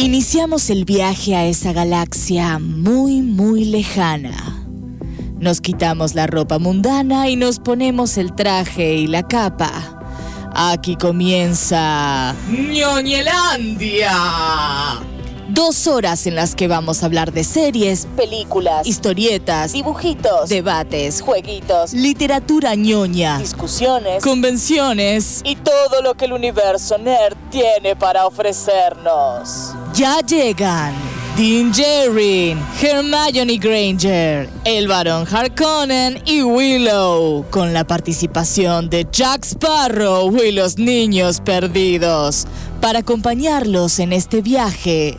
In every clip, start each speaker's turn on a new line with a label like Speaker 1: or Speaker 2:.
Speaker 1: Iniciamos el viaje a esa galaxia muy, muy lejana. Nos quitamos la ropa mundana y nos ponemos el traje y la capa. Aquí comienza ñoñelandia. Dos horas en las que vamos a hablar de series, películas, historietas, dibujitos, debates, jueguitos, literatura ñoña, discusiones, convenciones y todo lo que el universo nerd tiene para ofrecernos. Ya llegan Dean Jerry, Hermione Granger, el Barón Harkonnen y Willow, con la participación de Jack Sparrow y los niños perdidos, para acompañarlos en este viaje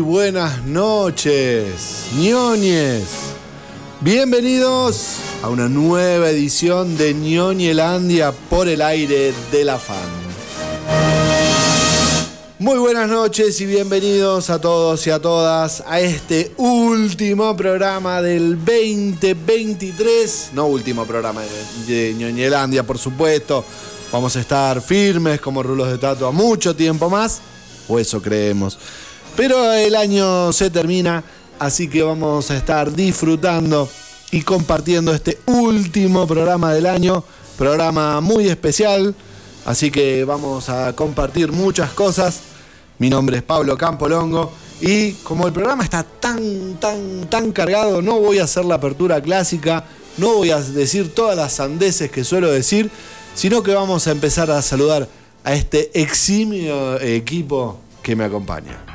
Speaker 2: Buenas noches, ñoñes. Bienvenidos a una nueva edición de ñoñelandia por el aire de la fan. Muy buenas noches y bienvenidos a todos y a todas a este último programa del 2023. No último programa de, de ñoñelandia, por supuesto. Vamos a estar firmes como rulos de tato a mucho tiempo más o eso creemos. Pero el año se termina, así que vamos a estar disfrutando y compartiendo este último programa del año, programa muy especial, así que vamos a compartir muchas cosas. Mi nombre es Pablo Campolongo y como el programa está tan, tan, tan cargado, no voy a hacer la apertura clásica, no voy a decir todas las sandeces que suelo decir, sino que vamos a empezar a saludar a este eximio equipo que me acompaña.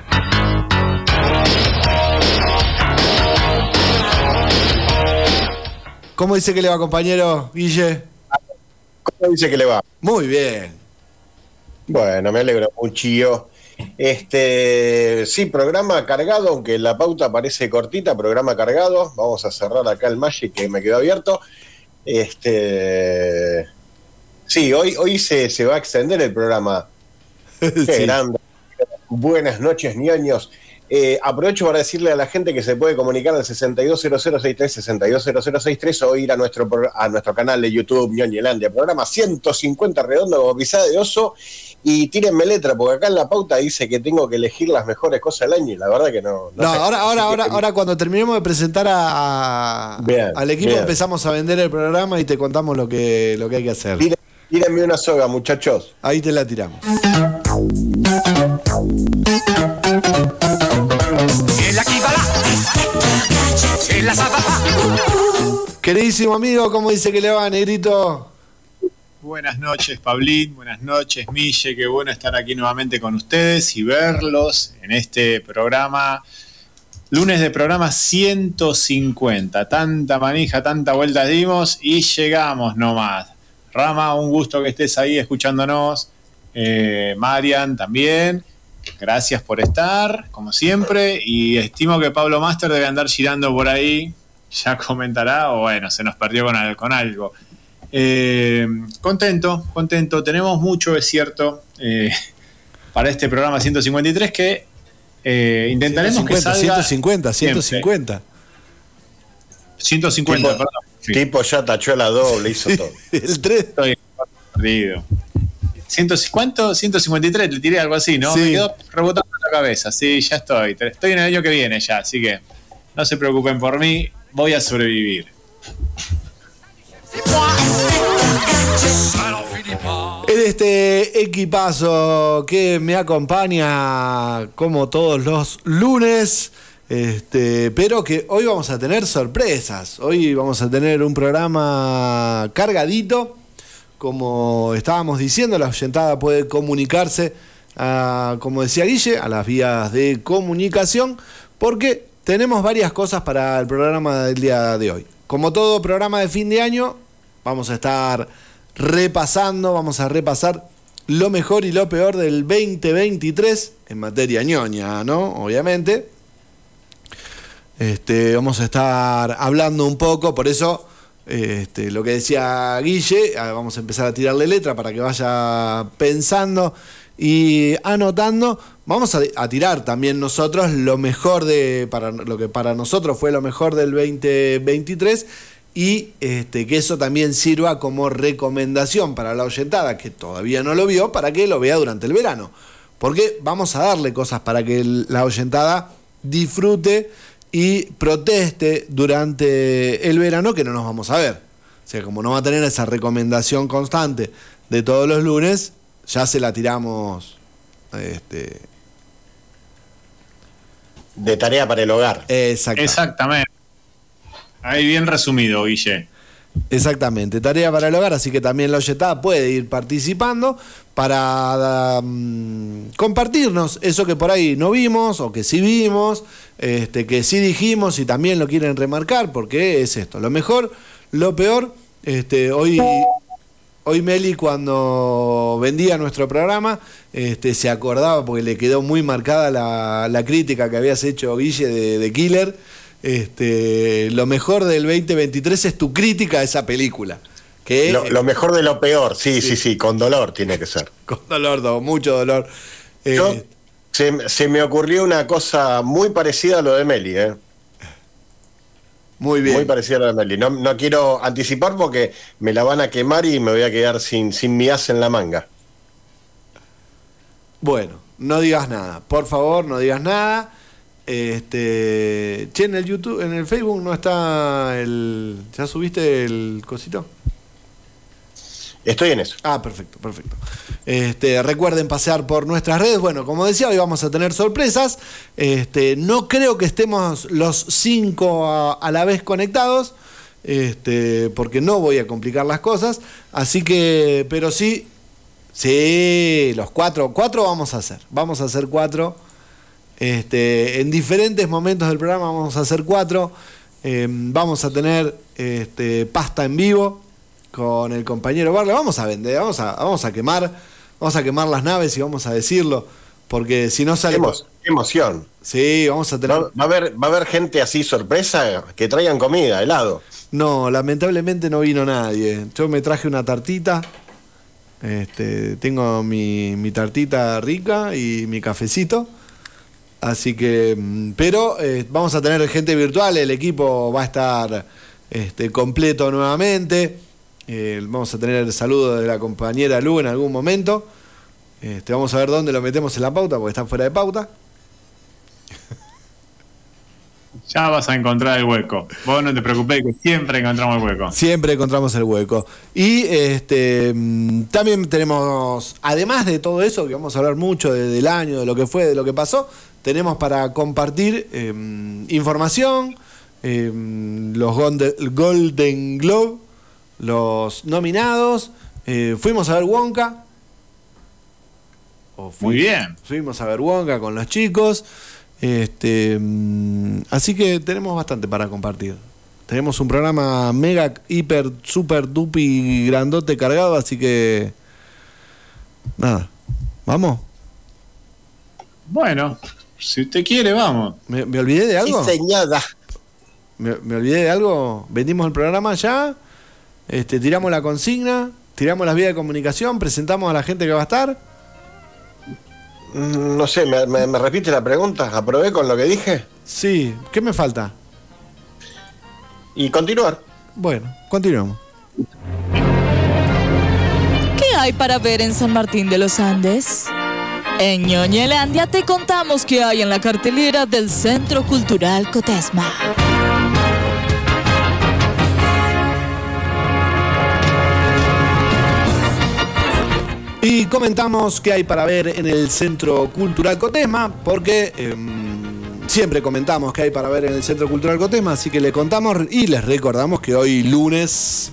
Speaker 2: ¿Cómo dice que le va, compañero Guille?
Speaker 3: ¿Cómo dice que le va?
Speaker 2: Muy bien.
Speaker 3: Bueno, me alegro mucho. Este, sí, programa cargado, aunque la pauta parece cortita, programa cargado. Vamos a cerrar acá el Magic que me quedó abierto. Este, sí, hoy, hoy se, se va a extender el programa.
Speaker 2: Sí.
Speaker 3: grande. Buenas noches, ñoños. Eh, aprovecho para decirle a la gente que se puede comunicar al 620063, 620063 o ir a nuestro, a nuestro canal de YouTube, Ñoñelandia, programa 150 redondo como pisada de oso. Y tírenme letra, porque acá en la pauta dice que tengo que elegir las mejores cosas del año y la verdad que no.
Speaker 2: No,
Speaker 3: sé.
Speaker 2: ahora, ahora, ahora, ahora cuando terminemos de presentar a, a-
Speaker 3: Bien,
Speaker 2: al equipo
Speaker 3: bien.
Speaker 2: empezamos a vender el programa y te contamos lo que, lo que hay que hacer.
Speaker 3: Tíren- Tírenme una soga, muchachos.
Speaker 2: Ahí te la tiramos.
Speaker 4: La.
Speaker 2: Queridísimo amigo, ¿cómo dice que le va, negrito?
Speaker 5: Buenas noches, Pablín. Buenas noches, Mille. Qué bueno estar aquí nuevamente con ustedes y verlos en este programa. Lunes de programa 150. Tanta manija, tanta vuelta dimos y llegamos nomás. Rama, un gusto que estés ahí escuchándonos. Eh, Marian también. Gracias por estar, como siempre. Y estimo que Pablo Master debe andar girando por ahí. Ya comentará, o bueno, se nos perdió con, al- con algo. Eh, contento, contento. Tenemos mucho, es cierto, eh, para este programa 153 que eh, intentaremos que
Speaker 2: 150,
Speaker 5: salga
Speaker 2: 150,
Speaker 5: siempre.
Speaker 2: 150.
Speaker 5: 150,
Speaker 3: Tipo-
Speaker 5: perdón. Sí,
Speaker 3: Tipo ya tachó la doble, hizo todo.
Speaker 2: El 3.
Speaker 5: estoy perdido. 100, ¿Cuánto? 153, le tiré algo así, ¿no?
Speaker 2: Sí.
Speaker 5: Me quedó rebotando la cabeza. Sí, ya estoy. Estoy en el año que viene ya, así que no se preocupen por mí, voy a sobrevivir.
Speaker 2: En este equipazo que me acompaña como todos los lunes, este, pero que hoy vamos a tener sorpresas. Hoy vamos a tener un programa cargadito. Como estábamos diciendo, la oyentada puede comunicarse, a, como decía Guille, a las vías de comunicación, porque tenemos varias cosas para el programa del día de hoy. Como todo programa de fin de año, vamos a estar repasando, vamos a repasar lo mejor y lo peor del 2023 en materia ñoña, ¿no? Obviamente. Este, vamos a estar hablando un poco, por eso este, lo que decía Guille, ah, vamos a empezar a tirarle letra para que vaya pensando y anotando. Vamos a, tirar también nosotros lo mejor de, para lo que para nosotros fue lo mejor del 2023 y este, que eso también sirva como recomendación para la oyentada que todavía no lo vio, para que lo vea durante el verano. Porque vamos a darle cosas para que la oyentada disfrute y proteste durante el verano que no nos vamos a ver. O sea, como no va a tener esa recomendación constante de todos los lunes, ya se la tiramos este,
Speaker 3: De tarea para el hogar.
Speaker 2: exacta-
Speaker 5: Exactamente. Ahí bien resumido, Guille.
Speaker 2: Exactamente, tarea para el hogar, así que también la puede ir participando para mm, compartirnos eso que por ahí no vimos o que sí vimos, este, que sí dijimos y también lo quieren remarcar, porque es esto, lo mejor, lo peor, este, hoy, hoy Meli cuando vendía nuestro programa este, se acordaba porque le quedó muy marcada la, la crítica que habías hecho Guille de Killer. Este, lo mejor del 2023 es tu crítica a esa película. Que
Speaker 3: Lo, lo mejor de lo peor, sí, sí, sí, con dolor tiene que ser.
Speaker 2: con dolor, do- mucho dolor. Eh,
Speaker 3: se, se me ocurrió una cosa muy parecida a lo de Meli, ¿eh?
Speaker 2: muy bien.
Speaker 3: Muy parecida a lo de Meli. No, no quiero anticipar porque me la van a quemar y me voy a quedar sin, sin mi as en la manga.
Speaker 2: Bueno, no digas nada. Por favor, no digas nada. Este, che, en el YouTube, en el Facebook no está el. ¿Ya subiste el cosito?
Speaker 3: Estoy en eso.
Speaker 2: Ah, perfecto, perfecto. Este, recuerden pasear por nuestras redes. Bueno, como decía, hoy vamos a tener sorpresas. Este, no creo que estemos los cinco a, a la vez conectados. Este, porque no voy a complicar las cosas. Así que, pero sí, sí, los cuatro, cuatro vamos a hacer. Vamos a hacer cuatro. Este, en diferentes momentos del programa vamos a hacer cuatro. Eh, vamos a tener este, pasta en vivo con el compañero Barle. Vamos a vender, vamos a, vamos a quemar, vamos a quemar las naves y vamos a decirlo. Porque si no sale.
Speaker 3: Emo- emoción.
Speaker 2: Sí, vamos a tener.
Speaker 3: Va, va a haber, va a haber gente así sorpresa que traigan comida, helado.
Speaker 2: No, lamentablemente no vino nadie. Yo me traje una tartita. Este, tengo mi, mi tartita rica y mi cafecito. Así que, mm, pero eh, vamos a tener gente virtual, el equipo va a estar este, completo nuevamente. Eh, vamos a tener el saludo de la compañera Lu en algún momento. Este, vamos a ver dónde lo metemos en la pauta, porque está fuera de pauta.
Speaker 5: Ya vas a encontrar el hueco. Vos no te preocupes que siempre encontramos el hueco.
Speaker 2: Siempre encontramos el hueco. Y este mm, también tenemos, además de todo eso, que vamos a hablar mucho de- del año, de lo que fue, de lo que pasó, tenemos para compartir eh, información, eh, los Golden, Globe, los nominados. eh, fuimos a ver Wonka. O
Speaker 5: Muy bien.
Speaker 2: Fuimos a ver Wonka con los chicos. Este, mm, así que tenemos bastante para compartir. Tenemos un programa mega, hiper, super, dupi, grandote cargado, así que. Nada. ¿Vamos?
Speaker 5: Bueno, si usted quiere, vamos.
Speaker 2: ¿Me, me olvidé de algo?
Speaker 3: Sí, señora.
Speaker 2: ¿Me, me olvidé de algo? ¿Vendimos el programa ya? Este, ¿Tiramos la consigna? ¿Tiramos las vías de comunicación? ¿Presentamos a la gente que va a estar?
Speaker 3: Mm, No sé, ¿me, me- me repite la pregunta? ¿Aprobé con lo que dije?
Speaker 2: Sí. ¿Qué me falta?
Speaker 3: Y continuar.
Speaker 2: Bueno, continuemos.
Speaker 1: ¿Qué hay para ver en San Martín de los Andes? En Ñoñelandia te contamos qué hay en la cartelera del Centro Cultural Cotesma.
Speaker 2: Y comentamos qué hay para ver en el Centro Cultural Cotesma, porque em, siempre comentamos qué hay para ver en el Centro Cultural Cotesma, así que le contamos y les recordamos que hoy lunes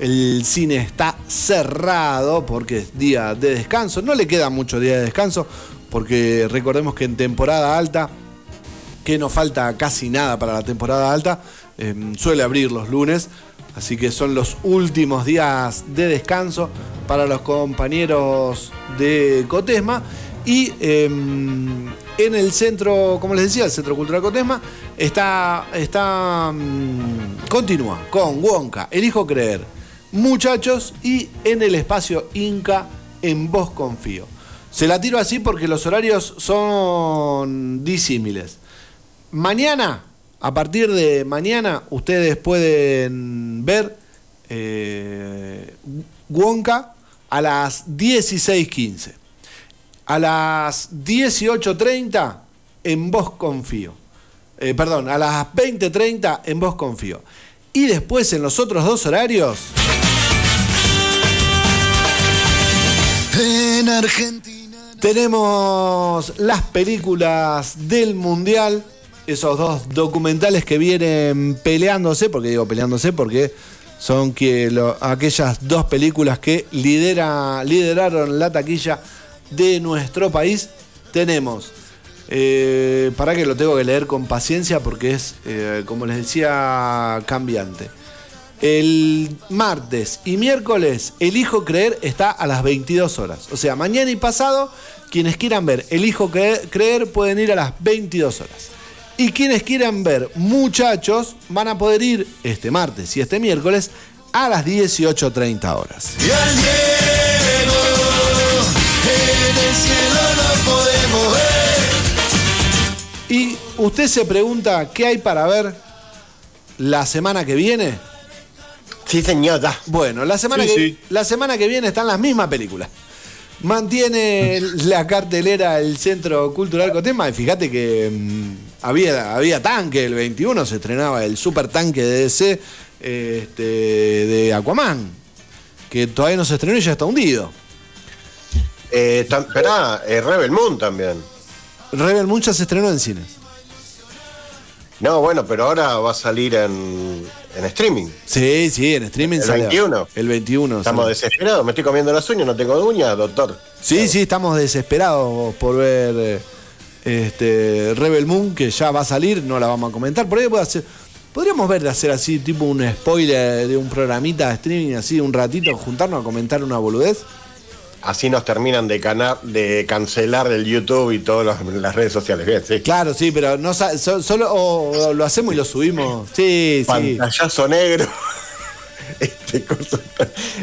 Speaker 2: el cine está cerrado porque es día de descanso. No le queda mucho día de descanso, porque recordemos que en temporada alta, que no falta casi nada para la temporada alta, em, suele abrir los lunes Así que son los últimos días de descanso para los compañeros de Cotesma. Y em, en el centro, como les decía, el Centro Cultural Cotesma, está, está mm, continúa con Wonka, Elijo Creer, Muchachos y en el espacio Inca, en Vos Confío. Se la tiro así porque los horarios son disímiles. Mañana, a partir de mañana, ustedes pueden ver eh, Wonka a las 16.15. A las 18.30 en Vos Confío. Eh, perdón, a las 20.30 en Vos Confío. Y después en los otros dos horarios...
Speaker 6: En Argentina.
Speaker 2: Tenemos las películas del Mundial, esos dos documentales que vienen peleándose, porque digo peleándose porque son que aquellas dos películas que lidera, lideraron la taquilla de nuestro país. Tenemos, eh, para que lo tengo que leer con paciencia porque es, eh, como les decía, cambiante. El martes y miércoles, Elijo Creer está a las 22 horas. O sea, mañana y pasado, quienes quieran ver Elijo Cre- Creer pueden ir a las 22 horas. Y quienes quieran ver Muchachos van a poder ir este martes y este miércoles a las 18.30 horas.
Speaker 6: Y al Diego, en el cielo no podemos ver.
Speaker 2: Y usted se pregunta qué hay para ver la semana que viene.
Speaker 3: Sí, señora.
Speaker 2: Bueno, la semana,
Speaker 5: Sí,
Speaker 2: que,
Speaker 5: sí.
Speaker 2: la semana que viene están las mismas películas. Mantiene la cartelera el Centro Cultural Cotema y fíjate que mm, había, había tanque, el 21 se estrenaba el super tanque de DC este, de Aquaman, que todavía no se estrenó y ya está hundido.
Speaker 3: Eh, tam- esperá, eh, Rebel Moon también.
Speaker 2: Rebel Moon ya se estrenó en cines.
Speaker 3: No, bueno, pero ahora va a salir en, en streaming.
Speaker 2: Sí, sí, en streaming
Speaker 3: ¿El
Speaker 2: sale-
Speaker 3: 21?
Speaker 2: El 21.
Speaker 3: Estamos
Speaker 2: sale.
Speaker 3: desesperados, me estoy comiendo las uñas, no tengo uñas, doctor.
Speaker 2: Sí, sí, estamos desesperados por ver eh, este, Rebel Moon, que ya va a salir, no la vamos a comentar. Por ahí puede hacer, podríamos ver de hacer así, tipo un spoiler de un programita de streaming, así un ratito, juntarnos a comentar una boludez.
Speaker 3: Así nos terminan de, cana- de cancelar del YouTube y todas las, redes sociales. Bien, sí.
Speaker 2: Claro, sí, pero no so- solo o- o lo hacemos y lo subimos. Sí, sí.
Speaker 3: Pantallazo negro. Este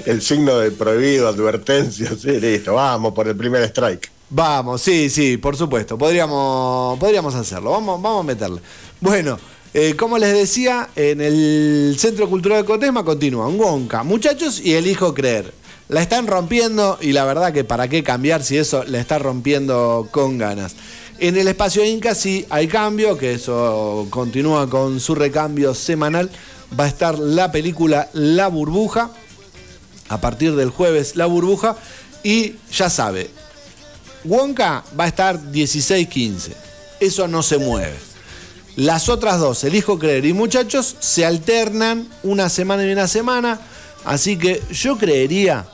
Speaker 3: el signo de prohibido, advertencia, sí, listo, vamos por el primer strike.
Speaker 2: Vamos, sí, sí, por supuesto. Podríamos, podríamos hacerlo. Vamos, vamos a meterle. Bueno, eh, como les decía, en el Centro Cultural de Cotesma continúan Wonka, muchachos, y elijo creer. La están rompiendo y la verdad que para qué cambiar si eso la está rompiendo con ganas. En el espacio Inca sí hay cambio, que eso continúa con su recambio semanal. Va a estar la película La Burbuja, a partir del jueves La Burbuja, y ya sabe, Wonka va a estar 16-15. Eso no se mueve. Las otras dos, Elijo Creer y Muchachos, se alternan una semana y una semana. Así que yo creería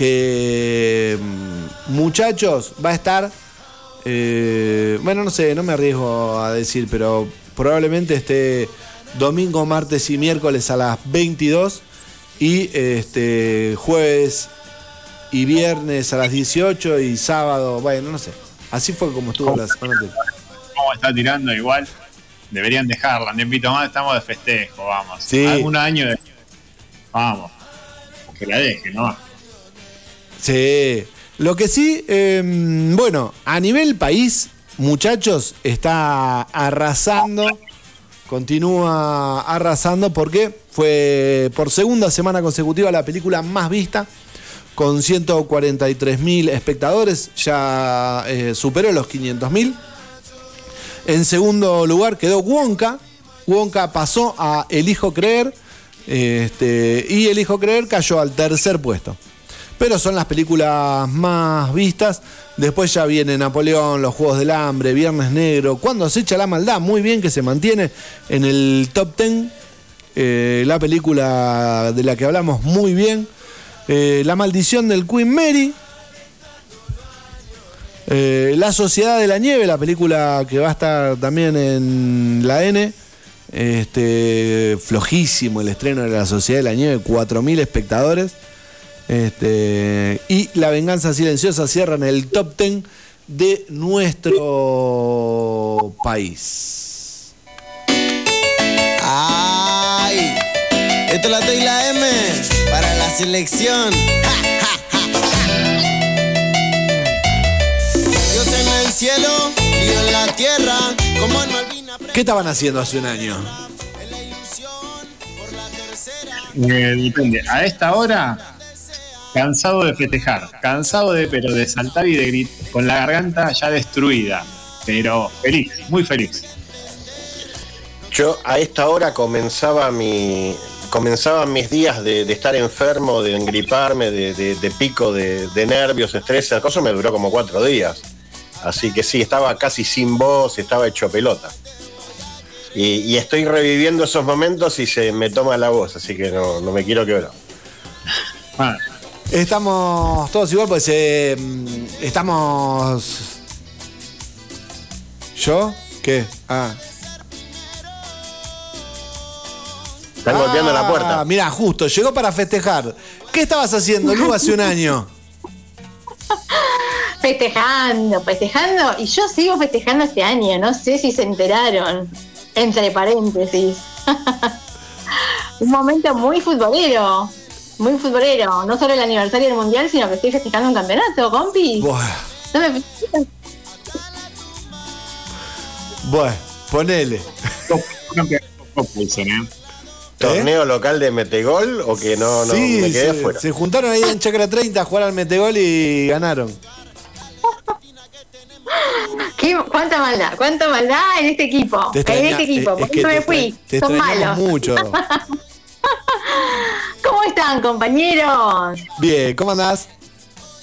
Speaker 2: que mm, Muchachos va a estar. eh, bueno, no sé, no me arriesgo a decir, pero probablemente esté domingo, martes y miércoles a las 22 y este jueves y viernes a las 18 y sábado, bueno, no sé. Así fue como estuvo la semana anterior.
Speaker 5: ¿Cómo está tirando igual? Deberían dejarla. Invito más, estamos de festejo, vamos.
Speaker 2: Sí.
Speaker 5: Algún año de... Vamos. Que la deje, ¿no?
Speaker 2: Sí. Lo que sí, eh, bueno, a nivel país, muchachos, está arrasando, continúa arrasando porque fue por segunda semana consecutiva la película más vista, con 143 mil espectadores, ya eh, superó los 500 mil. En segundo lugar quedó Wonka. Wonka pasó a Elijo Creer. este, y Elijo Creer cayó al tercer puesto. Pero son las películas más vistas. Después ya viene Napoleón, Los Juegos del Hambre, Viernes Negro, Cuando se echa la maldad. Muy bien que se mantiene en el top 10. Eh, la película de la que hablamos muy bien. Eh, la maldición del Queen Mary. Eh, la Sociedad de la Nieve, la película que va a estar también en la N. Este, flojísimo el estreno de La Sociedad de la Nieve, 4.000 espectadores. Este, y La Venganza Silenciosa cierran el top 10 de nuestro país.
Speaker 6: Ay, esto es la T y la M para la selección. Ja, ja, ja, ja. Dios en el cielo y en la tierra, como en Malvina.
Speaker 2: ¿Qué estaban haciendo hace un año?
Speaker 6: En la ilusión por la tercera.
Speaker 5: Eh, depende. A esta hora, cansado de festejar, cansado de, pero de saltar y de gritar, con la garganta ya destruida, pero feliz, muy feliz.
Speaker 3: Yo a esta hora comenzaba mi, comenzaban mis días de, de estar enfermo, de engriparme, de, de- de pico de, de nervios, estrés, esa cosa me duró como cuatro días. Así que sí, estaba casi sin voz, estaba hecho pelota. Y, y estoy reviviendo esos momentos y se me toma la voz, así que no, no me quiero quebrar.
Speaker 5: Ah,
Speaker 2: Estamos todos igual, pues eh, estamos. ¿Yo? ¿Qué? Ah.
Speaker 3: Están golpeando la
Speaker 2: Ah,
Speaker 3: puerta.
Speaker 2: Mira, justo, llegó para festejar. ¿Qué estabas haciendo, Lu, hace un año?
Speaker 7: Festejando, festejando. Y yo sigo festejando este año. No sé si se enteraron. Entre paréntesis. Un momento muy futbolero. Muy futbolero. No solo el aniversario del mundial, sino que estoy festejando un campeonato, compi.
Speaker 2: Buah,
Speaker 7: No me felicitan.
Speaker 2: buah, ponele.
Speaker 5: dicen, ¿eh?
Speaker 3: ¿Torneo local de Metegol o que no, no
Speaker 2: sí,
Speaker 3: me quedé
Speaker 2: se,
Speaker 3: afuera?
Speaker 2: se juntaron ahí en Chacra 30 a jugar al Metegol y ganaron.
Speaker 7: ¿Qué- ¿Cuánta maldad? ¿Cuánta maldad en este equipo?
Speaker 2: Te
Speaker 7: en este equipo.
Speaker 2: eh, es
Speaker 7: eso
Speaker 2: te
Speaker 7: me fui.
Speaker 2: te
Speaker 7: Son malos.
Speaker 2: mucho.
Speaker 7: ¿Cómo están, compañeros?
Speaker 2: Bien, ¿cómo andás?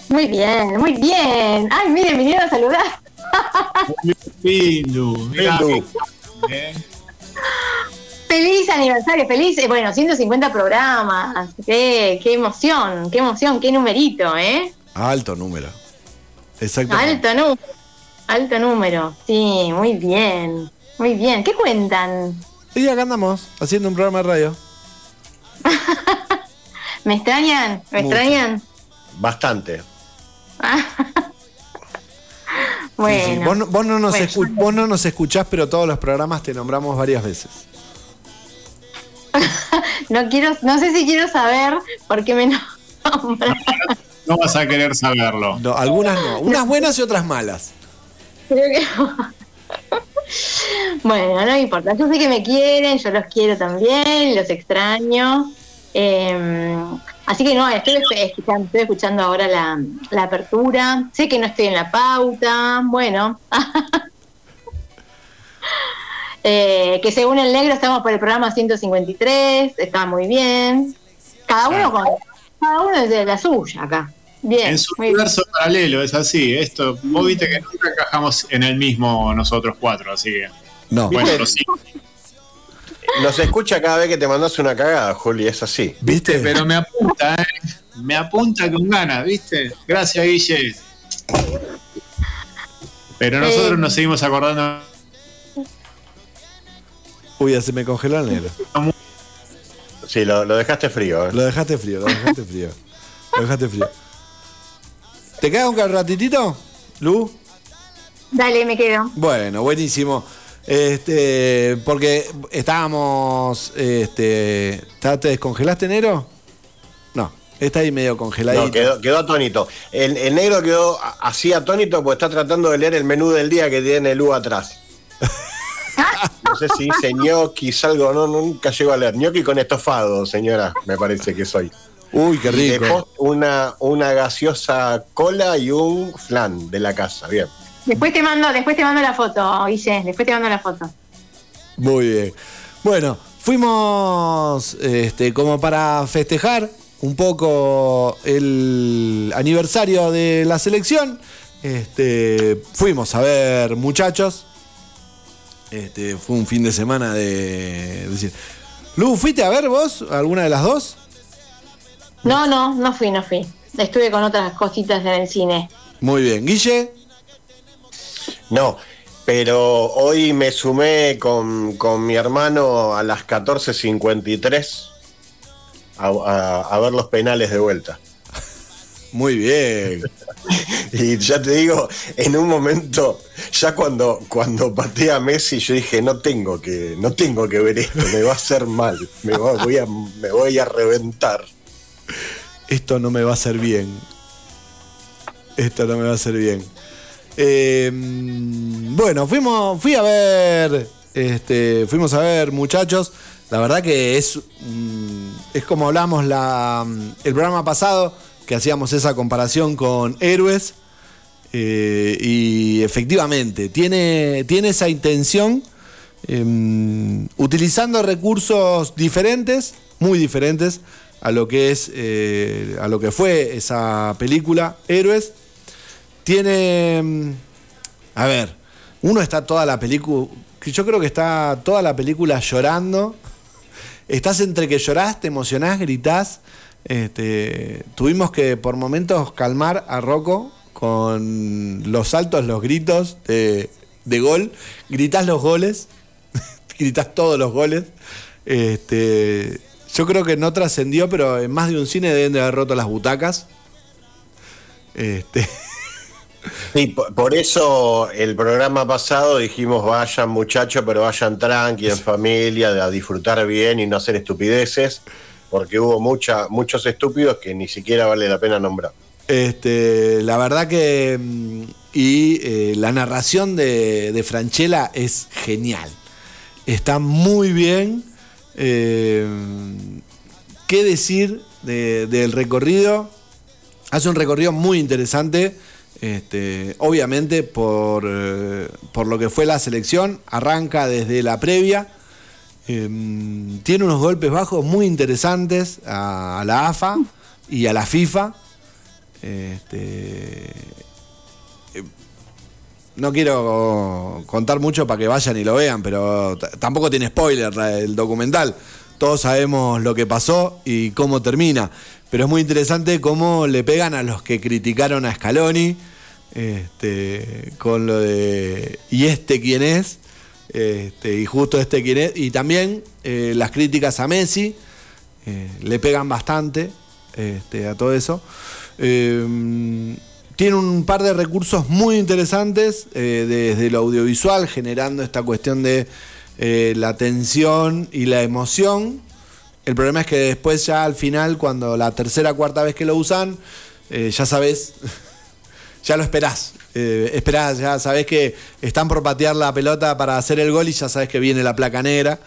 Speaker 7: Muy bien, muy bien. Ay, miren, vinieron a saludar.
Speaker 5: Pindu.
Speaker 7: Feliz aniversario, feliz, eh, bueno, 150 programas. Qué, qué emoción, qué emoción, qué numerito, ¿eh?
Speaker 2: Alto número. Exactamente.
Speaker 7: Alto número. Alto número. Sí, muy bien. Muy bien. ¿Qué cuentan?
Speaker 2: Y acá andamos, haciendo un programa de radio.
Speaker 7: ¿Me extrañan? ¿Me
Speaker 2: Mucho.
Speaker 7: extrañan?
Speaker 3: Bastante.
Speaker 7: bueno.
Speaker 2: Sí, sí. Vos, no, vos no nos
Speaker 7: Bueno,
Speaker 2: vos no nos escuchás, pero todos los programas te nombramos varias veces.
Speaker 7: No quiero, no sé si quiero saber por qué me nombran.
Speaker 5: No vas a querer saberlo.
Speaker 2: No, algunas no. Unas buenas y otras malas.
Speaker 7: Creo que Bueno, no importa. Yo sé que me quieren, yo los quiero también, los extraño. Eh, así que no, estoy escuchando, estoy escuchando ahora la, la apertura. Sé que no estoy en la pauta. Bueno. Eh, que según el negro estamos por el programa 153, está muy bien. Cada uno con cada uno desde la suya acá. Bien.
Speaker 5: En su
Speaker 7: bien.
Speaker 5: universo paralelo, es así. Esto, vos viste que nunca encajamos en el mismo nosotros cuatro, así que.
Speaker 2: No.
Speaker 5: Bueno, pero sí.
Speaker 3: Nos escucha cada vez que te mandas una cagada, Juli, es así.
Speaker 2: ¿Viste?
Speaker 5: Pero me apunta, ¿eh? Me apunta con ganas, ¿viste? Gracias, Guille. Pero nosotros
Speaker 7: Eh.
Speaker 5: nos seguimos acordando.
Speaker 2: Uy, ya se me congeló el negro.
Speaker 3: Sí, lo, lo dejaste frío. ¿eh?
Speaker 2: Lo dejaste frío, lo dejaste frío. Lo dejaste frío. ¿Te queda un ratitito, Lu?
Speaker 7: Dale, me quedo.
Speaker 2: Bueno, buenísimo. Este, porque estábamos, este, ¿ta- ¿te descongelaste, Nero? No, está ahí medio congeladito.
Speaker 3: No, quedó, quedó atónito. El, el negro quedó así atónito porque está tratando de leer el menú del día que tiene el U atrás. No sé si dice ñoqui, algo, no, nunca llego a leer. ñoqui con estofado, señora, me parece que soy.
Speaker 2: Uy, qué
Speaker 3: Y de
Speaker 2: rico.
Speaker 3: una, una gaseosa cola y un flan de la casa, bien.
Speaker 7: Después te mando, después te mando la foto, Guille, después te mando la foto.
Speaker 2: Muy bien. Bueno, fuimos este, como para festejar un poco el aniversario de la selección. Este, fuimos a ver muchachos. Este, fue un fin de semana de, decir. Lu, ¿fuiste a ver vos alguna de las dos?
Speaker 7: No, no, no fui, no fui. Estuve con otras cositas en el cine.
Speaker 2: Muy bien. Guille,
Speaker 3: No, Pero hoy me sumé con, con mi hermano a las 14.53 a, a- a ver los penales de vuelta.
Speaker 2: Muy bien.
Speaker 3: Y ya te digo, en un momento, ya cuando, cuando patea a Messi, yo dije, no tengo que, no tengo que ver esto, me va a hacer mal, me, va- voy, a, me voy a reventar.
Speaker 2: Esto no me va a hacer bien. Esto no me va a hacer bien. Eh, bueno, fuimos, fui a ver, este, fuimos a ver, muchachos. La verdad que es, mm, es como hablamos la, el programa pasado, que hacíamos esa comparación con héroes. eh, y efectivamente, tiene, tiene esa intención, em, utilizando recursos diferentes, muy diferentes a lo que es, eh, a lo que fue esa película, Héroes. Tiene, mm, a ver, uno está toda la película, yo creo que está toda la película llorando. Estás entre que llorás, te emocionás, gritás. Este, tuvimos que por momentos calmar a Rocco con los saltos, los gritos de, de gol. Gritás los goles, gritás todos los goles. Este, yo creo que no trascendió, pero en más de un cine deben de haber roto las butacas. Este,
Speaker 3: Sí, por, por eso el programa pasado dijimos vayan muchachos, pero vayan tranqui, en familia, a disfrutar bien y no hacer estupideces, porque hubo mucha, muchos estúpidos que ni siquiera vale la pena nombrar.
Speaker 2: Este, la verdad que. mm, Y eh, la narración de, de Franchella es genial. Está muy bien. Eh, ¿Qué decir de- del recorrido? Hace un recorrido muy interesante. Este, obviamente por, eh, por lo que fue la selección. Arranca desde la previa. Eh, tiene unos golpes bajos muy interesantes a, la AFA y a la FIFA. Este, no quiero contar mucho para que vayan y lo vean, pero tampoco tiene spoiler el documental. Todos sabemos lo que pasó y cómo termina. Pero es muy interesante cómo le pegan a los que criticaron a Scaloni. Este, con lo de ¿y este quién es? Este, y justo este quién es. Y también eh, las críticas a Messi eh, le pegan bastante este, a todo eso. Eh, tiene un par de recursos muy interesantes eh, desde lo audiovisual, generando esta cuestión de eh, la tensión y la emoción. El problema es que después ya al final, cuando la tercera cuarta vez que lo usan, eh, ya sabes, ya lo esperás. Esperás, ya sabés que están por patear la pelota para hacer el gol y ya sabes que viene la placa negra,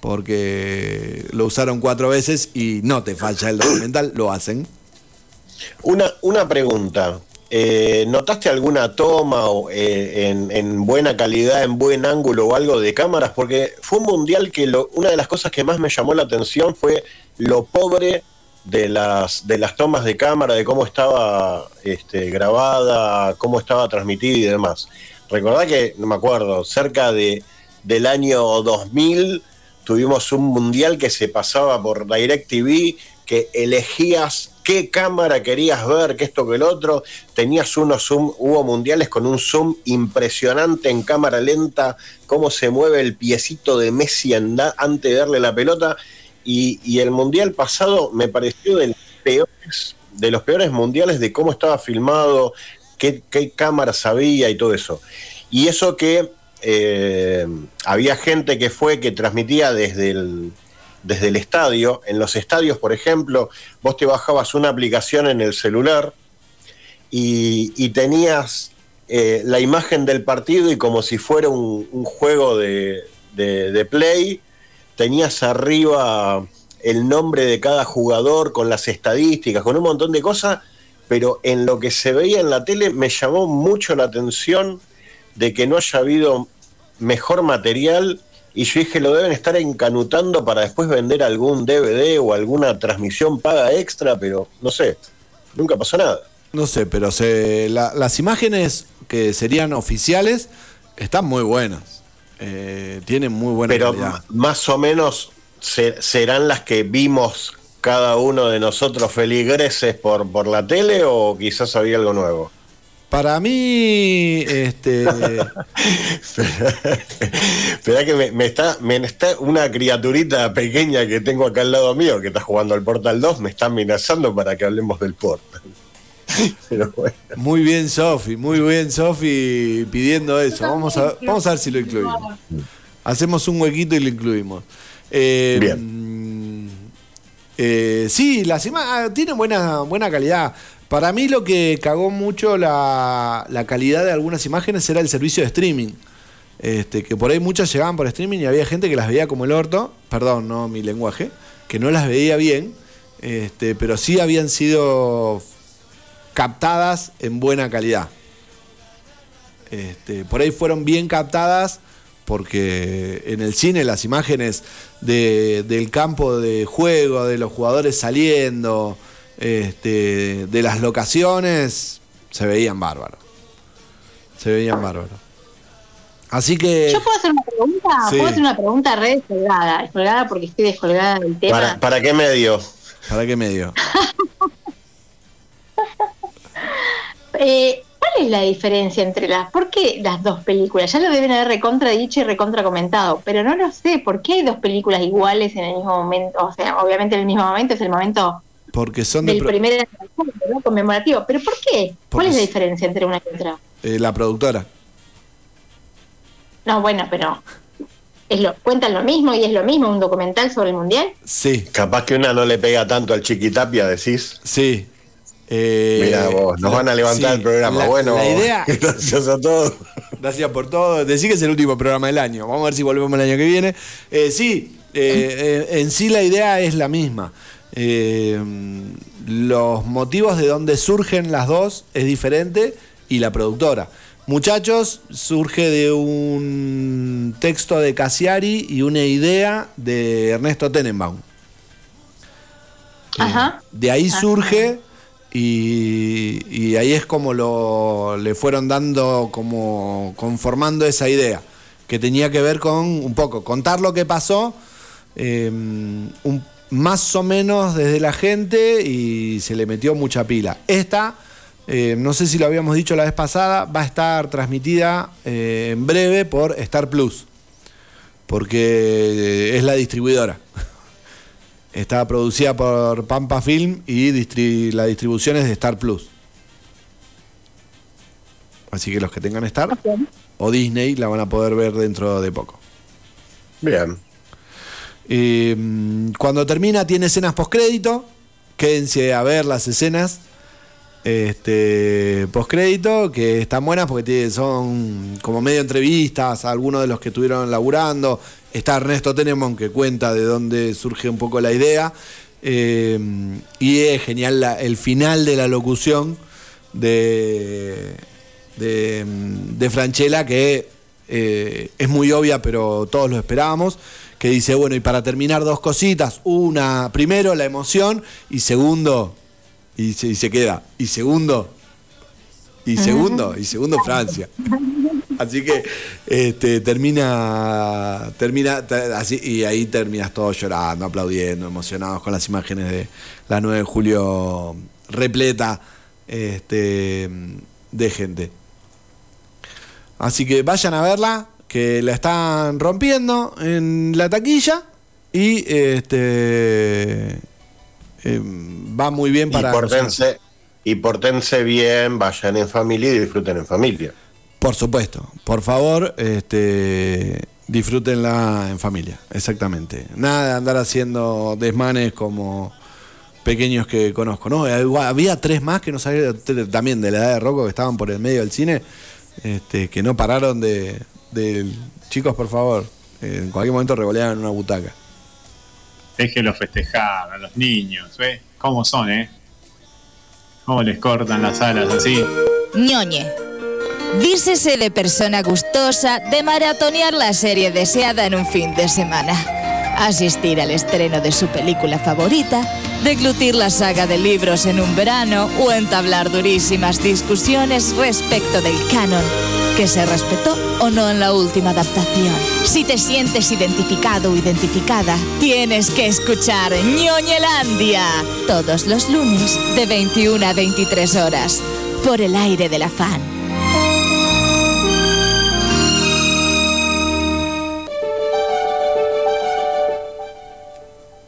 Speaker 2: porque lo usaron cuatro veces y no te falla el documental, lo hacen.
Speaker 3: Una, una pregunta. Eh, ¿Notaste alguna toma o, eh, en, en buena calidad, en buen ángulo o algo de cámaras? Porque fue un mundial que una de las cosas que más me llamó la atención fue lo pobre de las, de las tomas de cámara, de cómo estaba este, grabada, cómo estaba transmitida y demás. Recordá que, no me acuerdo, cerca de, del año 2000 tuvimos un mundial que se pasaba por DirecTV, que elegías qué cámara querías ver, que esto que el otro, tenías unos zoom, hubo mundiales con un zoom impresionante en cámara lenta, cómo se mueve el piecito de Messi antes de darle la pelota, y, y el mundial pasado me pareció de los peores, de los peores mundiales de cómo estaba filmado, qué, qué cámaras había y todo eso. Y eso que eh, había gente que fue que transmitía desde el, desde el estadio. En los estadios, por ejemplo, vos te bajabas una aplicación en el celular y, tenías eh, la imagen del partido y como si fuera un, un juego de, de- de play, tenías arriba el nombre de cada jugador con las estadísticas, con un montón de cosas, pero en lo que se veía en la tele me llamó mucho la atención de que no haya habido mejor material y yo dije lo deben estar encanutando para después vender algún DVD o alguna transmisión paga extra, pero no sé, nunca pasó nada.
Speaker 2: No sé, pero se, la- las imágenes que serían oficiales están muy buenas. Eh, tienen muy buena
Speaker 3: Pero
Speaker 2: calidad.
Speaker 3: más o menos se- serán las que vimos cada uno de nosotros feligreses por, por la tele o quizás había algo nuevo.
Speaker 2: Para mí, este.
Speaker 3: Espera que me, me está, me está una criaturita pequeña que tengo acá al lado mío que está jugando al Portal 2, me está amenazando para que hablemos del Portal. Pero bueno.
Speaker 2: Muy bien, Sofi, muy bien, Sofi, pidiendo eso. Vamos a, vamos a ver si lo incluimos. Hacemos un huequito y lo incluimos. Eh,
Speaker 3: Bien.
Speaker 2: eh, sí, las imágenes tienen buena, buena calidad. Para mí lo que cagó mucho la, calidad de algunas imágenes era el servicio de streaming. Este, que por ahí muchas llegaban por streaming y había gente que las veía como el orto, perdón, no mi lenguaje, que no las veía bien, este, pero sí habían sido captadas en buena calidad. Este, por ahí fueron bien captadas porque en el cine las imágenes de- del campo de juego, de los jugadores saliendo, este, de las locaciones, se veían bárbaros. Se veían bárbaros. Así que...
Speaker 7: Yo puedo hacer una pregunta,
Speaker 2: Sí.
Speaker 7: puedo hacer una pregunta re descolgada, descolgada porque estoy descolgada del tema.
Speaker 3: ¿Para, ¿Para qué medio?
Speaker 2: ¿Para qué medio?
Speaker 7: Eh, ¿Cuál es la diferencia entre las, por qué las dos películas? Ya lo deben haber recontra dicho y recontra comentado, pero no lo sé, ¿por qué hay dos películas iguales en el mismo momento? O sea, obviamente en el mismo momento es el momento
Speaker 2: Porque son de
Speaker 7: del
Speaker 2: pro-
Speaker 7: primer ¿no? conmemorativo, pero ¿por qué? ¿Cuál es la diferencia entre una y otra?
Speaker 2: eh, la productora.
Speaker 7: No, bueno, pero es lo, cuentan lo mismo y es lo mismo un documental sobre el mundial.
Speaker 2: Sí,
Speaker 3: Capaz que una no le pega tanto al chiquitapia, decís.
Speaker 2: sí. Eh,
Speaker 3: Mira vos, nos
Speaker 2: la-
Speaker 3: van a levantar
Speaker 2: sí,
Speaker 3: el programa.
Speaker 2: la-
Speaker 3: bueno,
Speaker 2: la idea,
Speaker 3: gracias a todos.
Speaker 2: Gracias por todo. Decí que es el último programa del año. Vamos a ver si volvemos el año que viene. Eh, sí, eh, eh, en sí la idea es la misma. Eh, los motivos de donde surgen las dos es diferente y la productora. Muchachos, surge de un texto de Cassiari y una idea de Ernesto Tenenbaum.
Speaker 7: Ajá.
Speaker 2: De ahí surge y, y ahí es como lo le fueron dando, como conformando esa idea, que tenía que ver con un poco contar lo que pasó, eh, un- más o menos desde la gente y se le metió mucha pila. Esta, eh, no sé si lo habíamos dicho la vez pasada, va a estar transmitida eh, en breve por Star Plus, porque es la distribuidora. Está producida por Pampa Film y distri- la distribución es de Star Plus. Así que los que tengan Star o Disney la van a poder ver dentro de poco.
Speaker 3: Bien.
Speaker 2: Eh, cuando termina tiene escenas postcrédito. Quédense a ver las escenas este, postcrédito, que están buenas porque son como medio entrevistas a algunos de los que estuvieron laburando. Está Ernesto Tenemon que cuenta de dónde surge un poco la idea. Eh, y es genial el final de la locución de, de, de Franchella, que eh, es muy obvia, pero todos lo esperábamos. Que dice, bueno, y para terminar, dos cositas. Una, primero, la emoción, y segundo, y se, y se queda. Y segundo, y segundo, y segundo Francia. Así que este, termina, termina te- así, y ahí terminas todos llorando, aplaudiendo, emocionados con las imágenes de la 9 de julio repleta este, de gente. Así que vayan a verla, que la están rompiendo en la taquilla y este eh, va muy bien para
Speaker 3: y portense, y portense bien, vayan en familia y disfruten en familia.
Speaker 2: Por supuesto, por favor, este, disfrútenla en familia, exactamente. Nada de andar haciendo desmanes como pequeños que conozco, ¿no? Igual, Había tres más que no sabía también de la edad de Rocco que estaban por el medio del cine, este, que no pararon de, de- chicos, por favor, en cualquier momento revoleaban una butaca.
Speaker 5: Déjenlo festejar a los niños, ¿ves? ¿Cómo son, eh? ¿Cómo les cortan las alas así?
Speaker 1: Ñoñe. Dícese de persona gustosa de maratonear la serie deseada en un fin de semana. Asistir al estreno de su película favorita, deglutir la saga de libros en un verano o entablar durísimas discusiones respecto del canon, que se respetó o no en la última adaptación. Si te sientes identificado o identificada, tienes que escuchar Ñoñelandia todos los lunes de 21 a 23 horas por el aire del afán.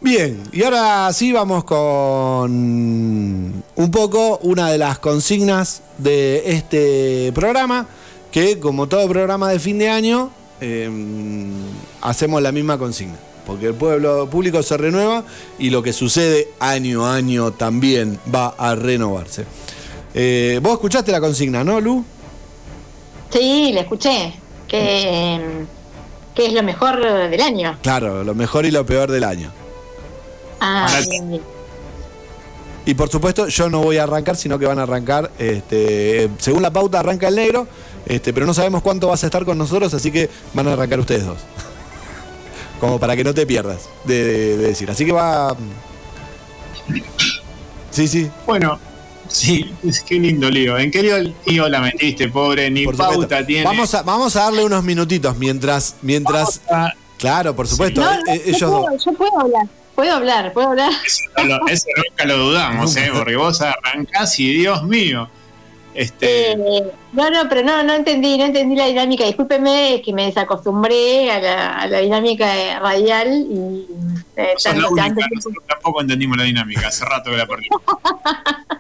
Speaker 2: Bien, y ahora sí vamos con un poco una de las consignas de este programa, que como todo programa de fin de año, eh, hacemos la misma consigna, porque el pueblo público se renueva y lo que sucede año a año también va a renovarse. Eh, Vos escuchaste la consigna, ¿no, Lu?
Speaker 7: Sí, le escuché. Que, que es lo mejor del año.
Speaker 2: Claro, lo mejor y lo peor del año.
Speaker 7: Ah, bien, bien.
Speaker 2: Y por supuesto, yo no voy a arrancar, sino que van a arrancar, este, según la pauta arranca el negro, este, pero no sabemos cuánto vas a estar con nosotros, así que van a arrancar ustedes dos. Como para que no te pierdas de, de- de decir. Así que va. Sí, sí.
Speaker 5: Bueno, sí, qué lindo lío. ¿En qué lío, lío la metiste, pobre? Ni
Speaker 2: Por
Speaker 5: pauta
Speaker 2: supuesto.
Speaker 5: tiene.
Speaker 2: Vamos a, vamos a darle unos minutitos mientras. mientras
Speaker 5: Pauta.
Speaker 2: Claro, por supuesto.
Speaker 7: No,
Speaker 2: eh,
Speaker 7: no,
Speaker 2: eh,
Speaker 7: yo,
Speaker 2: ellos dos.
Speaker 7: puedo, yo puedo hablar. Puedo hablar, puedo hablar.
Speaker 5: Eso, no lo- eso nunca lo dudamos, ¿eh? Porque vos arrancás y Dios mío. Este,
Speaker 7: Eh, no, no, pero no, no entendí, no entendí la dinámica. Discúlpeme es que me desacostumbré a la, a la dinámica radial y eh,
Speaker 5: la
Speaker 7: tanto-
Speaker 5: única,
Speaker 7: tanto tiempo-
Speaker 5: nosotros tampoco entendimos la dinámica, hace rato que la perdimos.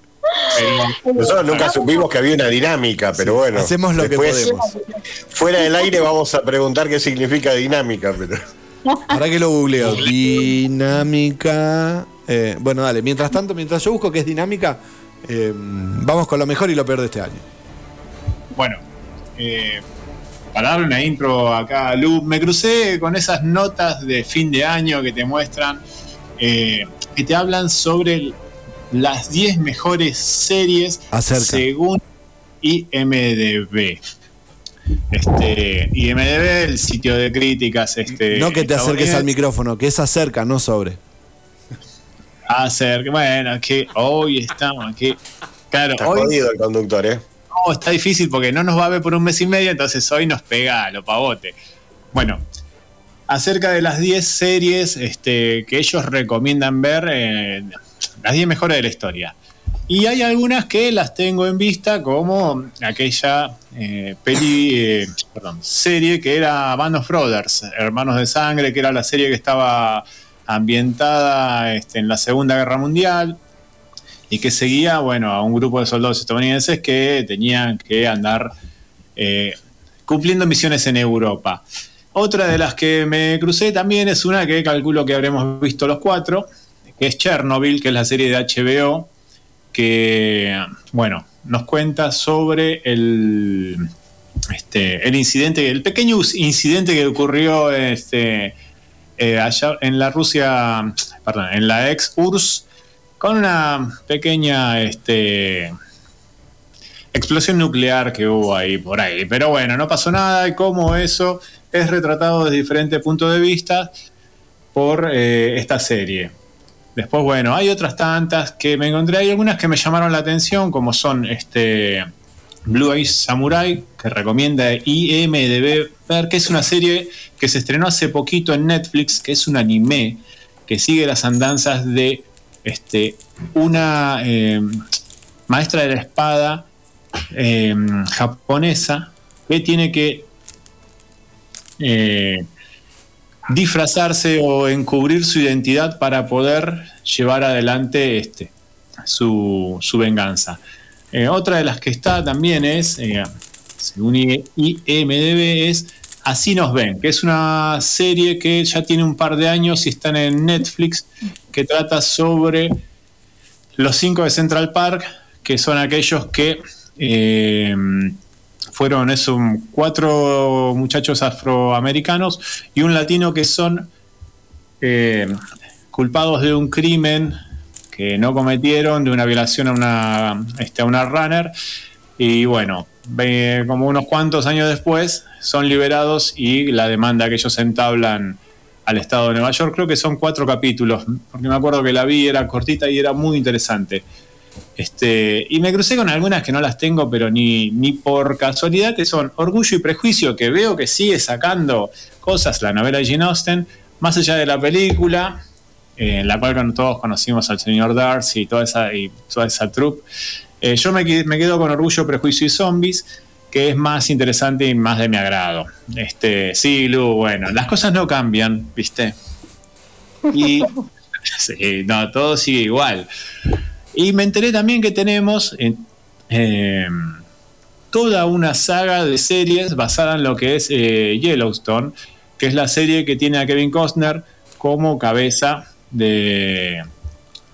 Speaker 5: Pero,
Speaker 3: Nosotros nunca supimos que había una dinámica, pero bueno.
Speaker 2: Hacemos lo que podemos.
Speaker 3: Fuera del aire vamos a preguntar qué significa dinámica, pero.
Speaker 2: Ahora que lo googleo. Dinámica. eh, bueno, dale. Mientras tanto, mientras yo busco qué es dinámica, eh, vamos con lo mejor y lo peor de este año.
Speaker 5: bueno, eh, para darle una intro acá a Lu, me crucé con esas notas de fin de año que te muestran, que te hablan sobre las 10 mejores series
Speaker 2: Acerca.
Speaker 5: según IMDB. Este, IMDB, el sitio de críticas. Este,
Speaker 2: no que te acerques al micrófono, que es acerca, no sobre.
Speaker 5: Acerca, bueno, que hoy estamos aquí. Claro,
Speaker 3: Está
Speaker 5: hoy
Speaker 3: jodido el conductor, ¿eh?
Speaker 5: no, está difícil porque no nos va a ver por un mes y medio, entonces hoy nos pega a lo pavote. Bueno, acerca de las 10 series este, que ellos recomiendan ver, eh, las 10 mejores de la historia. Y hay algunas que las tengo en vista, como aquella eh, peli, eh, serie que era Band of Brothers, Hermanos de Sangre, que era la serie que estaba ambientada este, en la Segunda Guerra Mundial y que seguía, bueno, a un grupo de soldados estadounidenses que tenían que andar eh, cumpliendo misiones en Europa. Otra de las que me crucé también es una que calculo que habremos visto los cuatro, que es Chernobyl, que es la serie de HBO, que, bueno, nos cuenta sobre el, este, el incidente, el pequeño incidente que ocurrió este, eh, allá en la Rusia, perdón, en la ex URSS, con una pequeña este, explosión nuclear que hubo ahí por ahí. Pero bueno, no pasó nada y cómo eso es retratado desde diferentes puntos de vista por eh, esta serie. Después, bueno, hay otras tantas que me encontré. Hay algunas que me llamaron la atención, como son este Blue Eyes Samurai, que recomienda IMDB ver, que es una serie que se estrenó hace poquito en Netflix, que es un anime que sigue las andanzas de este, una eh, maestra de la espada eh, japonesa que tiene que eh, disfrazarse o encubrir su identidad para poder llevar adelante este, su, su venganza. Eh, otra de las que está también es, eh, según IMDB, es Así nos ven, que es una serie que ya tiene un par de años y está en Netflix, que trata sobre los cinco de Central Park, que son aquellos que eh, fueron eso, cuatro muchachos afroamericanos y un latino que son eh, culpados de un crimen que no cometieron, de una violación a una, este, a una runner. Y bueno, como unos cuantos años después son liberados y la demanda que ellos entablan al estado de Nueva York, creo que son cuatro capítulos, porque me acuerdo que la vi, era cortita y era muy interesante. Este, y me crucé con algunas que no las tengo, pero ni, ni por casualidad, que son Orgullo y Prejuicio, que veo que sigue sacando cosas la novela de Jane Austen, más allá de la película, eh, en la cual todos conocimos al señor Darcy y toda esa, y toda esa troupe. Eh, yo me quedo con Orgullo, Prejuicio y Zombies, que es más interesante y más de mi agrado. Este, sí, Lu, bueno, las cosas no cambian, ¿viste? Y sí, no, todo sigue igual. Y me enteré también que tenemos eh, eh, toda una saga de series basada en lo que es eh, Yellowstone, que es la serie que tiene a Kevin Costner como cabeza de,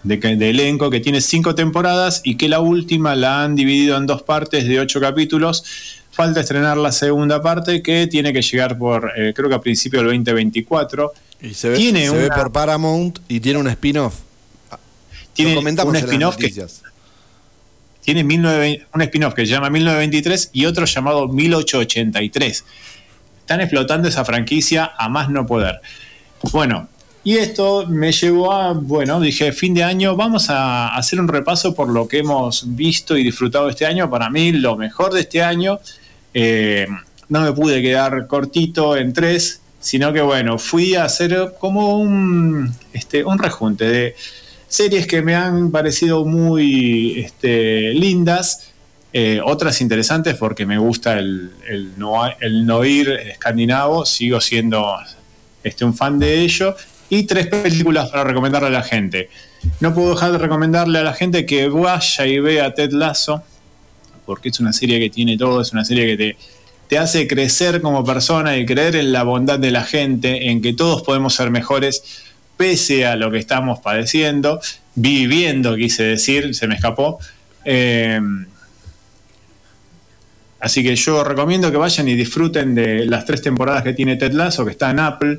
Speaker 5: de, elenco, que tiene cinco temporadas y que la última la han dividido en dos partes de ocho capítulos. Falta estrenar la segunda parte que tiene que llegar por, eh, creo que a principio del 2024.
Speaker 2: Y se ve,
Speaker 5: Tiene
Speaker 2: se ve por Paramount y tiene un spin-off.
Speaker 5: Tiene un spin-off que tiene 1920 un spin-off que se llama 1923 y otro llamado 1883. Están explotando esa franquicia a más no poder. Bueno, y esto me llevó a, bueno, dije, fin de año, vamos a hacer un repaso por lo que hemos visto y disfrutado este año. Para mí, lo mejor de este año, eh, no me pude quedar cortito en tres, sino que, bueno, fui a hacer como un, este, un rejunte de series que me han parecido muy este, lindas, eh, otras interesantes porque me gusta el, no, el noir escandinavo, sigo siendo este, un fan de ello, y tres películas para recomendarle a la gente. No puedo dejar de recomendarle a la gente que vaya y vea Ted Lasso, porque es una serie que tiene todo, es una serie que te, te hace crecer como persona y creer en la bondad de la gente, en que todos podemos ser mejores pese a lo que estamos padeciendo, viviendo, quise decir, se me escapó. Eh, así que yo recomiendo que vayan y disfruten de las tres temporadas que tiene Ted Lasso, que está en Apple.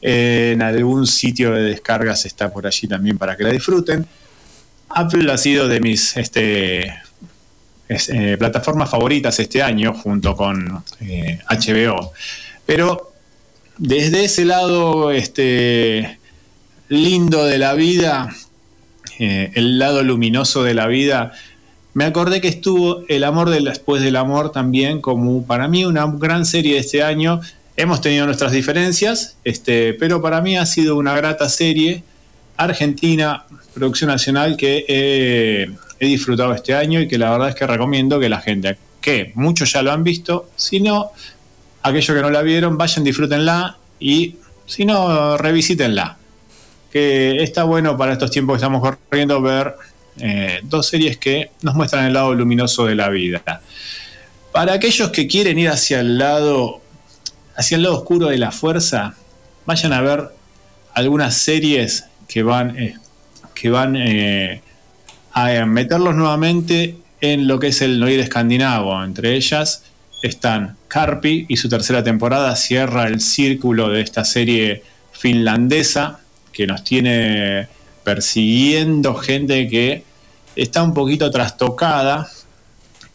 Speaker 5: Eh, en algún sitio de descargas está por allí también para que la disfruten. Apple ha sido de mis este, es, eh, plataformas favoritas este año, junto con HBO. Pero desde ese lado este, lindo de la vida, eh, el lado luminoso de la vida, me acordé que estuvo El amor del, después del amor también como para mí una gran serie de este año. Hemos tenido nuestras diferencias, este, pero para mí ha sido una grata serie argentina, producción nacional que he, he disfrutado este año y que la verdad es que recomiendo que la gente, que muchos ya lo han visto, si no, aquellos que no la vieron, vayan, disfrútenla y si no, revisítenla. Que está bueno para estos tiempos que estamos corriendo ver eh, dos series que nos muestran el lado luminoso de la vida. Para aquellos que quieren ir hacia el lado, hacia el lado oscuro de la fuerza, vayan a ver algunas series que van, eh, que van eh, a meterlos nuevamente en lo que es el noir escandinavo. Entre ellas están Carpi y su tercera temporada cierra el círculo de esta serie finlandesa que nos tiene persiguiendo gente que está un poquito trastocada.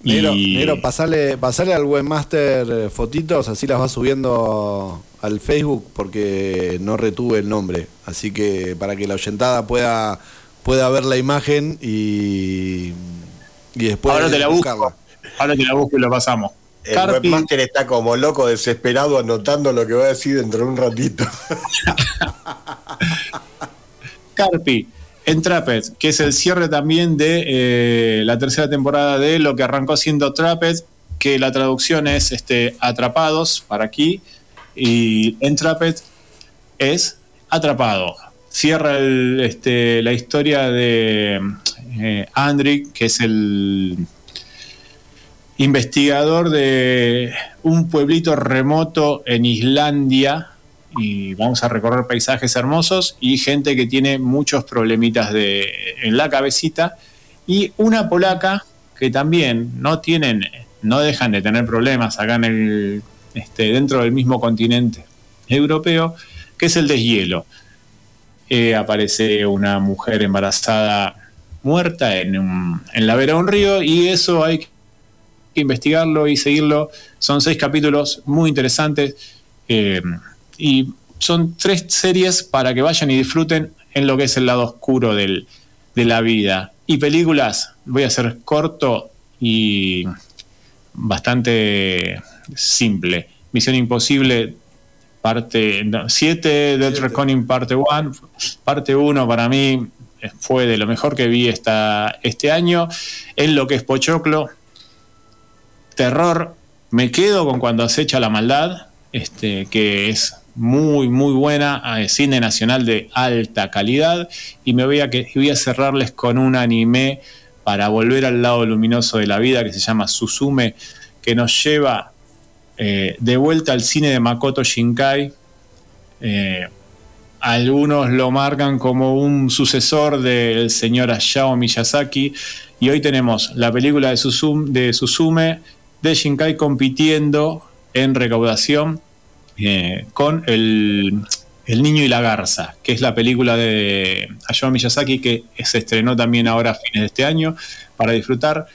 Speaker 2: Negro,
Speaker 5: y
Speaker 2: negro, pasale, pasale al webmaster eh, fotitos, así las va subiendo al Facebook porque no retuve el nombre. Así que para que la oyentada pueda, pueda ver la imagen y, y después
Speaker 5: ahora te la busco. Ahora te la busco y lo pasamos.
Speaker 3: El
Speaker 5: Carpi,
Speaker 3: webmaster está como loco, desesperado, anotando lo que va a decir dentro de un ratito.
Speaker 5: Carpi, Entrapped, que es el cierre también de eh, la tercera temporada de lo que arrancó siendo Trapped, que la traducción es este, Atrapados para aquí, y Entrapped es Atrapado. Cierra el, este, la historia de eh, Andrick, que es el investigador de un pueblito remoto en Islandia y vamos a recorrer paisajes hermosos y gente que tiene muchos problemitas de, en la cabecita. Y una polaca que también no tienen no dejan de tener problemas acá en el este, dentro del mismo continente europeo que es el deshielo. Eh, aparece una mujer embarazada muerta en, un- en la vera de un río y eso hay que investigarlo y seguirlo. Son seis capítulos muy interesantes eh, y son tres series para que vayan y disfruten en lo que es el lado oscuro del- de la vida. Y películas, voy a ser corto y bastante simple. Misión Imposible parte 7, Death Reckoning parte 1. Parte 1 para mí fue de lo mejor que vi esta, este año. En lo que es Pochoclo, terror, me quedo con cuando acecha la maldad, este, que es muy, muy buena, cine nacional de alta calidad. Y me voy a, que, voy a cerrarles con un anime para volver al lado luminoso de la vida que se llama Susume, que nos lleva eh, de vuelta al cine de Makoto Shinkai. Eh, algunos lo marcan como un sucesor del señor Hayao Miyazaki. Y hoy tenemos la película de, Susume, de Susume de Shinkai compitiendo en recaudación eh, con el, el, Niño y la Garza, que es la película de Hayao Miyazaki que se estrenó también ahora a fines de este año para disfrutar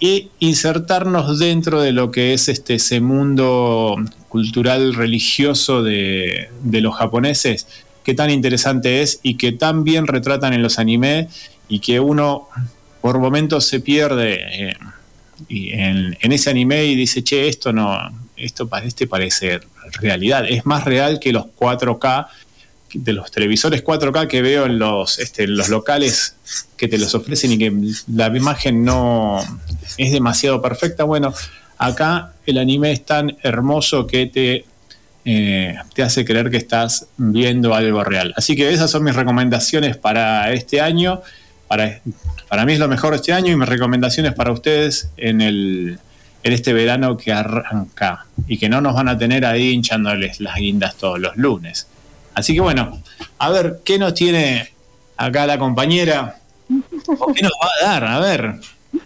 Speaker 5: y insertarnos dentro de lo que es este, ese mundo cultural religioso de, de los japoneses, que tan interesante es y que tan bien retratan en los animes y que uno por momentos se pierde. Eh, y en, ese anime y dice, che, esto no, esto este parece realidad, es más real que los 4K, de los televisores 4K que veo en los, este, los locales que te los ofrecen y que la imagen no es demasiado perfecta. Bueno, acá el anime es tan hermoso que te, eh, te hace creer que estás viendo algo real. Así que esas son mis recomendaciones para este año para, para mí es lo mejor este año y mis recomendaciones para ustedes en, el, en este verano que arranca y que no nos van a tener ahí hinchándoles las guindas todos los lunes. Así que bueno, a ver, ¿qué nos tiene acá la compañera? ¿O qué nos va a dar? A ver.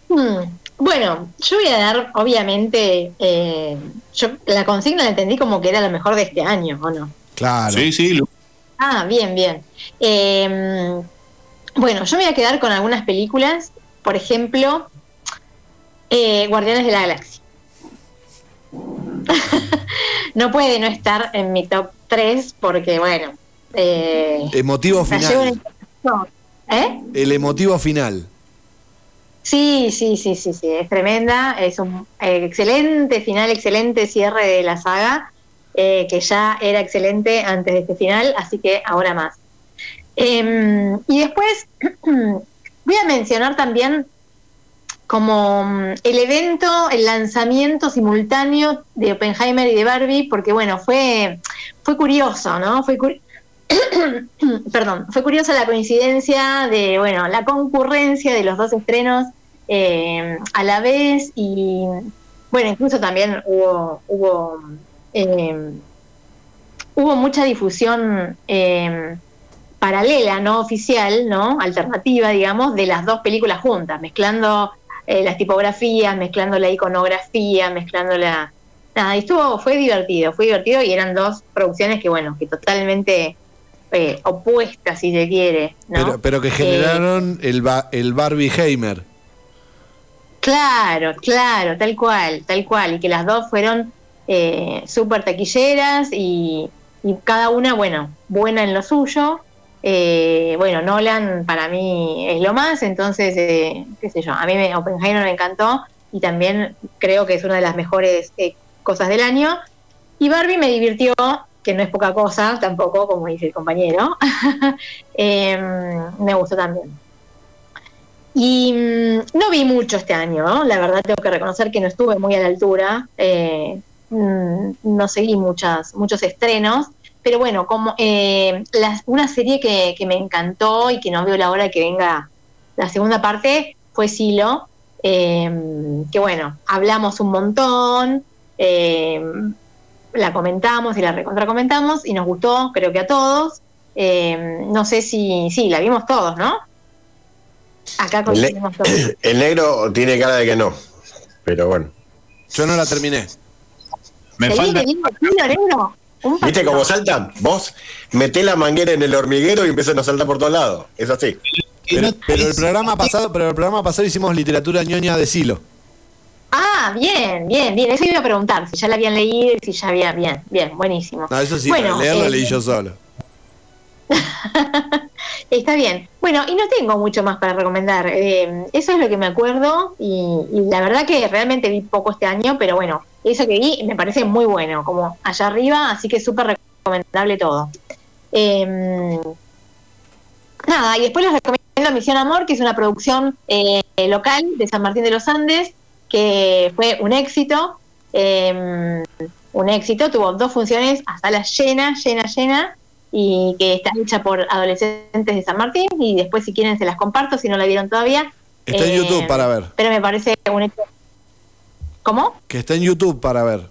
Speaker 7: Hmm, bueno, yo voy a dar, obviamente, eh, yo la consigna la entendí como que era lo mejor de este año, ¿o no?
Speaker 2: Claro.
Speaker 5: Sí, sí.
Speaker 7: Ah, bien, bien. Eh, bueno, yo me voy a quedar con algunas películas, por ejemplo, eh, Guardianes de la Galaxia. no puede no estar en mi top 3 porque, bueno...
Speaker 2: Eh, emotivo final.
Speaker 7: ¿Eh?
Speaker 2: El emotivo final.
Speaker 7: Sí, sí, sí, sí, sí, es tremenda, es un excelente final, excelente cierre de la saga, eh, que ya era excelente antes de este final, así que ahora más. Em, y después voy a mencionar también como mm, el evento, el lanzamiento simultáneo de Oppenheimer y de Barbie, porque bueno, fue, fue curioso, ¿no? Fue Perdón, fue curiosa la coincidencia de, bueno, la concurrencia de los dos estrenos em, a la vez y, bueno, incluso también hubo, hubo, em, hubo mucha difusión paralela, no oficial, ¿no? Alternativa, digamos, de las dos películas juntas, mezclando eh, las tipografías, mezclando la iconografía, mezclando la. Nada, y estuvo, fue divertido, fue divertido y eran dos producciones que, bueno, que totalmente eh, opuestas, si se quiere.
Speaker 2: ¿no? Pero, que generaron eh, el, el Barbie Heimer.
Speaker 7: Claro, claro, tal cual, tal cual. Y que las dos fueron eh, súper taquilleras y, y, cada una, bueno, buena en lo suyo. Eh, bueno, Nolan para mí es lo más, entonces, eh, qué sé yo, a mí me, Oppenheimer me encantó y también creo que es una de las mejores eh, cosas del año. Y Barbie me divirtió, que no es poca cosa tampoco, como dice el compañero. Em, me gustó también. Y mm, no vi mucho este año, la verdad tengo que reconocer que no estuve muy a la altura, mm, no seguí muchas, muchos estrenos, pero bueno, como eh, una serie que, me encantó y que no veo la hora de que venga la segunda parte fue Silo, em, que bueno, hablamos un montón, em, la comentamos y la recontra comentamos y nos gustó, creo que a todos. Em, no sé si, sí, la vimos todos, ¿no?
Speaker 3: Acá conseguimos todos. El negro tiene cara de que no, pero bueno.
Speaker 2: Yo no la terminé.
Speaker 7: Me falta... negro?
Speaker 3: ¿Viste cómo saltan? Vos metés la manguera en el hormiguero y empiezan a saltar por todos lados. Es así.
Speaker 2: Pero, el programa pasado, pero el programa pasado hicimos literatura ñoña de Silo.
Speaker 7: Ah, bien, bien, bien. Eso iba a preguntar, si ya la habían leído, si ya había. Bien, bien, buenísimo.
Speaker 2: No, eso sí, bueno, leerlo leí yo eh, solo.
Speaker 7: Está bien. Bueno, y no tengo mucho más para recomendar. Eh, eso es lo que me acuerdo y, la verdad que realmente vi poco este año, pero bueno, eso que vi me parece muy bueno, como allá arriba, así que súper recomendable todo. Em, nada, y después les recomiendo Misión Amor, que es una producción eh, local de San Martín de los Andes, que fue un éxito. em, un éxito, tuvo dos funciones a sala llena, llena, llena, y que está hecha por adolescentes de San Martín. Y después, si quieren, se las comparto, si no la vieron todavía.
Speaker 2: Está en
Speaker 7: Eh,
Speaker 2: YouTube para ver.
Speaker 7: Pero me parece un hecho. ¿Cómo?
Speaker 2: Que está en YouTube para ver.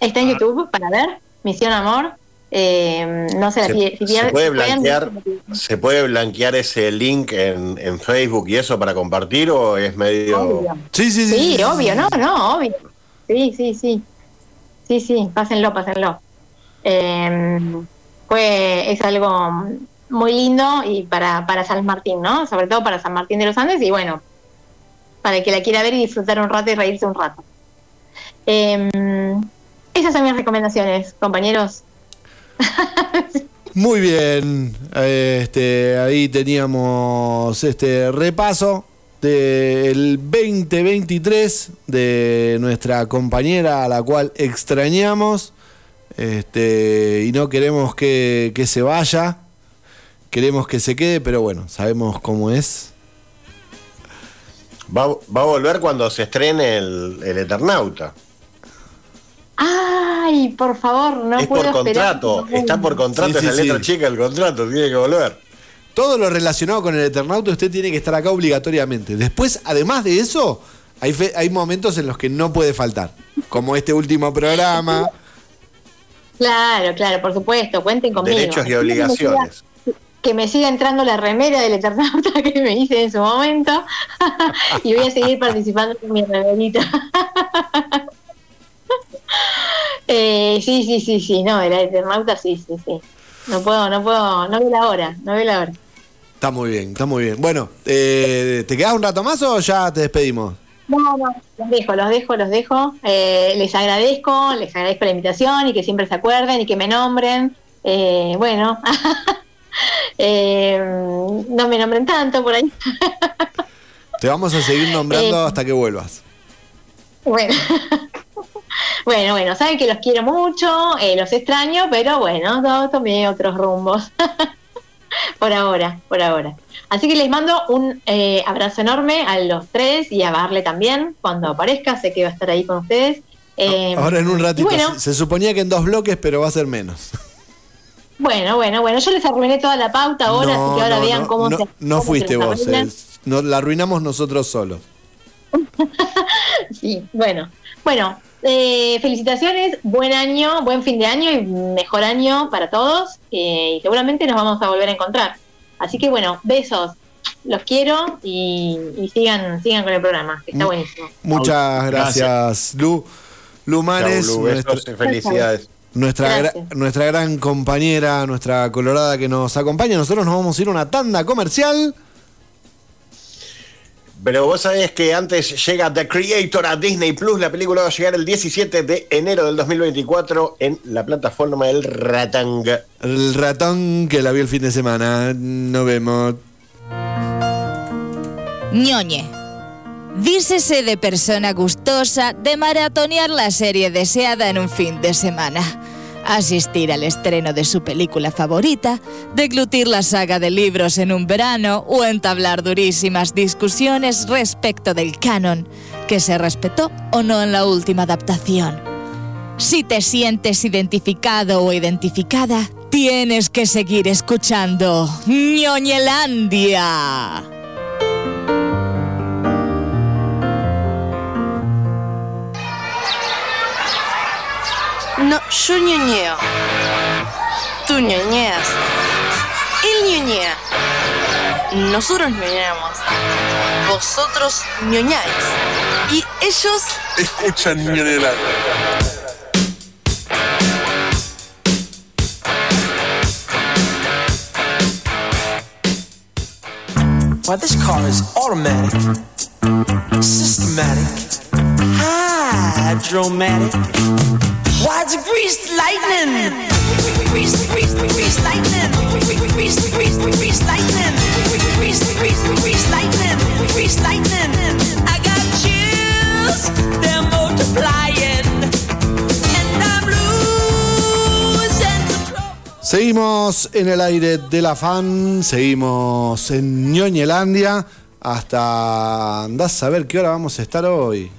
Speaker 7: Está en YouTube para ver. Misión Amor. Eh, no sé,
Speaker 3: ¿Se,
Speaker 7: si, si
Speaker 3: se puede
Speaker 7: si pueden-
Speaker 3: blanquear, ¿Se puede blanquear ese link en, en Facebook y eso para compartir o es medio...
Speaker 7: Obvio.
Speaker 2: Sí, sí, sí.
Speaker 7: Sí,
Speaker 2: sí,
Speaker 7: obvio,
Speaker 2: sí.
Speaker 7: no, no, obvio. Sí, sí, sí. Sí, sí, pásenlo, pásenlo. Eh, fue, es algo muy lindo y para, para San Martín, ¿no? Sobre todo para San Martín de los Andes y bueno, para el que la quiera ver y disfrutar un rato y reírse un rato. Eh, esas son mis recomendaciones, compañeros.
Speaker 2: Muy bien. Este, ahí teníamos este repaso del 2023 de nuestra compañera a la cual extrañamos. Este, y no queremos que, que se vaya. Queremos que se quede, pero bueno, sabemos cómo es.
Speaker 3: Va, va a volver cuando se estrene el, el Eternauta.
Speaker 7: Ay, por favor, no
Speaker 3: es
Speaker 7: puedo
Speaker 3: por
Speaker 7: esperar.
Speaker 3: contrato, está por contrato,
Speaker 2: Sí,
Speaker 3: es la letra
Speaker 2: sí.
Speaker 3: chica del contrato, tiene que volver.
Speaker 2: Todo lo relacionado con el Eternauta, usted tiene que estar acá obligatoriamente. Después, además de eso, hay, fe- hay momentos en los que no puede faltar. Como este último programa.
Speaker 7: Claro, claro, por supuesto, cuenten conmigo.
Speaker 3: Derechos y obligaciones.
Speaker 7: Que me siga entrando la remera del Eternauta que me hice en su momento y voy a seguir participando con mi remerita. eh, sí, sí, sí, sí, no, el Eternauta sí, sí, sí. No puedo, no puedo, no veo la hora, no veo la hora.
Speaker 2: Está muy bien, está muy bien. Bueno, eh, ¿te quedas un rato más o ya te despedimos?
Speaker 7: No, no, los dejo, los dejo, los dejo. Eh, les agradezco, les agradezco la invitación y que siempre se acuerden y que me nombren. Eh, bueno, eh, no me nombren tanto por ahí.
Speaker 2: Te vamos a seguir nombrando
Speaker 7: Eh.
Speaker 2: hasta que vuelvas.
Speaker 7: Bueno. Bueno, bueno, saben que los quiero mucho, eh, los extraño, pero bueno, to- tomé otros rumbos. por ahora, por ahora. Así que les mando un eh, abrazo enorme a los tres y a Barle también, cuando aparezca, sé que va a estar ahí con ustedes. Eh,
Speaker 2: Ahora en un ratito.
Speaker 7: bueno,
Speaker 2: Se, se suponía que en dos bloques, pero va a ser menos.
Speaker 7: Bueno, bueno, bueno, yo les arruiné toda la pauta ahora, así que ahora
Speaker 2: no,
Speaker 7: vean
Speaker 2: no,
Speaker 7: cómo
Speaker 2: no,
Speaker 7: se
Speaker 2: no
Speaker 7: cómo
Speaker 2: fuiste vos. eh, no, la arruinamos nosotros solos.
Speaker 7: Sí, bueno. Bueno, eh, felicitaciones, buen año, buen fin de año y mejor año para todos. eh, y seguramente nos vamos a volver a encontrar. Así que bueno, besos, los quiero y, y sigan, sigan con el programa, que está
Speaker 2: Mm.
Speaker 7: buenísimo.
Speaker 2: Muchas gracias, Lu. Lu Manes,
Speaker 3: Chau, Lu, besos
Speaker 2: nuestra,
Speaker 3: y felicidades.
Speaker 2: Nuestra, gra- nuestra gran compañera, nuestra colorada que nos acompaña. Nosotros nos vamos a ir a una tanda comercial.
Speaker 3: Pero vos sabés que antes llega The Creator a Disney Plus. La película va a llegar el 17 de enero del 2024 en la plataforma del Ratang.
Speaker 2: El ratón que la vi el fin de semana. Nos vemos.
Speaker 1: Ñoñe. Dícese de persona gustosa de maratonear la serie deseada en un fin de semana. Asistir al estreno de su película favorita, deglutir la saga de libros en un verano o entablar durísimas discusiones respecto del canon, que se respetó o no en la última adaptación. Si te sientes identificado o identificada, tienes que seguir escuchando Ñoñelandia.
Speaker 8: No, yo ñoñeo. Tú ñoñeas. Él ñoñea. Nosotros ñoñamos. Vosotros ñoñáis. Y ellos
Speaker 9: Escuchan Ñonela.
Speaker 10: Why, this car is automatic, systematic, hydromatic. Lightning.
Speaker 2: Seguimos en el aire de la fan, seguimos en Ñoñelandia. Hasta andás a ver qué hora vamos a estar hoy.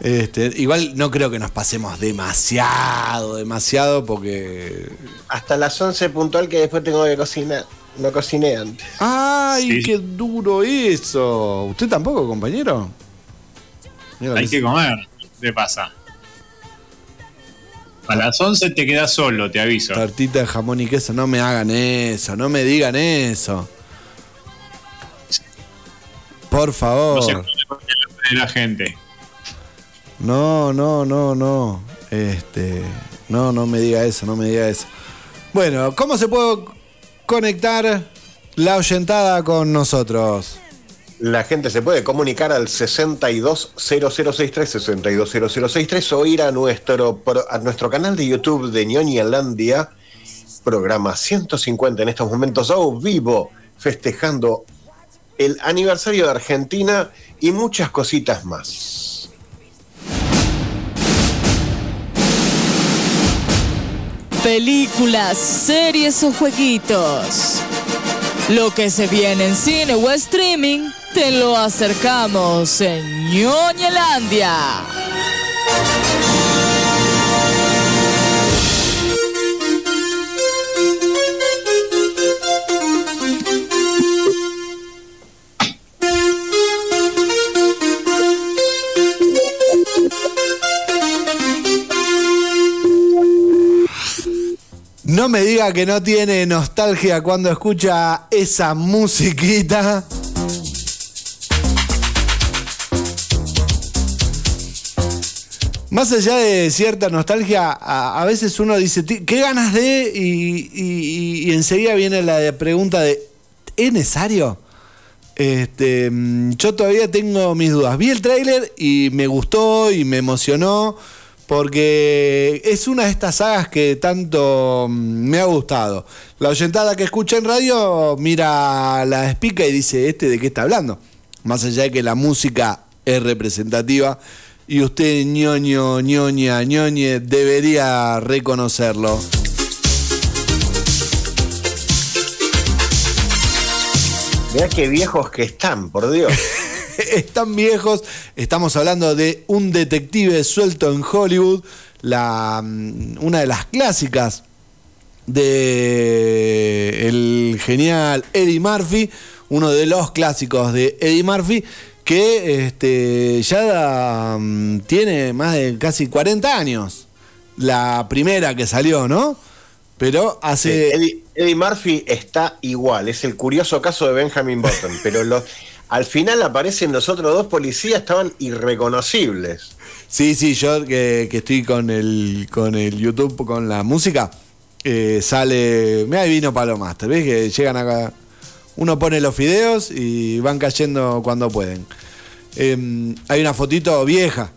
Speaker 2: Este, igual no creo que nos pasemos demasiado, demasiado, porque.
Speaker 3: Hasta las 11 puntual que después tengo que cocinar. No cociné antes.
Speaker 2: ¡Ay,
Speaker 5: Sí.
Speaker 2: qué duro eso! ¿Usted tampoco, compañero? Mira,
Speaker 5: Hay que comer. ¿Qué te pasa? A las 11 te quedas solo, te aviso.
Speaker 2: Tartita de jamón y queso, no me hagan eso, no me digan eso. Por favor.
Speaker 5: No se puede con el hambre de la gente.
Speaker 2: No, no, no, no. Este, no, no me diga eso, no me diga eso. Bueno, ¿cómo se puede conectar la oyentada con nosotros?
Speaker 3: La gente se puede comunicar al 620063, 620063 o ir a nuestro, a nuestro canal de YouTube de Ñoñalandia, programa 150 en estos momentos a vivo, festejando el aniversario de Argentina y muchas cositas más.
Speaker 1: Películas, series o jueguitos. Lo que se viene en cine o streaming, te lo acercamos en Ñoñelandia.
Speaker 2: No me diga que no tiene nostalgia cuando escucha esa musiquita. Más allá de cierta nostalgia, a, veces uno dice, "Ti- ¿qué ganas de? Y, enseguida viene la pregunta de, ¿es necesario? Este, mm, yo todavía tengo mis dudas. Vi el tráiler y me gustó y me emocionó porque es una de estas sagas que tanto mm, me ha gustado. La oyentada que escucha en radio mira la espica y dice, ¿este de qué está hablando? Más allá de que la música es representativa y usted, ñoño, ñoña, ñoñe, debería reconocerlo.
Speaker 3: Mirá qué viejos que están, por Dios.
Speaker 2: están viejos. Estamos hablando de un detective suelto en Hollywood, la, mm, una de las clásicas de genial Eddie Murphy, uno de los clásicos de Eddie Murphy, que este, ya mm, tiene más de casi 40 años. La primera que salió, ¿no? Pero hace...
Speaker 3: Eddie, Eddie Murphy está igual, es el curioso caso de Benjamin Button, pero los, al final aparecen los otros dos policías, estaban irreconocibles.
Speaker 2: Sí, sí, yo que, estoy con el, con el YouTube, con la música, eh, sale. Mira, ahí vino Palomaster, ¿ves? Que llegan acá. Uno pone los videos y van cayendo cuando pueden. Eh, hay una fotito vieja.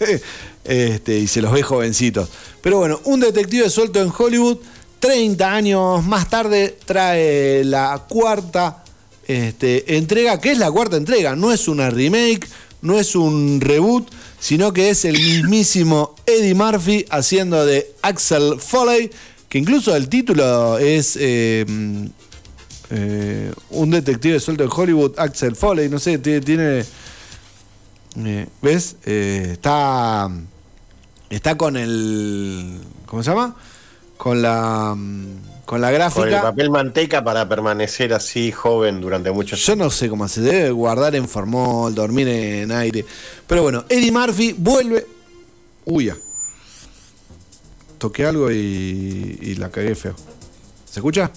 Speaker 2: este, y se los ve jovencitos. Pero bueno, un detective suelto en Hollywood, 30 años más tarde, trae la cuarta este, entrega, que es la cuarta entrega, no es una remake, no es un reboot, sino que es el mismísimo Eddie Murphy haciendo de Axel Foley, que incluso el título es eh, eh, un detective suelto en Hollywood, Axel Foley, no sé, tiene... eh, ¿Ves? Eh, está, está con el... ¿Cómo se llama? Con la, mm, con la
Speaker 3: Con el
Speaker 2: gráfica.
Speaker 3: papel manteca para permanecer así joven durante mucho
Speaker 2: Yo no sé cómo se debe guardar en formol, dormir en aire. Pero bueno, Eddie Murphy vuelve. Uy, ya. Toqué algo y, y la cagué feo. ¿Se escucha?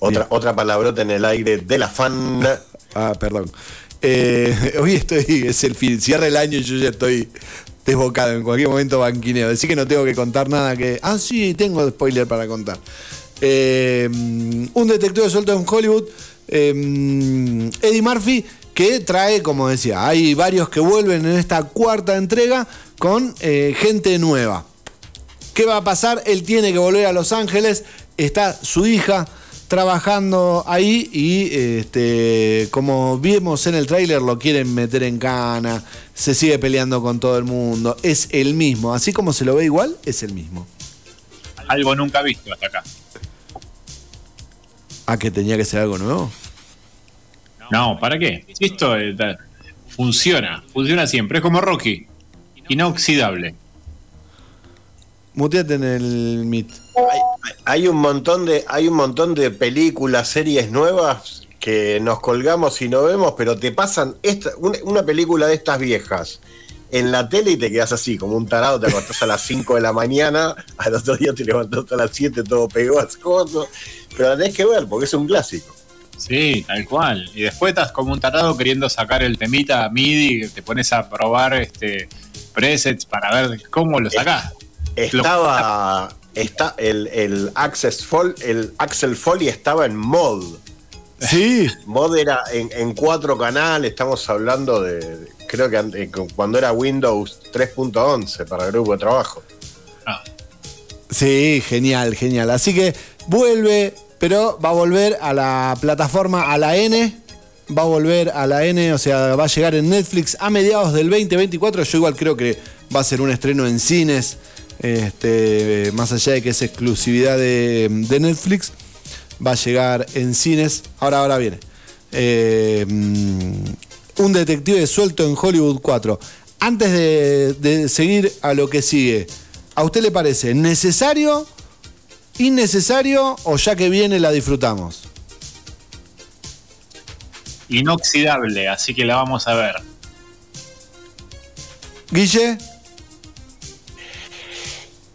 Speaker 3: Otra, otra palabrota en el aire de la fan.
Speaker 2: Ah, perdón. Eh, hoy estoy, es el fin, cierra el año y yo ya estoy desbocado. En cualquier momento banquineo. Decir que no tengo que contar nada que. Ah, sí, tengo spoiler para contar. Eh, un detective suelto en Hollywood, eh, Eddie Murphy, que trae, como decía, hay varios que vuelven en esta cuarta entrega con eh, gente nueva. ¿Qué va a pasar? Él tiene que volver a Los Ángeles. Está su hija trabajando ahí y este, como vimos en el tráiler lo quieren meter en cana, se sigue peleando con todo el mundo, es el mismo, así como se lo ve igual, es el mismo.
Speaker 5: Algo nunca visto hasta acá.
Speaker 2: Ah, que tenía que ser algo nuevo.
Speaker 5: No, ¿para qué? Esto eh, funciona, funciona siempre, es como Rocky, inoxidable.
Speaker 2: Muteate en el Meet.
Speaker 3: Hay un montón de, hay un montón de películas, series nuevas que nos colgamos y no vemos, pero te pasan esta, una, una película de estas viejas en la tele y te quedas así, como un tarado, te acostás a las 5 de la mañana, al otro día te levantás a las 7, todo pegoso, pero la tenés que ver porque es un clásico.
Speaker 5: Sí, tal cual. Y después estás como un tarado queriendo sacar el temita MIDI, que te pones a probar este presets para ver cómo lo sacás.
Speaker 3: Estaba, está, el, el, Access Fol- el Axel Foley estaba en mod.
Speaker 2: Sí.
Speaker 3: Mod era en, en cuatro canales, estamos hablando de, de- creo que ante- cuando era Windows 3.11 para el grupo de trabajo.
Speaker 2: Sí, genial, genial. Así que vuelve, pero va a volver a la plataforma, a la N. Va a volver a la N, o sea, va a llegar en Netflix a mediados del 2024. Yo igual creo que va a ser un estreno en cines, este, más allá de que es exclusividad de, Netflix, va a llegar en cines. Ahora, ahora viene. Eh, mm, un detective suelto en Hollywood 4. Antes de seguir a lo que sigue, ¿a usted le parece necesario, innecesario o ya que viene la disfrutamos?
Speaker 5: Inoxidable, así que la vamos a ver.
Speaker 2: Guille,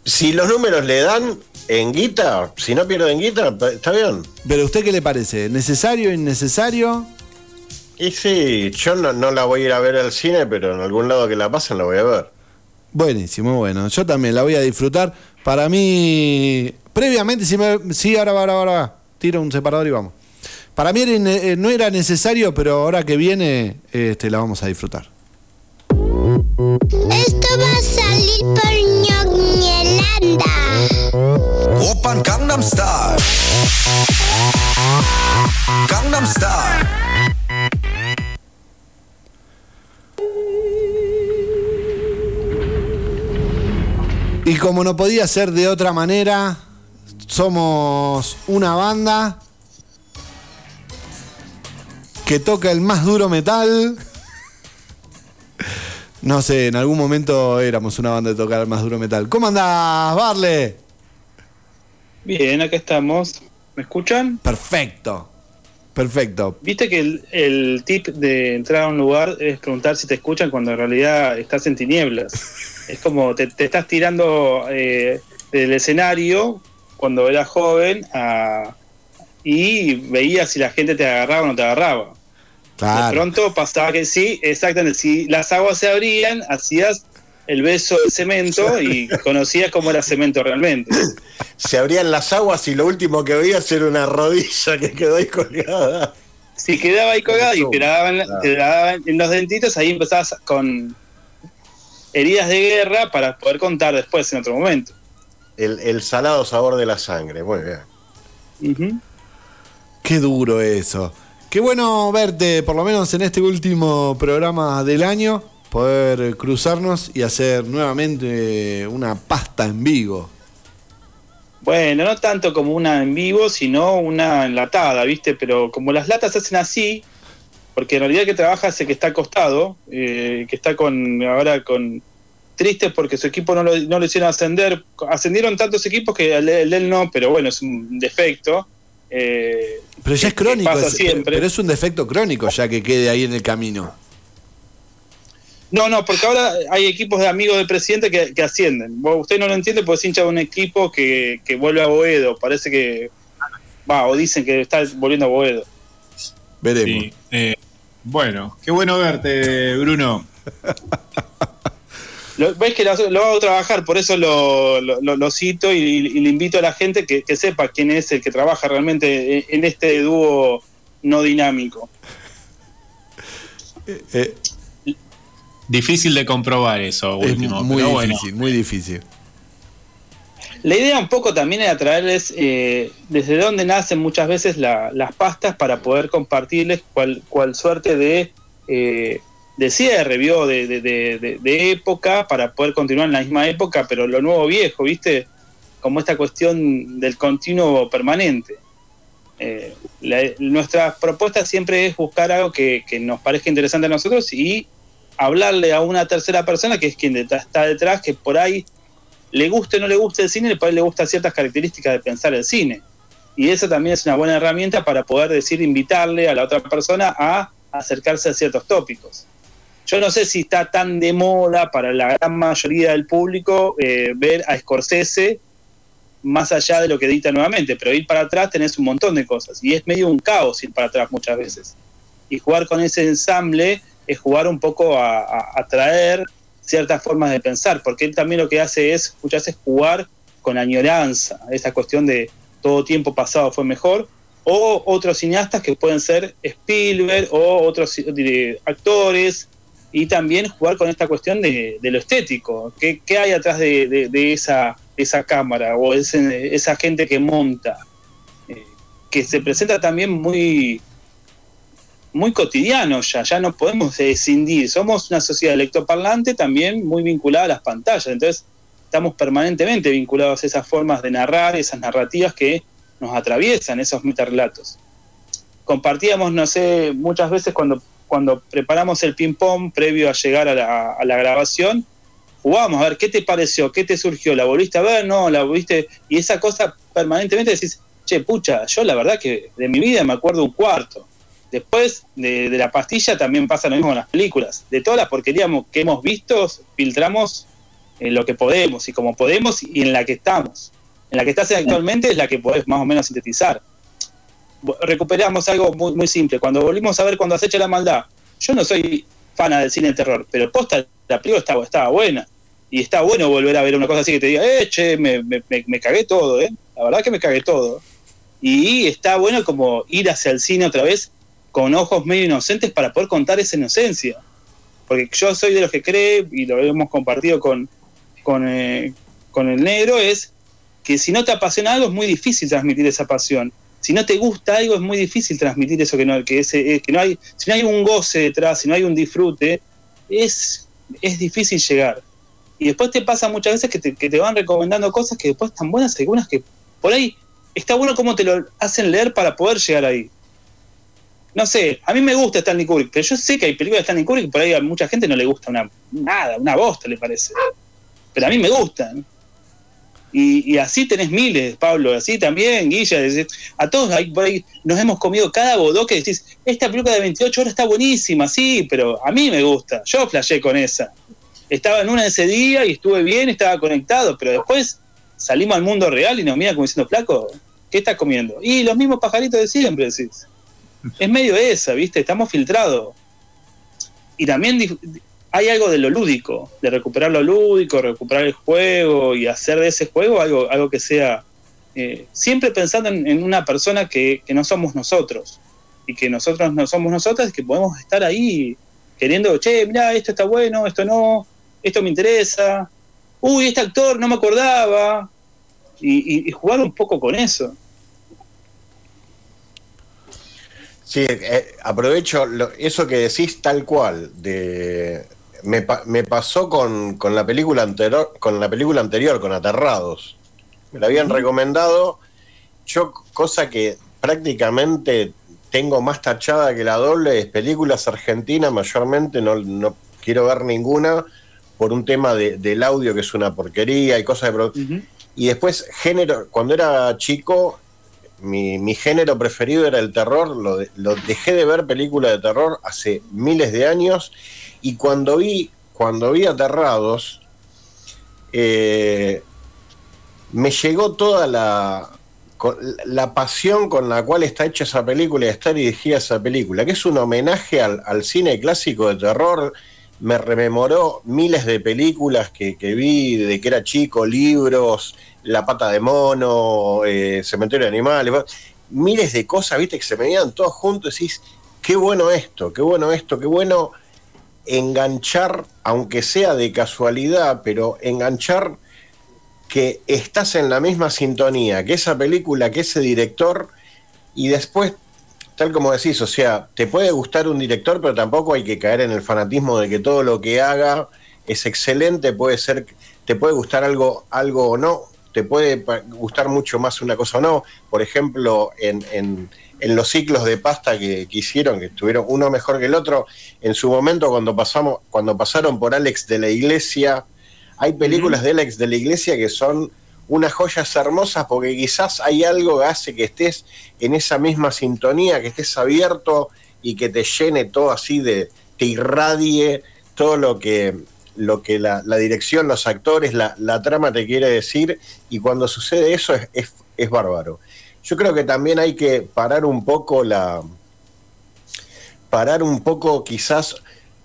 Speaker 3: Si los números le dan en guita, si no pierden guita, está bien.
Speaker 2: ¿pero a usted qué le parece? ¿Necesario, innecesario?
Speaker 3: Y sí, yo no, no la voy a ir a ver al cine, pero en algún lado que la pasen la voy a ver.
Speaker 2: Buenísimo, bueno. Yo también la voy a disfrutar. Para mí, previamente, si me, sí, ahora va, ahora va, ahora va. Tiro un separador y vamos. Para mí eh, no era necesario, pero ahora que viene, este, la vamos a disfrutar.
Speaker 11: Esto va a salir por ñoñelanda.
Speaker 12: Open Gangnam Style. Gangnam Style.
Speaker 2: Y como no podía ser de otra manera, somos una banda que toca el más duro metal. No sé, en algún momento éramos una banda de tocar el más duro metal. ¿Cómo andás, Barle?
Speaker 13: Bien, acá estamos. ¿Me escuchan?
Speaker 2: Perfecto. Perfecto.
Speaker 13: Viste que el, el tip de entrar a un lugar es preguntar si te escuchan cuando en realidad estás en tinieblas. Es como te, te estás tirando eh, del escenario cuando eras joven a- y veías si la gente te agarraba o no te agarraba. De pronto pasaba que sí, exactamente. Si las aguas se abrían, hacías el beso de cemento y conocías cómo era cemento realmente.
Speaker 3: Se abrían las aguas y lo último que veías era una rodilla que quedó ahí colgada.
Speaker 13: Si quedaba ahí colgada y te la daban,
Speaker 3: Claro.
Speaker 13: te la daban en los dentitos, ahí empezabas con heridas de guerra para poder contar después en otro momento.
Speaker 3: El, el salado sabor de la sangre, muy bien.
Speaker 2: Qué duro eso. Qué bueno verte, por lo menos en este último programa del año, poder cruzarnos y hacer nuevamente una pasta en vivo.
Speaker 13: Bueno, no tanto como una en vivo, sino una enlatada, ¿viste? Pero como las latas se hacen así, porque en realidad el que trabaja es el que está acostado, eh, que está con ahora con triste porque su equipo no lo, no lo hicieron ascender. Ascendieron tantos equipos que el, el de él no, pero bueno, es un defecto. Eh,
Speaker 2: Pero ya es crónico,
Speaker 13: pasa
Speaker 2: es-
Speaker 13: siempre.
Speaker 2: pero es un defecto crónico ya que quede ahí en el camino.
Speaker 13: No, no, porque ahora hay equipos de amigos del presidente que, que ascienden. Usted no lo entiende porque es hincha de un equipo que, que vuelve a Boedo. Parece que. Va, o dicen que está volviendo a Boedo.
Speaker 2: Veremos.
Speaker 5: Sí, eh, bueno, qué bueno verte, Bruno.
Speaker 13: Lo, ves que lo, lo hago trabajar, por eso lo, lo- lo- lo cito y, y le invito a la gente que, que sepa quién es el que trabaja realmente en, en este dúo no dinámico.
Speaker 2: Eh,
Speaker 5: Difícil de comprobar eso
Speaker 2: es
Speaker 5: último,
Speaker 2: muy
Speaker 5: pero bueno.
Speaker 2: difícil, muy difícil.
Speaker 13: La idea un poco también era traerles eh, desde dónde nacen muchas veces la- las pastas para poder compartirles cuál, cuál suerte de, eh, de cierre. De, de- de- época para poder continuar en la misma época, pero lo nuevo viejo, ¿viste? Como esta cuestión del continuo permanente. Eh, nuestra propuesta siempre es buscar algo que, nos parezca interesante a nosotros y hablarle a una tercera persona que es quien está detrás, que por ahí le guste o no le guste el cine, por ahí le gustan ciertas características de pensar el cine. Y eso también es una buena herramienta para poder decir, invitarle a la otra persona a acercarse a ciertos tópicos. Yo no sé si está tan de moda para la gran mayoría del público eh, ver a Scorsese más allá de lo que dicta nuevamente, pero ir para atrás tenés un montón de cosas y es medio un caos ir para atrás muchas veces. Y jugar con ese ensamble es jugar un poco a, traer ciertas formas de pensar, porque él también lo que hace es, muchas veces, jugar con añoranza, esa cuestión de todo tiempo pasado fue mejor, o otros cineastas que pueden ser Spielberg o otros eh, actores, y también jugar con esta cuestión de, lo estético, ¿Qué, hay atrás de, esa cámara o ese- esa gente que monta, Eh, que se presenta también muy, muy cotidiano ya, ya no podemos escindir, somos una sociedad electroparlante también muy vinculada a las pantallas, entonces estamos permanentemente vinculados a esas formas de narrar, esas narrativas que nos atraviesan, esos metarrelatos. Compartíamos, no sé, muchas veces cuando, cuando preparamos el ping-pong previo a llegar a la, grabación, jugábamos a ver qué te pareció, qué te surgió, la volviste a ver, no, la volviste, y esa cosa permanentemente decís, che, pucha, yo la verdad que de mi vida me acuerdo un cuarto. Después de, de la pastilla también pasa lo mismo con las películas. De todas las porquerías que hemos visto, filtramos eh, lo que podemos y como podemos y en la que estamos. En la que estás actualmente es la que podés más o menos sintetizar. Recuperamos algo muy, simple. Cuando volvimos a ver cuando acecha la maldad, yo no soy fana del cine de terror, pero posta, la película estaba, buena. Y está bueno volver a ver una cosa así que te diga, eh, che, me, me- me- me cagué todo, ¿eh? La verdad que me cagué todo. Y está bueno como ir hacia el cine otra vez con ojos medio inocentes para poder contar esa inocencia. Porque yo soy de los que cree, y lo hemos compartido con, con, eh, con el negro, es que si no te apasiona algo es muy difícil transmitir esa pasión. Si no te gusta algo es muy difícil transmitir eso que no, que ese, eh, que no hay, si no hay un goce detrás, si no hay un disfrute, es, es difícil llegar. Y después te pasa muchas veces que te, que te van recomendando cosas que después están buenas, algunas que por ahí está bueno cómo te lo hacen leer para poder llegar ahí. No sé, a mí me gusta Stanley Kubrick, pero yo sé que hay películas de Stanley Kubrick que por ahí a mucha gente no le gusta una, nada, una bosta le parece. Pero a mí me gustan. Y, y así tenés miles, Pablo, así también, Guilla. decir, A todos por ahí nos hemos comido cada bodó que decís, esta película de 28 horas está buenísima, sí, pero a mí me gusta. Yo flashé con esa. Estaba en una ese día y estuve bien, estaba conectado, pero después salimos al mundo real y nos mira como diciendo, flaco, ¿qué estás comiendo? Y los mismos pajaritos de siempre, decís. Es medio esa, ¿viste? Estamos filtrados. Y también hay algo de lo lúdico, de recuperar lo lúdico, recuperar el juego y hacer de ese juego algo, algo que sea eh, siempre pensando en, una persona que, que no somos nosotros y que nosotros no somos nosotras, que podemos estar ahí queriendo, che, mira, esto está bueno, esto no, esto me interesa, uy, este actor no me acordaba, y, jugar un poco con eso.
Speaker 3: Sí, eh, aprovecho eso que decís tal cual. De, me, pa- me pasó con, con la película anterior, con la película anterior, con Aterrados. Me la habían recomendado. Yo, cosa que prácticamente tengo más tachada que la doble es películas argentinas, mayormente no, no quiero ver ninguna por un tema de- del audio que es una porquería y cosas de pro- y después género cuando era chico mi, mi género preferido era el terror, lo, de- lo dejé de ver películas de terror hace miles de años y cuando vi, cuando vi Aterrados, eh, me llegó toda la, la pasión con la cual está hecha esa película y está dirigida esa película, que es un homenaje al, al cine clásico de terror. Me rememoró miles de películas que, que vi de que era chico, libros, La pata de mono, eh, Cementerio de Animales, miles de cosas, viste, que se me venían todos juntos y decís, qué bueno esto, qué bueno esto, qué bueno enganchar, aunque sea de casualidad, pero enganchar que estás en la misma sintonía que esa película, que ese director, y después, tal como decís, o sea, te puede gustar un director, pero tampoco hay que caer en el fanatismo de que todo lo que haga es excelente, puede ser, te puede gustar algo, algo o no, te puede gustar mucho más una cosa o no. Por ejemplo, en, en- en los ciclos de pasta que, que hicieron, que estuvieron uno mejor que el otro, en su momento cuando pasamos, cuando pasaron por Alex de la Iglesia, hay películas de Alex de la Iglesia que son unas joyas hermosas porque quizás hay algo que hace que estés en esa misma sintonía, que estés abierto y que te llene todo así de, te irradie todo lo que, lo que la, la dirección, los actores, la, la trama te quiere decir, y cuando sucede eso es, es, es bárbaro. Yo creo que también hay que parar un poco la. parar un poco quizás.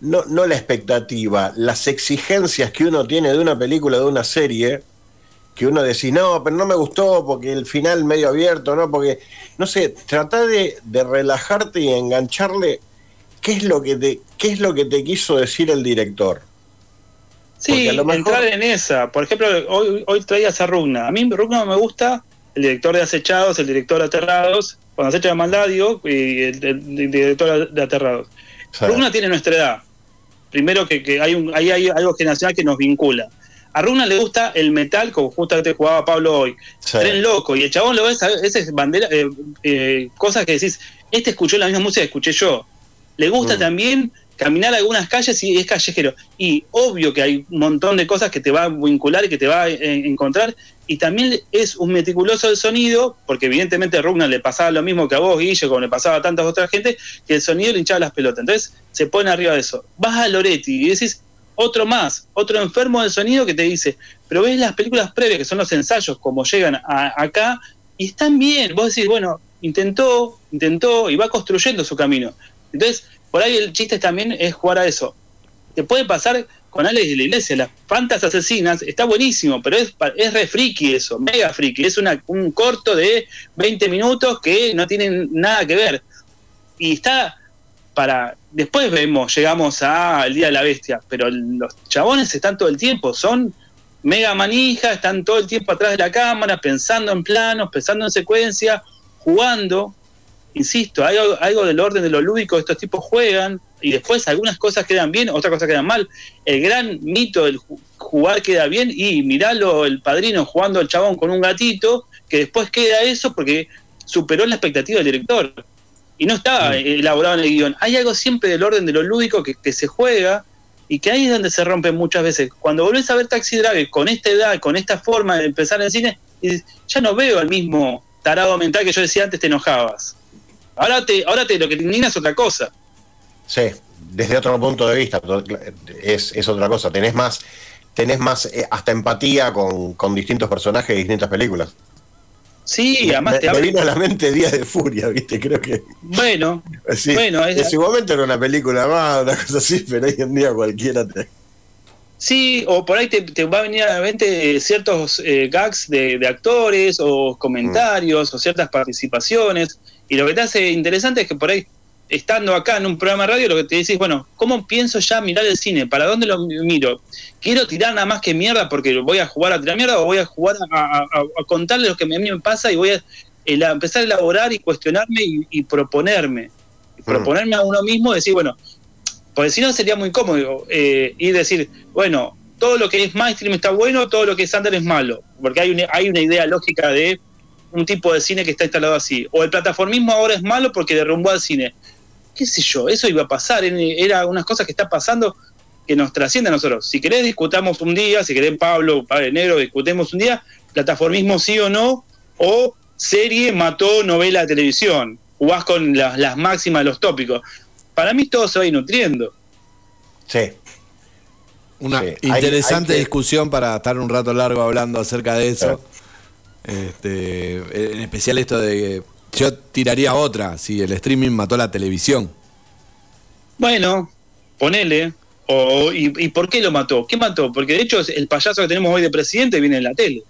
Speaker 3: No, no la expectativa, las exigencias que uno tiene de una película, de una serie, que uno decís, no, pero no me gustó porque el final medio abierto, ¿no? Porque, no sé, trata de, de relajarte y engancharle qué es lo que te, qué es lo que te quiso decir el director.
Speaker 13: Sí,
Speaker 3: a lo mejor-
Speaker 13: entrar en esa. Por ejemplo, hoy, hoy traías a Rugna. A mí Rugna me gusta, el director de Acechados, el director de Aterrados. Cuando acecha la maldad, digo, y el, el- el director de Aterrados. Rugna tiene nuestra edad. Primero que, que hay, un, hay, hay algo generacional que nos vincula. A Rugna le gusta el metal, como justamente jugaba Pablo hoy. Tren loco. Y el chabón lo ves, esa es bandera, eh, eh, cosas que decís, este escuchó la misma música que escuché yo. Le gusta
Speaker 3: Mm.
Speaker 13: también caminar algunas calles y es callejero. Y obvio que hay un montón de cosas que te va a vincular y que te va a eh, encontrar. Y también es un meticuloso del sonido, porque evidentemente a le pasaba lo mismo que a vos, Guille, como le pasaba a tantas otras gente, que el sonido le hinchaba las pelotas. Entonces se pone arriba de eso. Vas a Loretti y decís, otro más, otro enfermo del sonido que te dice, pero ves las películas previas, que son los ensayos, como llegan acá, y están bien. Vos decís, bueno, intentó, intentó y va construyendo su camino. Entonces, por ahí el chiste también es jugar a eso. Te puede pasar con Alex de la Iglesia, las fantas asesinas, está buenísimo, pero es, es re friki eso, mega friki. Es una, un corto de 20 minutos que no tienen nada que ver. Y está para. Después vemos, llegamos al Día de la Bestia, pero los chabones están todo el tiempo, son mega manija, están todo el tiempo atrás de la cámara, pensando en planos, pensando en secuencia, jugando. Insisto, hay algo, algo del orden de lo lúdico, estos tipos juegan y después algunas cosas quedan bien, otras cosas quedan mal. El gran mito del ju- jugar queda bien y miralo el padrino jugando al chabón con un gatito, que después queda eso porque superó la expectativa del director. Y no estaba elaborado en el guion. Hay algo siempre del orden de lo lúdico que, que se juega y que ahí es donde se rompe muchas veces. Cuando volvés a ver Taxi Driver con esta edad, con esta forma de empezar el cine, ya no veo el mismo tarado mental que yo decía antes te enojabas. Ahora te, ahora te lo que te indigna es otra cosa.
Speaker 3: Sí, desde otro punto de vista, es, es otra cosa. Tenés más, tenés más eh, hasta empatía con, con distintos personajes de distintas películas.
Speaker 13: Sí, además
Speaker 3: me,
Speaker 13: te
Speaker 3: me vino a la mente Día de Furia, ¿viste? Creo que.
Speaker 13: Bueno,
Speaker 3: Sí,
Speaker 13: bueno, es-
Speaker 3: en su momento era una película más, una cosa así, pero hoy en día cualquiera te.
Speaker 13: Sí, o por ahí te, te va a venir a la mente ciertos eh, gags de, de actores o comentarios o ciertas participaciones. Y lo que te hace interesante es que por ahí, estando acá en un programa de radio, lo que te decís, bueno, ¿cómo pienso ya mirar el cine? ¿Para dónde lo miro? ¿Quiero tirar nada más que mierda porque voy a jugar a tirar mierda o voy a jugar a, a- a- a contarle lo que a mí me pasa y voy a, el- a empezar a elaborar y cuestionarme y, y proponerme? Y proponerme a uno mismo, decir, bueno, porque si no sería muy cómodo eh, ir a decir, bueno, todo lo que es mainstream está bueno, todo lo que es under es malo. Porque hay una, hay una idea lógica de un tipo de cine que está instalado así. O el plataformismo ahora es malo porque derrumbó al cine. ¿Qué sé yo? Eso iba a pasar. Era unas cosas que está pasando que nos trascienden a nosotros. Si querés, discutamos un día. Si querés, Pablo, Padre Negro, discutemos un día. Plataformismo sí o no. O serie mató novela de televisión. Jugás con las, las máximas, los tópicos. Para mí todo se va a ir nutriendo.
Speaker 3: Sí.
Speaker 2: Una
Speaker 3: Sí, hay-
Speaker 2: interesante
Speaker 3: hay que-
Speaker 2: discusión para estar un rato largo hablando acerca de eso. Este, en especial esto de que yo tiraría otra, si el streaming mató la televisión.
Speaker 13: Bueno, ponele. O, y, ¿Y por qué lo mató? ¿Qué mató? Porque de hecho el payaso que tenemos hoy de presidente viene en la tele.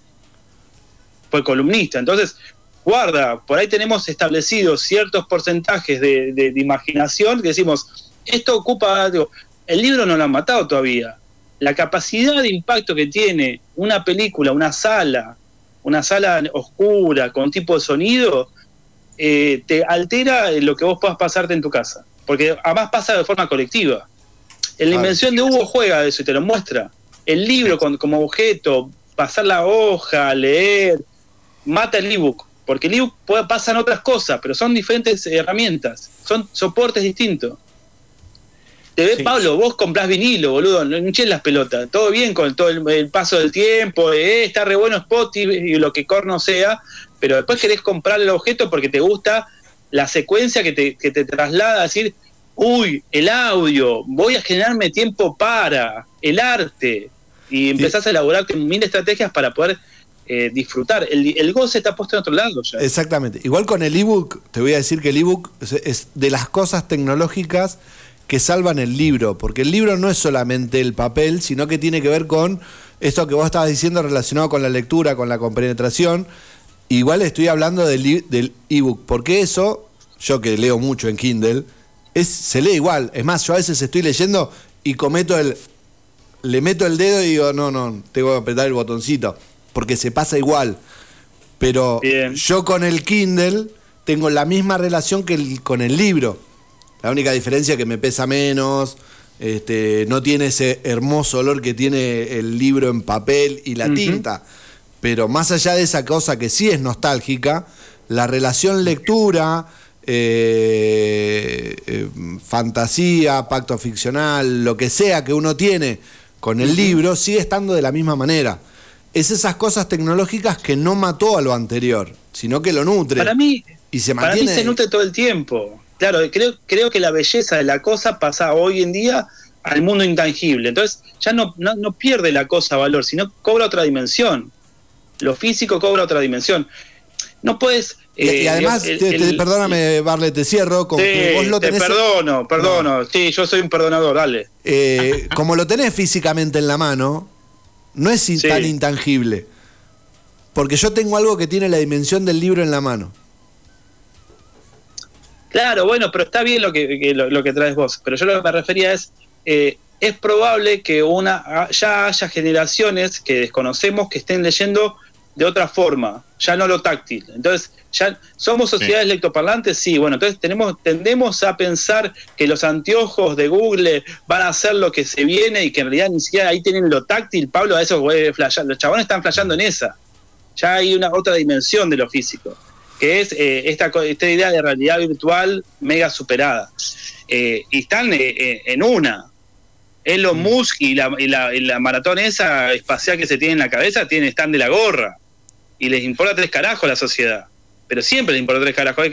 Speaker 13: Fue columnista. Entonces, guarda, por ahí tenemos establecidos ciertos porcentajes de imaginación que decimos, esto ocupa, digo, el libro no lo han matado todavía. la capacidad de impacto que tiene una película, una sala, una sala oscura, con tipo de sonido, eh, te altera lo que vos puedas pasarte en tu casa. Porque además pasa de forma colectiva. En la invención de Hugo juega eso y te lo muestra. El libro con- como objeto, pasar la hoja, leer, mata el ebook. Porque el ebook puede, pasan otras cosas, pero son diferentes herramientas, son soportes distintos. Te ves, Pablo, vos comprás vinilo, boludo, no hinches las pelotas. Todo bien con todo el, el paso del tiempo, eh, está re bueno Spotify y lo que corno sea, pero después querés comprar el objeto porque te gusta la secuencia que te, que te traslada a decir, uy, el audio, voy a generarme tiempo para el arte. Y empezás a elaborar mil estrategias para poder eh, disfrutar. El, el goce está puesto en otro lado ya.
Speaker 2: Exactamente. Igual con el ebook, te voy a decir que el ebook es, es de las cosas tecnológicas que salvan el libro, porque el libro no es solamente el papel, sino que tiene que ver con esto que vos estabas diciendo relacionado con la lectura, con la compenetración. Igual estoy hablando del, ebook, porque eso, yo que leo mucho en Kindle, es, se lee igual. Es más, yo a veces estoy leyendo y cometo el. Le meto el dedo y digo, no, no, tengo que apretar el botoncito, porque se pasa igual. Pero yo con el Kindle tengo la misma relación que el- con el libro. La única diferencia es que me pesa menos, este, no tiene ese hermoso olor que tiene el libro en papel y la tinta. Pero más allá de esa cosa que sí es nostálgica, la relación lectura, eh, eh, fantasía, pacto ficcional, lo que sea que uno tiene con el libro, sigue estando de la misma manera. Es esas cosas tecnológicas que no mató a lo anterior, sino que lo nutre.
Speaker 13: Para mí,
Speaker 2: y se
Speaker 13: Para mí se nutre todo el tiempo. Claro, creo, creo que la belleza de la cosa pasa hoy en día al mundo intangible. Entonces ya no, no, no pierde la cosa valor, sino cobra otra dimensión. Lo físico cobra otra dimensión. No puedes...
Speaker 2: Y,
Speaker 13: eh,
Speaker 2: y además,
Speaker 13: el-
Speaker 2: te- te-
Speaker 13: el-
Speaker 2: perdóname, Barle, te cierro con
Speaker 13: Sí,
Speaker 2: que vos lo
Speaker 13: te
Speaker 2: tenés.
Speaker 13: perdono, perdono. Sí, yo soy un perdonador, dale.
Speaker 2: eh, como lo tenés físicamente en la mano, no es
Speaker 13: Sí.
Speaker 2: tan intangible. Porque yo tengo algo que tiene la dimensión del libro en la mano.
Speaker 13: Claro, bueno, pero está bien lo que, que- lo, lo que traes vos. Pero yo lo que me refería es, eh, es probable que una ya haya generaciones que desconocemos que estén leyendo de otra forma, ya no lo táctil. Entonces, ya somos sociedades lectoparlantes, sí, bueno, entonces tenemos, tendemos a pensar que los anteojos de Google van a hacer lo que se viene y que en realidad ni siquiera ahí tienen lo táctil. Pablo, a eso güey, flasha- los chabones están flasheando en esa. Ya hay una otra dimensión de lo físico que es eh, esta, esta idea de realidad virtual mega superada. Eh, y están eh, eh, en una. Elon Musk y la, y, la, y la maratón esa espacial que se tiene en la cabeza tienen, están de la gorra. Y les importa tres carajos a la sociedad. Pero siempre les importa tres carajos.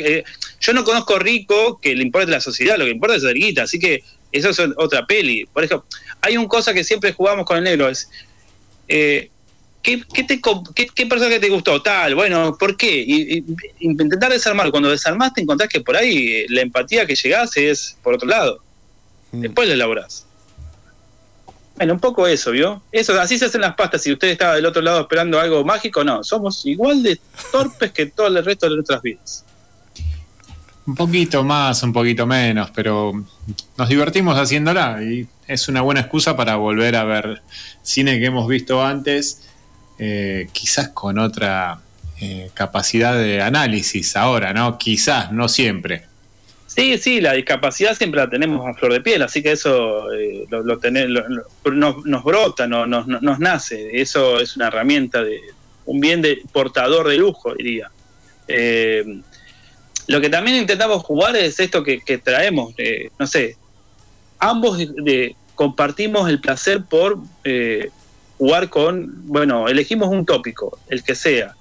Speaker 13: Yo no conozco rico que le importe la sociedad, lo que importa es hacer guita. Así que eso es otra peli. Por ejemplo, hay un cosa que siempre jugamos con el negro, es... eh, ¿Qué, qué, te, com- qué, qué personaje te gustó? Tal, bueno, ¿por qué? Y, y- intentar desarmar. Cuando desarmás te encontrás que por ahí eh, la empatía que llegás es por otro lado. Después la elaborás. Bueno, un poco eso, ¿vio? Eso, así se hacen las pastas. Si usted estaba del otro lado esperando algo mágico, no. Somos igual de torpes que todo el resto de nuestras vidas.
Speaker 5: Un poquito más, un poquito menos, pero nos divertimos haciéndola y es una buena excusa para volver a ver cine que hemos visto antes, eh, quizás con otra eh, capacidad de análisis ahora, ¿no? Quizás, no siempre.
Speaker 13: Sí, sí, la discapacidad siempre la tenemos a flor de piel, así que eso eh, lo, lo tener- nos, brota, no- nos, nos- nace. Eso es una herramienta de un bien de portador de lujo, diría. Lo que también intentamos jugar es esto que, traemos, no sé, ambos compartimos el placer por jugar con, bueno, elegimos un tópico, el que sea.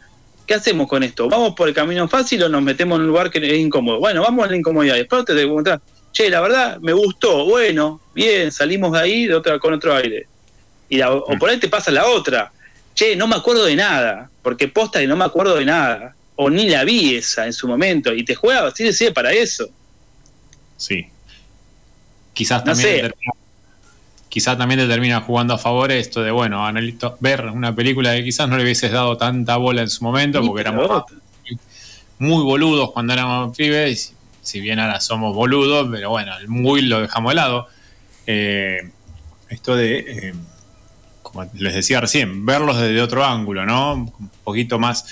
Speaker 13: ¿Qué hacemos con esto? ¿Vamos por el camino fácil o nos metemos en un lugar que es incómodo? Bueno, vamos a la incomodidad. Después te encontrás, che, la verdad, me gustó, bueno, bien, salimos de ahí de otra, con otro aire. Y la- o por ahí te pasa la otra. Che, no me acuerdo de nada, porque posta que no me acuerdo de nada. O ni la vi esa en su momento. Y te juega, sí, sí, para eso.
Speaker 5: Sí. Quizás
Speaker 13: No
Speaker 5: también,
Speaker 13: sé.
Speaker 5: Quizás también te termina jugando a favor esto de, bueno, analito, ver una película que quizás no le hubieses dado tanta bola en su momento,
Speaker 13: Sí,
Speaker 5: porque éramos muy boludos cuando éramos pibes, si bien ahora somos boludos, pero bueno, el muy lo dejamos de lado. Eh, esto de eh, como les decía recién, verlos desde otro ángulo, ¿no? Un poquito más,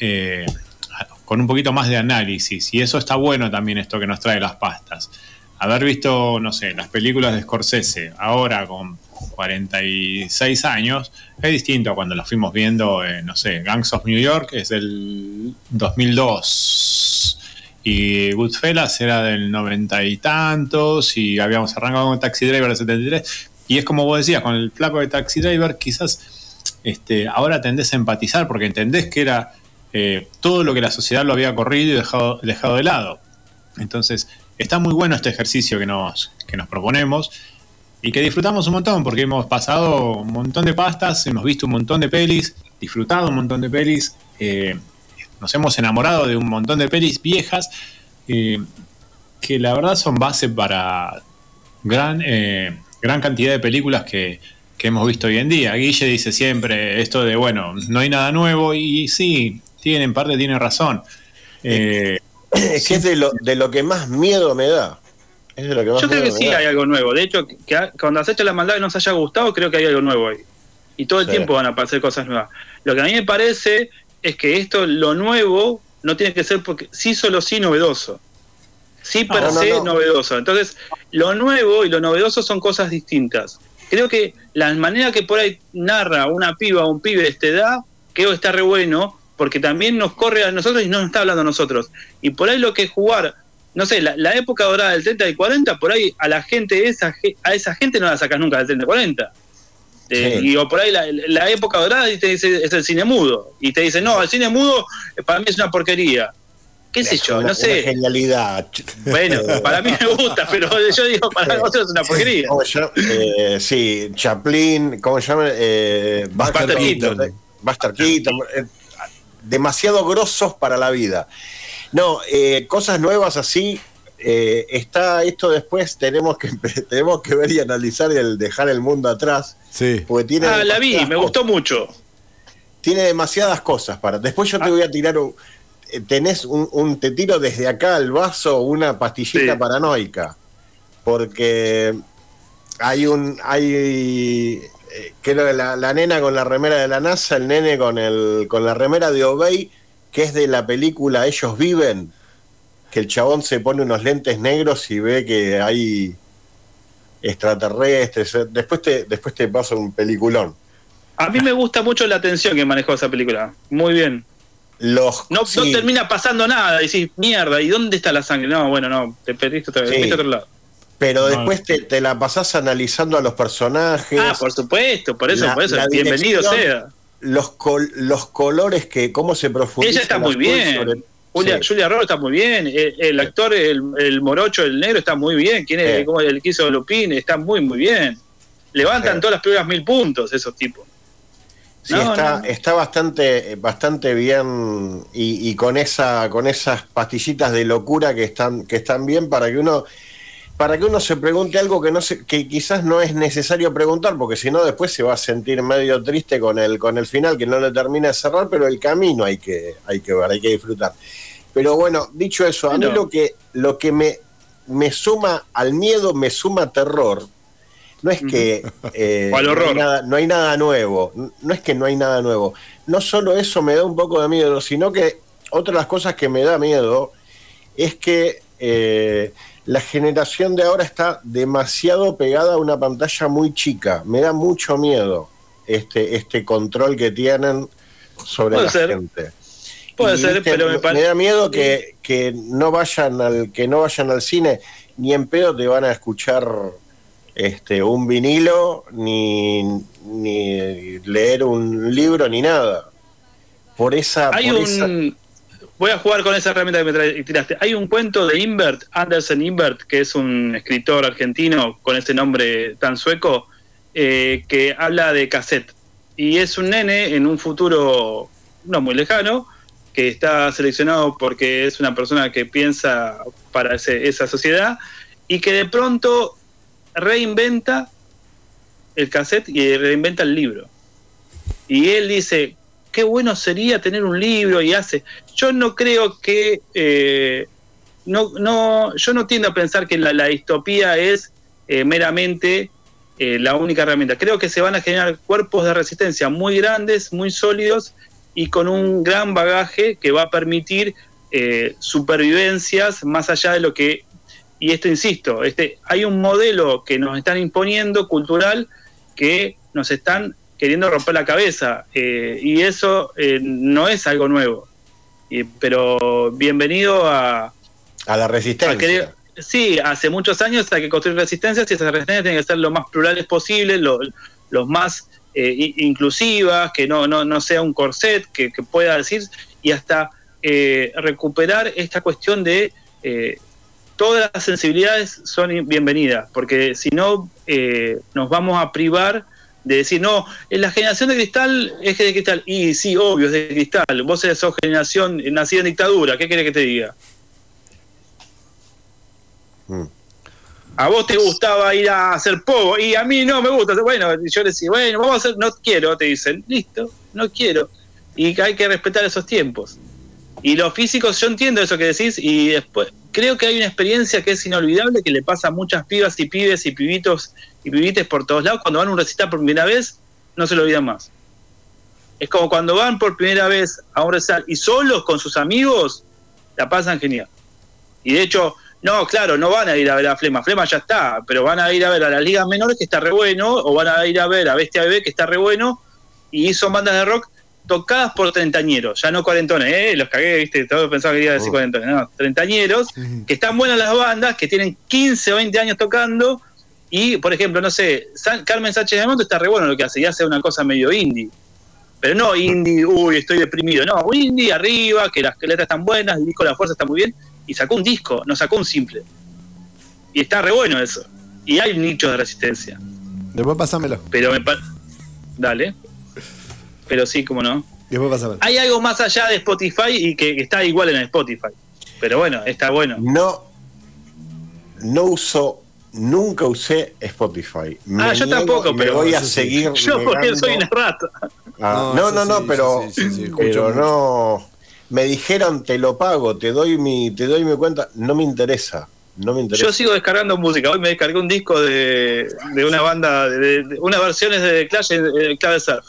Speaker 5: eh, con un poquito más de análisis. Y eso está bueno también, esto que nos trae las pastas. Haber visto, no sé, las películas de Scorsese ahora con 46 años, es distinto a cuando las fuimos viendo, eh, no sé, Gangs of New York es del 2002 y Goodfellas era del 90 y tantos y habíamos arrancado con Taxi Driver del 73 y es como vos decías, con el flaco de Taxi Driver quizás este, ahora tendés a empatizar porque entendés que era eh, todo lo que la sociedad lo había corrido y dejado, dejado de lado. Entonces, está muy bueno este ejercicio que nos, que nos proponemos y que disfrutamos un montón porque hemos pasado un montón de pastas, hemos visto un montón de pelis, disfrutado un montón de pelis, eh, nos hemos enamorado de un montón de pelis viejas eh, que la verdad son base para gran, eh, gran cantidad de películas que, que hemos visto hoy en día. Guille dice siempre esto de, bueno, no hay nada nuevo y sí, tiene, en parte tiene razón. Eh,
Speaker 3: Es que es de lo, de lo que más miedo me da. Es de lo que más
Speaker 13: Yo creo que sí
Speaker 3: da.
Speaker 13: hay algo nuevo. De hecho, que, cuando acecha la maldad y nos haya gustado, creo que hay algo nuevo ahí. Y todo el
Speaker 3: Sí.
Speaker 13: tiempo van a aparecer cosas nuevas. Lo que a mí me parece es que esto, lo nuevo, no tiene que ser porque sí solo sí novedoso. Sí per
Speaker 3: No, no,
Speaker 13: se
Speaker 3: no.
Speaker 13: novedoso. Entonces, lo nuevo y lo novedoso son cosas distintas. Creo que la manera que por ahí narra una piba o un pibe de esta edad, creo que está re bueno, porque también nos corre a nosotros y no nos está hablando a nosotros. Y por ahí lo que es jugar, no sé, la, la época dorada del 30 y 40, por ahí a la gente, esa, a esa gente no la sacas nunca del 30 y 40. Eh,
Speaker 3: Sí.
Speaker 13: Y o por ahí la, la época dorada y te dice es el cine mudo. Y te dice, no, el cine mudo eh, para mí es una porquería. ¿Qué sé yo?
Speaker 3: una-
Speaker 13: No sé.
Speaker 3: Una genialidad.
Speaker 13: Bueno, para mí me gusta, pero yo digo, para otros es una porquería.
Speaker 3: Eh, sí, Chaplin, ¿cómo se llama? Eh,
Speaker 13: Buster Keaton.
Speaker 3: Buster Keaton, eh, demasiado grosos para la vida. No, eh, cosas nuevas así. eh, está esto después, tenemos que, tenemos que ver y analizar el dejar el mundo atrás.
Speaker 2: Sí.
Speaker 3: Porque tiene
Speaker 13: Ah, la vi, me gustó mucho.
Speaker 3: tiene demasiadas cosas para. Después yo te voy a tirar un. eh, Tenés un, un- Te tiro desde acá al vaso una pastillita
Speaker 13: Sí.
Speaker 3: paranoica. Porque hay un. Hay. Eh, Creo que la, la nena con la remera de la NASA, el nene con, el, con la remera de Obey, que es de la película Ellos Viven, que el chabón se pone unos lentes negros y ve que hay extraterrestres. Después te, después te paso un peliculón.
Speaker 13: A mí me gusta mucho la tensión que manejó esa película. Muy bien.
Speaker 3: Los,
Speaker 13: No, termina pasando nada. Decís, mierda, ¿y dónde está la sangre? No, bueno, no, te perdiste otra vez.
Speaker 3: Sí.
Speaker 13: otro lado.
Speaker 3: Pero
Speaker 5: No.
Speaker 3: después te, te la pasás analizando a los personajes.
Speaker 13: Ah, por supuesto, por eso,
Speaker 3: La-
Speaker 13: por eso. Bienvenido sea.
Speaker 3: Los, col- los colores que, cómo se profundizan.
Speaker 13: Ella está muy bien.
Speaker 3: sobre-
Speaker 13: Julia,
Speaker 3: Sí.
Speaker 13: Julia Roberts está muy bien. El, el actor, el, el morocho, el negro, está muy bien. ¿Quién es?
Speaker 3: Sí.
Speaker 13: ¿Cómo el que hizo Lupín? Está muy, muy bien. Levantan
Speaker 3: Sí.
Speaker 13: todas las primeras mil puntos esos tipos.
Speaker 3: Sí,
Speaker 13: No,
Speaker 3: está,
Speaker 13: no.
Speaker 3: está bastante, bastante bien y, y con esa, con esas pastillitas de locura que están, que están bien para que uno, para que uno se pregunte algo que no se, que quizás no es necesario preguntar, porque si no después se va a sentir medio triste con el, con el final que no le termina de cerrar, pero el camino hay que, hay que ver, hay que disfrutar. Pero bueno, dicho eso, a mí lo que, lo que me, me suma al miedo, me suma terror. No es que eh,
Speaker 13: O al
Speaker 3: no, hay
Speaker 13: horror.
Speaker 3: nada, no hay nada nuevo, no es que no hay nada nuevo. No solo eso me da un poco de miedo, sino que otra de las cosas que me da miedo es que eh, la generación de ahora está demasiado pegada a una pantalla muy chica. Me da mucho miedo este, este control que tienen sobre la
Speaker 13: ser.
Speaker 3: gente.
Speaker 13: Puede
Speaker 3: Y,
Speaker 13: ser,
Speaker 3: viste,
Speaker 13: pero me
Speaker 3: me
Speaker 13: parece.
Speaker 3: da miedo que, que no vayan al que no vayan al cine ni en pedo te van a escuchar este un vinilo ni, ni leer un libro ni nada por esa,
Speaker 13: Hay
Speaker 3: por
Speaker 13: un.
Speaker 3: esa-
Speaker 13: Voy a jugar con esa herramienta que me tiraste. Hay un cuento de Invert, Andersen Invert, que es un escritor argentino con ese nombre tan sueco, eh, que habla de cassette. Y es un nene en un futuro no muy lejano, que está seleccionado porque es una persona que piensa para esa sociedad, y que de pronto reinventa el cassette y reinventa el libro. Y él dice, qué bueno sería tener un libro y hace. Yo no creo que, eh, no, no, yo no tiendo a pensar que la, distopía es eh, meramente eh, la única herramienta. Creo que se van a generar cuerpos de resistencia muy grandes, muy sólidos y con un gran bagaje que va a permitir supervivencias más allá de lo que, y esto insisto, este, hay un modelo que nos están imponiendo cultural que nos están queriendo romper la cabeza eh, y eso eh, no es algo nuevo. Y- pero bienvenido a,
Speaker 3: A la resistencia.
Speaker 13: a querer- sí, hace muchos años hay que construir resistencias y esas resistencias tienen que ser lo más plurales posible, lo- los más eh, inclusivas, que no, no, no sea un corset, que, que pueda decir, y hasta eh, recuperar esta cuestión de eh, todas las sensibilidades son bienvenidas, porque si no eh, nos vamos a privar de decir, no, la generación de cristal es de cristal, y sí, obvio, es de cristal, vos sos generación nacida en dictadura, ¿qué querés que te diga? A vos te gustaba ir a hacer pogo y a mí no me gusta. Bueno, yo le decía, bueno, vamos a hacer, no quiero, te dicen, listo, no quiero. Y hay que respetar esos tiempos. Y los físicos, yo entiendo eso que decís y después creo que hay una experiencia que es inolvidable que le pasa a muchas pibas y pibes y pibitos y pibites por todos lados cuando van a un recital por primera vez, no se lo olvidan más. Es como cuando van por primera vez a un recital y solos con sus amigos, la pasan genial. Y de hecho, no, claro, no van a ir a ver a Flema, Flema ya está, pero van a ir a ver a las ligas menores que está re bueno, o van a ir a ver a Bestia Bebé que está re bueno, y son bandas de rock tocadas por treintañeros, ya no cuarentones, ¿eh? los cagué, viste, todos pensaban que iba a decir
Speaker 2: Oh.
Speaker 13: cuarentones, no, treintañeros, que están buenas las bandas, que tienen 15 o 20 años tocando, y por ejemplo, no sé, San- Carmen Sánchez de Monte está re bueno lo que hace, y hace una cosa medio indie. Pero no indie, uy, estoy deprimido. No, un indie arriba, que las letras están buenas, el disco La Fuerza está muy bien. Y sacó un disco, no sacó un simple. Y está re bueno eso. Y hay nichos de resistencia.
Speaker 2: Después pásamelo.
Speaker 13: Pero me pa- Dale. Pero sí, como no.
Speaker 2: Después pásamelo.
Speaker 13: Hay algo más allá de Spotify y que, que está igual en Spotify. Pero bueno, está bueno.
Speaker 3: No, no uso, nunca usé Spotify. Me
Speaker 13: ah, yo tampoco, pero
Speaker 3: voy a seguir.
Speaker 13: Yo porque soy una rata.
Speaker 3: a-
Speaker 2: No,
Speaker 3: No, no, pero,
Speaker 2: sí, sí, sí, escucho
Speaker 3: pero no. Me dijeron te lo pago, te doy mi, te doy mi cuenta. No me interesa, no me interesa.
Speaker 13: Yo sigo descargando música. Hoy me descargué un disco de, de una banda, de, de unas versiones de Clash en clave surf.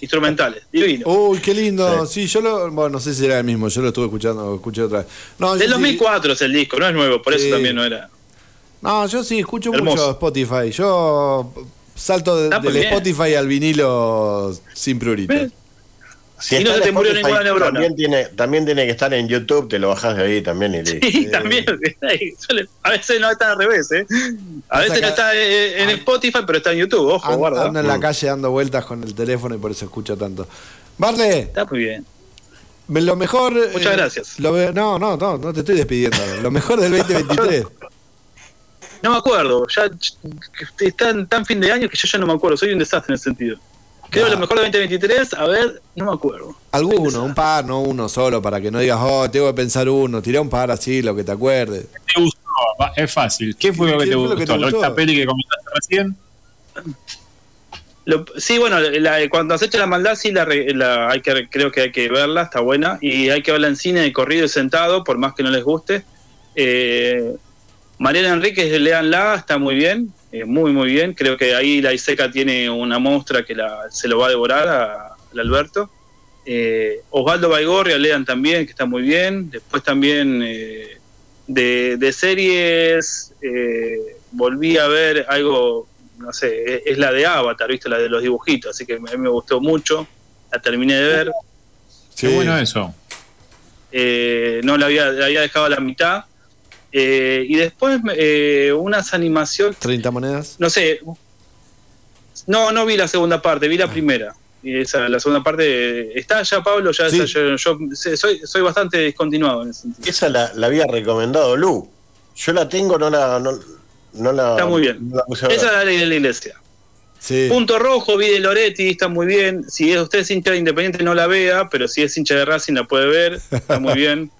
Speaker 13: Instrumentales. Divino.
Speaker 2: Uy, qué lindo. Sí. yo lo. Bueno, no sé si era el mismo, yo lo estuve escuchando, escuché otra vez. No,
Speaker 13: Del
Speaker 2: sí-
Speaker 13: 2004 es el disco, no es nuevo, por
Speaker 2: Sí.
Speaker 13: eso también no era.
Speaker 2: No, yo sí escucho
Speaker 13: Hermoso.
Speaker 2: mucho Spotify. Yo salto de- del
Speaker 13: bien.
Speaker 2: Spotify al vinilo sin prurito.
Speaker 13: ¿Ves?
Speaker 3: Si
Speaker 13: Y no se te murió
Speaker 3: Spotify,
Speaker 13: ninguna neurona.
Speaker 3: También tiene, también tiene que estar en YouTube, te lo bajas de ahí también y listo.
Speaker 13: Sí, también. A veces no está al revés, ¿eh? A veces no está eh, en Spotify, pero está en YouTube, ojo,
Speaker 2: Ando,
Speaker 13: guarda.
Speaker 2: ando en la calle dando vueltas con el teléfono y por eso escucho tanto. Barle,
Speaker 13: Está muy bien.
Speaker 2: lo mejor.
Speaker 13: Muchas
Speaker 2: eh,
Speaker 13: gracias.
Speaker 2: lo no, no, no, no te estoy despidiendo. Lo mejor del 2023.
Speaker 13: No me acuerdo, ya está en tan fin de año que yo ya no me acuerdo, soy un desastre en ese sentido. Creo
Speaker 2: Ah.
Speaker 13: lo mejor de 2023, a ver, no me acuerdo.
Speaker 2: Alguno, un par, no uno solo, para que no digas, oh, tengo que pensar uno. Tirá un par así, lo que te acuerdes.
Speaker 5: ¿Qué te gustó? Es fácil. ¿Qué fue lo que
Speaker 2: ¿Qué
Speaker 5: te
Speaker 2: fue lo
Speaker 5: gustó?
Speaker 2: que te gustó?
Speaker 5: ¿Esta peli que comentaste recién?
Speaker 13: Lo- sí, bueno, la- cuando acecha la maldad sí la, re- la- hay que creo que hay que verla, está buena y hay que verla en cine de corrido y sentado, por más que no les guste. Eh, Mariana Enríquez, leanla, está muy bien, eh, muy muy bien. Creo que ahí la Iseca tiene una muestra que la- se lo va a devorar a- al Alberto. Eh, Osvaldo Baigorria, lean también, que está muy bien. Después también eh, de, de series eh, volví a ver algo, no sé, es, es la de Avatar, ¿viste? La de los dibujitos, así que a mí me gustó mucho. La terminé de ver.
Speaker 5: Qué bueno eso.
Speaker 13: Eh, no la había, la había dejado a la mitad. Eh, y después eh, unas animaciones,
Speaker 2: 30 monedas.
Speaker 13: no sé, no, no vi la segunda parte, vi la primera. Y esa, la segunda parte, ¿está ya Pablo? Ya,
Speaker 2: Sí.
Speaker 13: esa, yo, yo sé, soy, soy bastante discontinuado en ese sentido.
Speaker 3: Esa la, la había recomendado Lu. Yo la tengo, no la. No, no la
Speaker 13: Está muy bien.
Speaker 3: no la puse a ver.
Speaker 13: Esa es la ley de la iglesia.
Speaker 2: Sí.
Speaker 13: Punto rojo, vi de Loretti, está muy bien. Si es usted es hincha de Independiente, no la vea, pero si es hincha de Racing, la puede ver, está muy bien.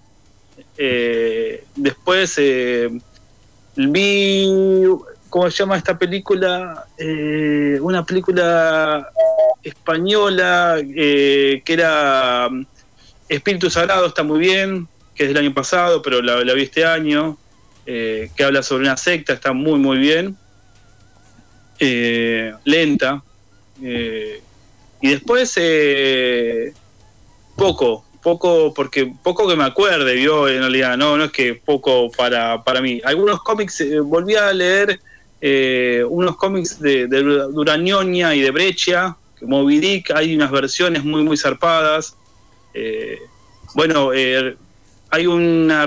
Speaker 13: Eh, después eh, vi, ¿cómo se llama esta película? Eh, una película española que era mm, Espíritu Sagrado, está muy bien, que es del año pasado, pero la, vi este año, que habla sobre una secta, está muy, muy bien. lenta. y después, poco, poco, porque poco que me acuerde, vio, en realidad, no, no es que poco para, para mí. Algunos cómics, eh, volví a leer eh, unos cómics de, de Durañoña y de Breccia, Moby Dick, hay unas versiones muy, muy zarpadas. Eh, bueno, eh, hay una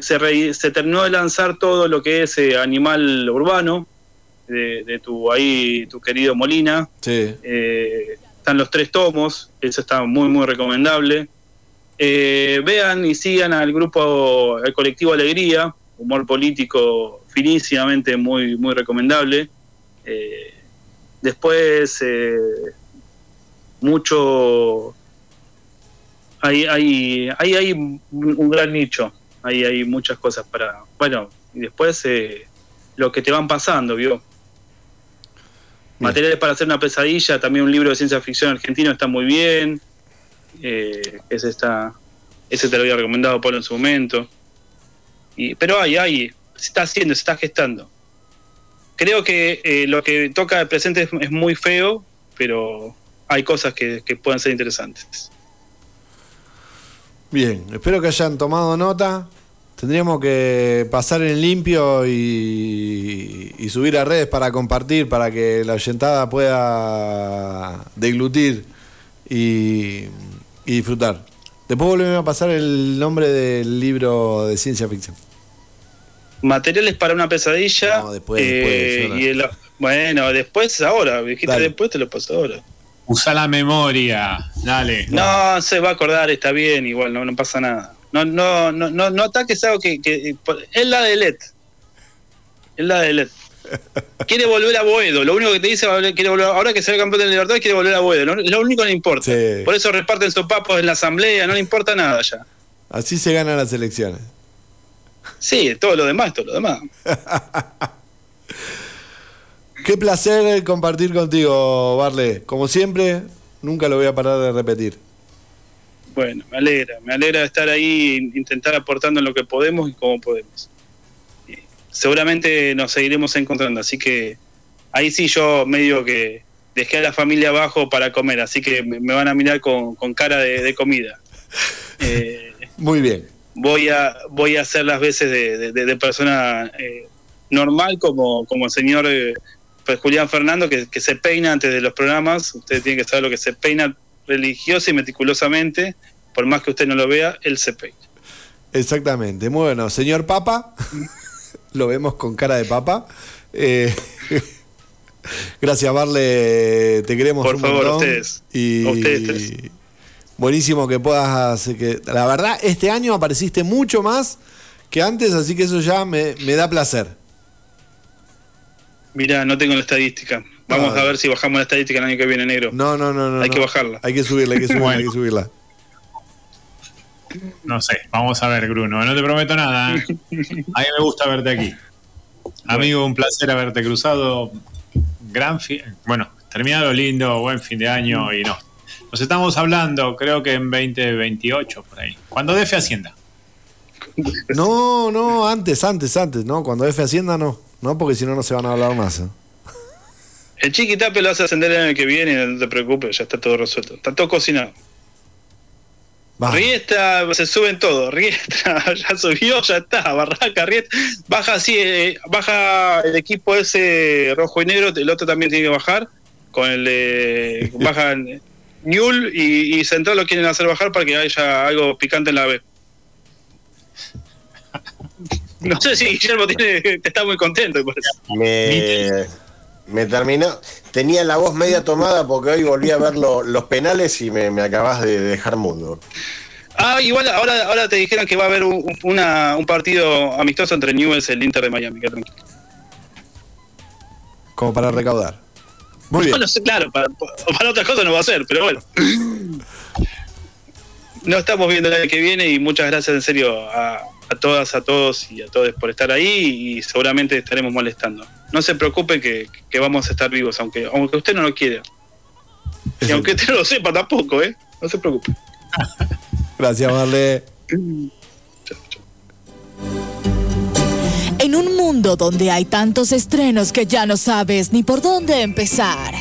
Speaker 13: se, re- se terminó de lanzar todo lo que es Animal Urbano, de, de tu ahí, tu querido Molina.
Speaker 2: Sí.
Speaker 13: Están los tres tomos, eso está muy, muy recomendable. Eh, vean y sigan al grupo, el colectivo Alegría, humor político finísimamente muy, muy recomendable. Eh, después, eh, mucho. Hay, hay, hay, hay un un gran nicho, hay, hay muchas cosas para. Bueno, y después eh, lo que te van pasando, ¿vio? Materiales para hacer una pesadilla, también un libro de ciencia ficción argentino está muy bien. Eh, ese está, ese te lo había recomendado Pablo en su momento. Y, pero hay, hay, se está haciendo, se está gestando. Creo que eh, lo que toca el presente es, es muy feo, pero hay cosas que, que pueden ser interesantes.
Speaker 2: Bien, espero que hayan tomado nota. Tendríamos que pasar en limpio y, y subir a redes para compartir, para que la oyentada pueda deglutir y, y disfrutar. Después volvemos a pasar el nombre del libro de ciencia ficción.
Speaker 13: Materiales para una pesadilla.
Speaker 2: después,
Speaker 13: eh,
Speaker 2: después,
Speaker 13: y el- bueno, después ahora, dijiste
Speaker 2: Dale.
Speaker 13: después, te lo paso ahora.
Speaker 5: Usa la memoria, dale.
Speaker 13: No, se va a acordar, está bien, igual, no, no pasa nada. No, no, no, no, no ataques algo que, que- Es la de LED. Es la de LED. Quiere volver a Boedo. Lo único que te dice, quiere volver, ahora que se ve campeón de Libertadores, quiere volver a Boedo. No- lo único que le importa. Por eso reparten sopapos en la asamblea, no le importa nada ya.
Speaker 2: Así se ganan las elecciones.
Speaker 13: Sí, todo lo demás, todo lo demás.
Speaker 2: Qué placer compartir contigo, Barle. Como siempre, nunca lo voy a parar de repetir.
Speaker 13: Bueno, me alegra, me alegra estar ahí, intentar aportando en lo que podemos y como podemos. Seguramente nos seguiremos encontrando, así que ahí sí yo medio que dejé a la familia abajo para comer, así que me van a mirar con, con cara de, de comida. Eh,
Speaker 2: Muy bien.
Speaker 13: voy a voy a hacer las veces de, de- de- de persona eh, normal como, como el señor eh, pues Julián Fernando que, que se peina antes de los programas ustedes tienen que saber lo que se peina religiosa y meticulosamente por más que usted no lo vea él se peina
Speaker 2: Exactamente. Bueno. Señor Papa, lo vemos con cara de papa. Eh, gracias, Barle. Te queremos
Speaker 13: Por
Speaker 2: un
Speaker 13: favor, a ustedes.
Speaker 2: Y
Speaker 13: A ustedes tres.
Speaker 2: buenísimo que puedas. Que, la verdad, este año apareciste mucho más que antes, así que eso ya me, me da placer.
Speaker 13: Mirá, no tengo la estadística vamos a ver si bajamos la estadística el año que viene negro
Speaker 2: No, no, no, no.
Speaker 13: hay
Speaker 2: no.
Speaker 13: que bajarla
Speaker 2: Hay que subirla, hay que subirla, hay que subirla.
Speaker 5: No sé, vamos a ver, Bruno. No te prometo nada. ¿eh? A mí me gusta verte aquí. Amigo, un placer haberte cruzado. Gran fi- bueno, terminado lindo, buen fin de año y no. Nos estamos hablando, creo que en 2028 por ahí. Cuando defe Hacienda.
Speaker 2: No, no, antes, antes, antes, ¿no? Cuando F Hacienda no. No, porque si no, no se van a hablar más. ¿eh?
Speaker 13: el chiquitape lo hace ascender el año que viene no te preocupes ya está todo resuelto está todo cocinado
Speaker 2: Va.
Speaker 13: Riestra, se suben todo. Riestra ya subió, ya está. Barraca, Riestra. Baja así, eh, baja el equipo ese rojo y negro. El otro también tiene que bajar. Con el de. Bajan Newell y, y Central lo quieren hacer bajar para que haya algo picante en la B. No sé si Guillermo tiene, está muy contento por eso.
Speaker 3: Me, me terminó. Tenía la voz media tomada porque hoy volví a ver lo- los penales y me, me acabas de dejar mudo.
Speaker 13: Ah, igual ahora, ahora te dijeron que va a haber un, una- un partido amistoso entre Newell's y el Inter de Miami. tranquilo.
Speaker 2: Como para recaudar. Muy bien.
Speaker 13: No, no sé, claro, para, para otras cosas no va a ser, pero bueno. Nos estamos viendo el año que viene y muchas gracias en serio a, a todas, a todos y a todos por estar ahí y seguramente estaremos molestando. No se preocupen que, que vamos a estar vivos, aunque, aunque usted no lo quiera. Y aunque usted no lo sepa tampoco, ¿eh? No se preocupe.
Speaker 2: Gracias, Marle.
Speaker 1: En En un mundo donde hay tantos estrenos que ya no sabes ni por dónde empezar.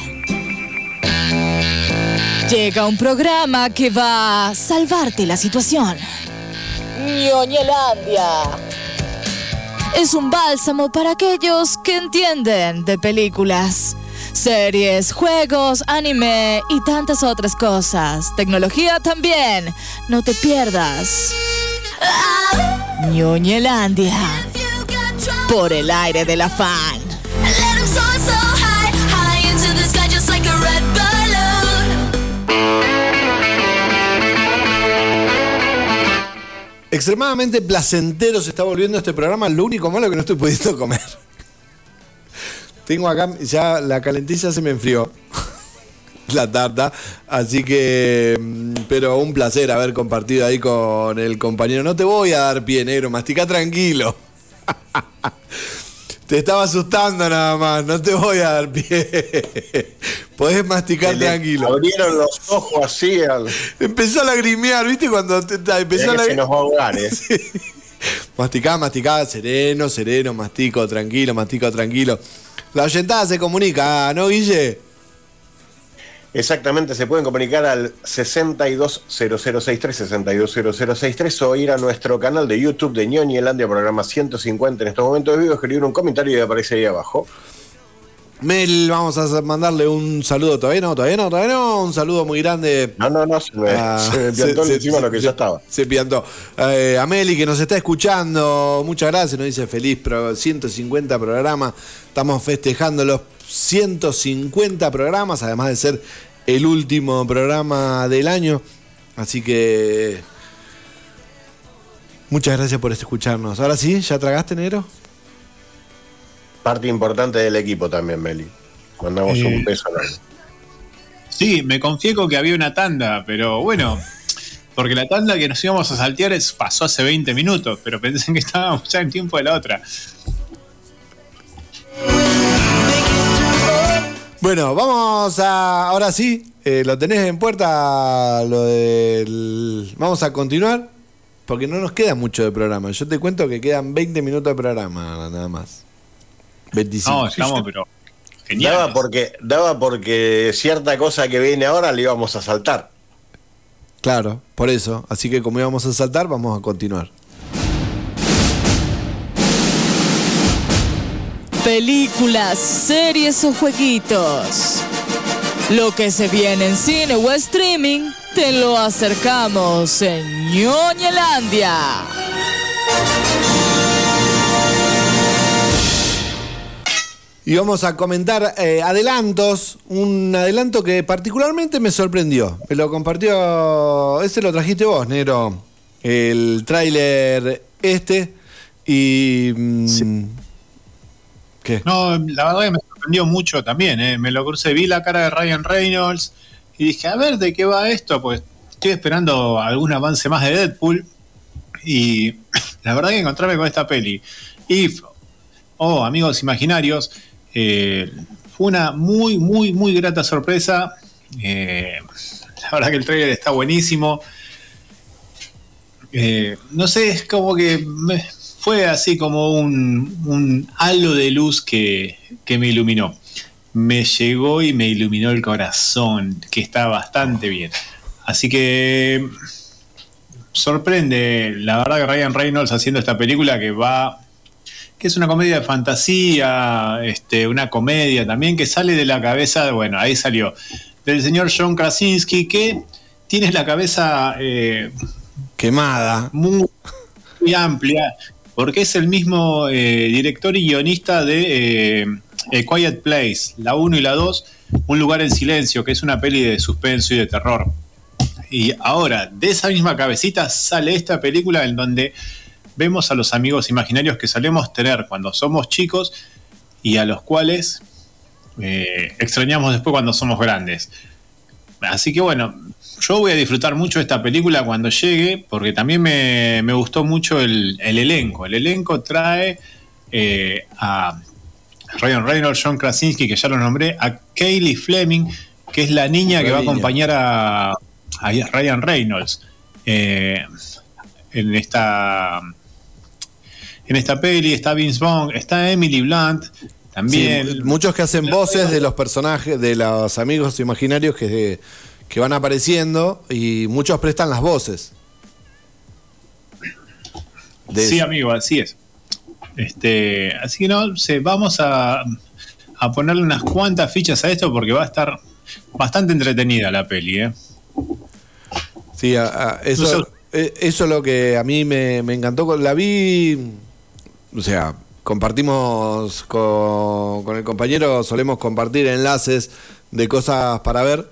Speaker 1: Llega un programa que va a salvarte la situación. Ñoñelandia. Es un bálsamo para aquellos que entienden de películas, series, juegos, anime y tantas otras cosas. Tecnología también. No te pierdas. Ñoñelandia. Por el aire de la
Speaker 2: Extremadamente placentero se está volviendo este programa. Lo único malo que no estoy pudiendo comer. Tengo acá, ya la calentiza se me enfrió. La tarta. Así que. mm, Pero un placer haber compartido ahí con el compañero. No te voy a dar pie negro, mastica tranquilo. Te estaba asustando nada más, no te voy a dar pie. Podés masticar tranquilo.
Speaker 3: Abrieron los ojos así al.
Speaker 2: Empezó a lagrimear, ¿viste? Cuando te, te- empezó a
Speaker 3: que se nos va a ahogar, ¿eh?
Speaker 2: Masticá, masticá, sereno, sereno, mastico, tranquilo, mastico, tranquilo. La oyentada se comunica, ¿no, Guille?
Speaker 3: Exactamente, se pueden comunicar al 620063, 620063 o ir a nuestro canal de YouTube de Ñoñelandia, programa 150 en estos momentos de vivo, escribir un comentario y aparece ahí abajo.
Speaker 2: Mel, vamos a mandarle un saludo. ¿Todavía no? ¿Todavía no? ¿Todavía no? Un saludo muy grande.
Speaker 3: No, no, no, se me,
Speaker 2: Ah,
Speaker 3: se me piantó encima lo que ya estaba.
Speaker 2: Se piantó. Eh, a Meli, que nos está escuchando, muchas gracias. Nos dice feliz pro- 150 programas. Estamos festejando los 150 programas, además de ser el último programa del año. Así que. Muchas gracias por escucharnos. Ahora sí, ¿ya tragaste, negro?
Speaker 3: Parte importante del equipo también, Meli. Mandamos
Speaker 5: Eh,
Speaker 3: un beso.
Speaker 5: Sí, me confié con que había una tanda, pero bueno, porque la tanda que nos íbamos a saltear es- pasó hace 20 minutos, pero pensé que estábamos ya en tiempo de la otra.
Speaker 2: Bueno, vamos a. Ahora sí, eh, lo tenés en puerta. Lo del. Vamos a continuar. Porque no nos queda mucho de programa. Yo te cuento que quedan 20 minutos de programa, nada más. 25.
Speaker 5: No, estamos, pero genial.
Speaker 3: Daba porque, daba porque cierta cosa que viene ahora le íbamos a saltar.
Speaker 2: Claro, por eso. Así que como íbamos a saltar, vamos a continuar.
Speaker 1: Películas, series o jueguitos. Lo que se viene en cine o streaming, te lo acercamos en Ñoñelandia.
Speaker 2: Y vamos a comentar eh, adelantos. Un adelanto que particularmente me sorprendió. Me lo compartió. Ese lo trajiste vos, Nero. El tráiler este. Y. mm, ¿Qué?
Speaker 5: No, la verdad que me sorprendió mucho también, ¿eh? me lo crucé, vi la cara de Ryan Reynolds y dije, a ver, ¿de qué va esto? Pues estoy esperando algún avance más de Deadpool y la verdad que encontrarme con esta peli. Y, oh, amigos imaginarios, eh, fue una muy, muy, muy grata sorpresa. Eh, la verdad que el trailer está buenísimo. Eh, no sé, es como que me- fue así como un, un halo de luz que, que me iluminó. Me llegó y me iluminó el corazón, que está bastante bien. Así que sorprende, la verdad que Ryan Reynolds haciendo esta película que va, que es una comedia de fantasía, este, una comedia también que sale de la cabeza, bueno, ahí salió, del señor John Krasinski que tiene la cabeza eh,
Speaker 2: Quemada.
Speaker 5: muy, muy amplia, porque es el mismo eh, director y guionista de eh, Quiet Place, la 1 y la 2, Un lugar en silencio, que es una peli de suspenso y de terror. Y ahora, de esa misma cabecita sale esta película en donde vemos a los amigos imaginarios que solemos tener cuando somos chicos y a los cuales eh, extrañamos después cuando somos grandes. Así que bueno, yo voy a disfrutar mucho esta película cuando llegue, porque también me, me gustó mucho el, el elenco. El elenco trae eh, a Ryan Reynolds, John Krasinski, que ya lo nombré, a Kaylee Fleming, que es la niña que va a acompañar a, a Ryan Reynolds eh, en esta en esta peli, está Vince Vaughn, está Emily Blunt, también.
Speaker 2: Sí, muchos que hacen voces de los personajes, de los amigos imaginarios que, que van apareciendo y muchos prestan las voces. De
Speaker 5: sí,
Speaker 2: eso.
Speaker 5: amigo, así es. Este, así que no, sé, vamos a, a ponerle unas cuantas fichas a esto porque va a estar bastante entretenida la peli, ¿eh?
Speaker 2: Sí, a- a- eso, eh, eso es lo que a mí me, me encantó. La vi, o sea, compartimos con, con el compañero, solemos compartir enlaces de cosas para ver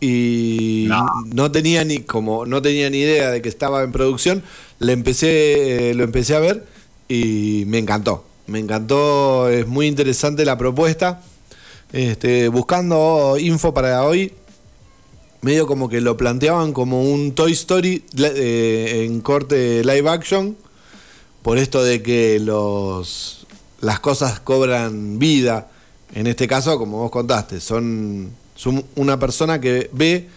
Speaker 2: y no. tenía ni como no tenía ni idea de que estaba en producción. Le empecé, eh, lo empecé a ver y me encantó. Me encantó, es muy interesante la propuesta. Este, buscando info para hoy, medio como que lo planteaban como un Toy Story eh, en corte live action, por esto de que los las cosas cobran vida. En este caso, como vos contaste, son, son una persona que ve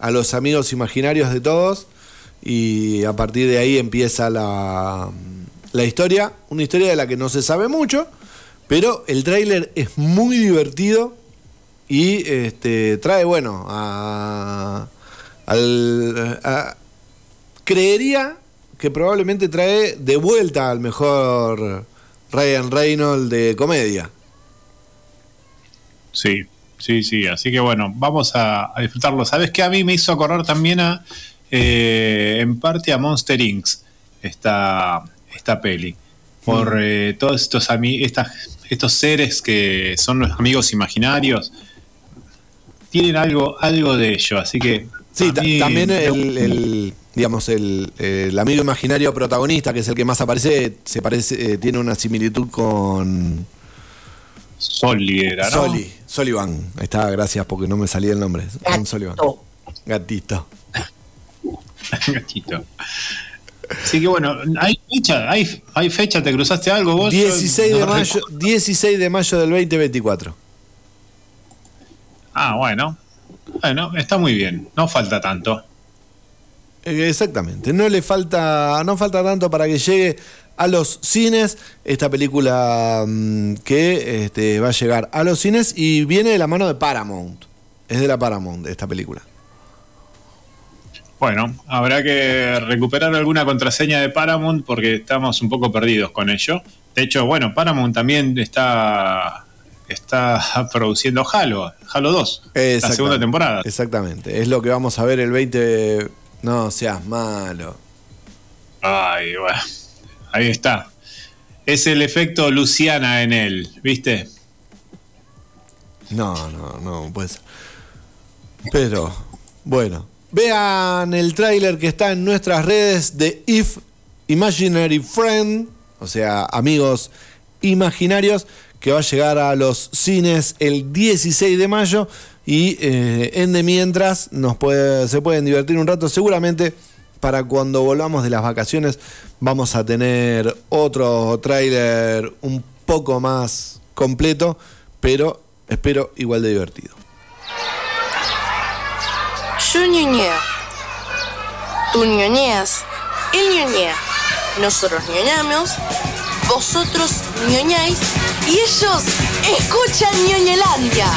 Speaker 2: a los amigos imaginarios de todos y a partir de ahí empieza la, la historia, una historia de la que no se sabe mucho, pero el tráiler es muy divertido y este, trae, bueno, a, al, a- creería que probablemente trae de vuelta al mejor Ryan Reynolds de comedia.
Speaker 5: Sí, sí, sí. Así que bueno, vamos a, a disfrutarlo. ¿Sabes qué? A mí me hizo acordar también a, eh, en parte a Monster Inc. esta, esta peli. Por eh, todos estos, estas, estos seres que son los amigos imaginarios. Tienen algo, algo de ello, así que.
Speaker 2: Sí, también el, el, digamos, el, el amigo imaginario protagonista, que es el que más aparece, se parece, eh, tiene una similitud con
Speaker 5: Soli era, ¿no?
Speaker 2: Soli, Solivan. Ahí está, gracias porque no me salía el nombre. Con Solivan. Gatito.
Speaker 5: Gatito. Así que bueno, hay fecha, hay, hay fecha, ¿te cruzaste algo vos?
Speaker 2: 16
Speaker 5: Yo
Speaker 2: de
Speaker 5: no
Speaker 2: mayo, 16 de mayo del 2024.
Speaker 5: Ah, bueno. Bueno, está muy bien. No falta tanto.
Speaker 2: Exactamente. No le falta, no falta tanto para que llegue a los cines esta película mm, que este, va a llegar a los cines y viene de la mano de Paramount. Es de la Paramount esta película.
Speaker 5: Bueno, habrá que recuperar alguna contraseña de Paramount porque estamos un poco perdidos con ello. De hecho, bueno, Paramount también está, está produciendo Halo, Halo 2, la segunda temporada.
Speaker 2: Exactamente. Es lo que vamos a ver el 20. No seas malo.
Speaker 5: Ay, bueno, ahí está. Es el efecto Luciana en él, ¿viste?
Speaker 2: No, no, no, pues. Pero, bueno. Vean el tráiler que está en nuestras redes de If Imaginary Friend, o sea, amigos imaginarios, que va a llegar a los cines el 16 de mayo y eh, en de mientras nos puede, se pueden divertir un rato. Seguramente para cuando volvamos de las vacaciones vamos a tener otro tráiler un poco más completo, pero espero igual de divertido.
Speaker 8: Yo ñoñeo. Tú ñoñeas. Él ñoñea. Nosotros ñoñamos. Vosotros ñoñáis. Y ellos escuchan ñoñelandia.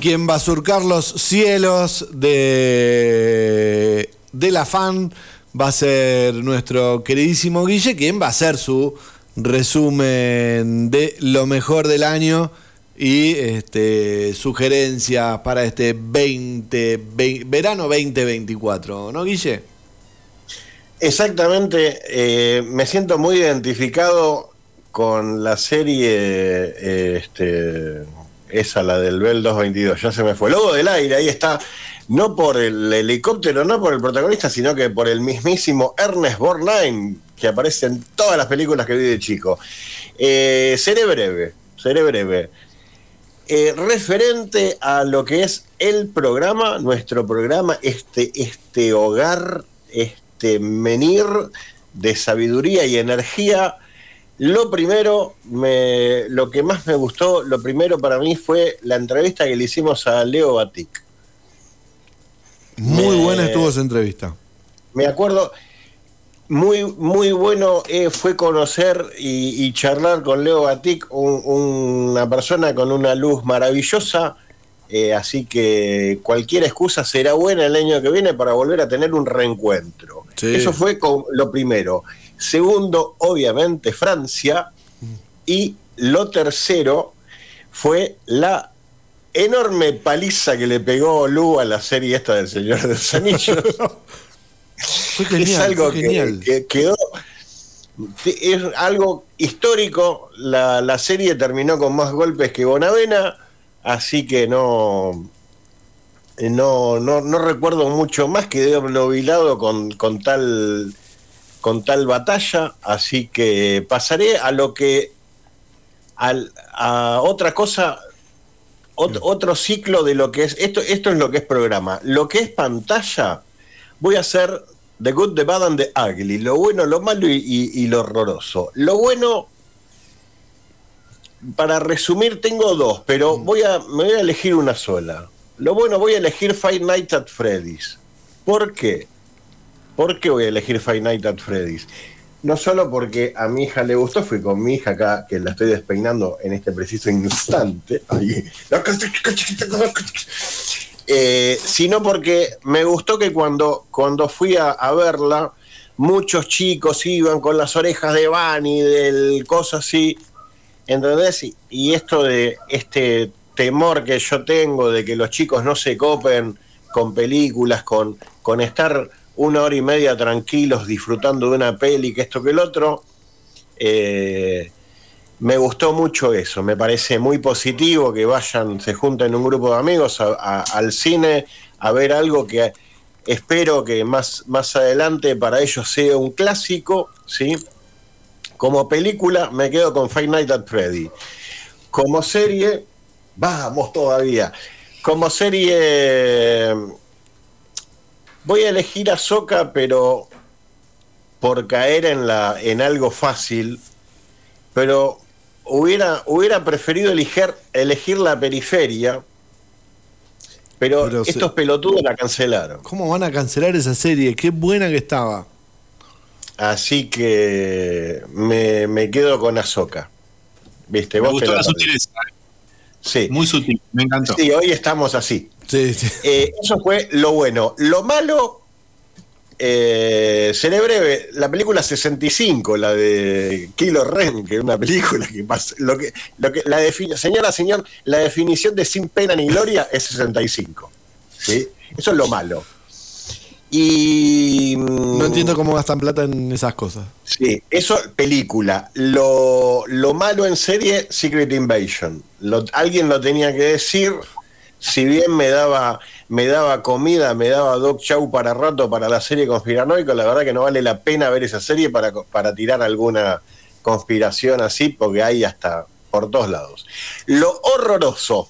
Speaker 2: Quien va a surcar los cielos de, de la fan va a ser nuestro queridísimo Guille, quien va a hacer su resumen de lo mejor del año y este, sugerencias para este 20, ve- verano 2024, ¿no, Guille?
Speaker 3: Exactamente, eh, me siento muy identificado con la serie, eh, este, esa, la del Bell 222, ya se me fue. Lobo del aire, ahí está, no por el helicóptero, no por el protagonista, sino que por el mismísimo Ernest Borgnine, que aparece en todas las películas que vi de chico. Eh, seré breve, seré breve. Eh, referente a lo que es el programa, nuestro programa, este, este hogar, este menir de sabiduría y energía, Lo primero, me, lo que más me gustó, lo primero para mí fue la entrevista que le hicimos a Leo Batik.
Speaker 2: Muy
Speaker 3: Me-
Speaker 2: buena estuvo esa entrevista.
Speaker 3: Me acuerdo, muy, muy bueno eh, fue conocer y, y charlar con Leo Batik, un- una persona con una luz maravillosa. eh, así que cualquier excusa será buena el año que viene para volver a tener un reencuentro.
Speaker 2: Sí.
Speaker 3: Eso fue con lo primero. Segundo, obviamente, Francia. Y lo tercero fue la enorme paliza que le pegó Lu a la serie esta del Señor de los Anillos.
Speaker 2: Fue genial,
Speaker 3: es algo
Speaker 2: fue
Speaker 3: que,
Speaker 2: genial.
Speaker 3: que quedó. Es algo histórico. La, la serie terminó con más golpes que Bonavena, así que no. No, no, no recuerdo mucho más que de obnubilado con, con tal con tal batalla, así que pasaré a lo que al- a otra cosa ot- otro ciclo de lo que es esto esto es lo que es programa, lo que es pantalla voy a hacer The Good, The Bad and The Ugly, lo bueno, lo malo y, y- y lo horroroso. Lo bueno, para resumir, tengo dos, pero voy a, me voy a elegir una sola. Lo bueno, voy a elegir Five Nights at Freddy's. ¿Por qué? ¿Por qué voy a elegir Five Nights at Freddy's? No solo porque a mi hija le gustó, fui con mi hija acá, que la estoy despeinando en este preciso instante. Sino porque me gustó que cuando, cuando fui a, a verla, muchos chicos iban con las orejas de Bunny, del cosa así, ¿entendés? Y, y esto de este temor que yo tengo de que los chicos no se copen con películas, con, con estar una hora y media tranquilos disfrutando de una peli, que esto que el otro, eh, me gustó mucho eso, me parece muy positivo que vayan, se junten un grupo de amigos al cine a ver algo que espero que más, más adelante para ellos sea un clásico, ¿sí? Como película me quedo con Five Nights at Freddy. Como serie, vamos todavía. Como serie voy a elegir a Soca, pero por caer en la en algo fácil, pero hubiera hubiera preferido elegir elegir la periferia, pero,
Speaker 2: Pero se-
Speaker 3: estos pelotudos la cancelaron.
Speaker 2: ¿Cómo van a cancelar esa serie? Qué buena que estaba.
Speaker 3: Así que me, me quedo con Azoka. ¿Viste?
Speaker 5: Me
Speaker 3: Vos te
Speaker 5: gustó la sutileza.
Speaker 3: Sí.
Speaker 5: Muy sutil, me encantó.
Speaker 3: Sí, hoy estamos así.
Speaker 2: Sí, sí.
Speaker 3: Eh, eso fue lo bueno. Lo malo, eh, seré breve, la película 65, la de Kilo Ren, que es una película que pasa. Lo que, lo que, la señora, señor, la definición de sin pena ni gloria es 65. ¿sí? Eso es lo malo. Y. mm,
Speaker 2: No entiendo cómo gastan plata en esas cosas.
Speaker 3: Sí, eso, película. Lo, lo malo en serie, Secret Invasion. Lo- alguien lo tenía que decir. Si bien me daba, me daba comida, me daba Doc Chow para rato para la serie conspiranoico, la verdad que no vale la pena ver esa serie para, para tirar alguna conspiración así, porque hay hasta por todos lados. Lo horroroso.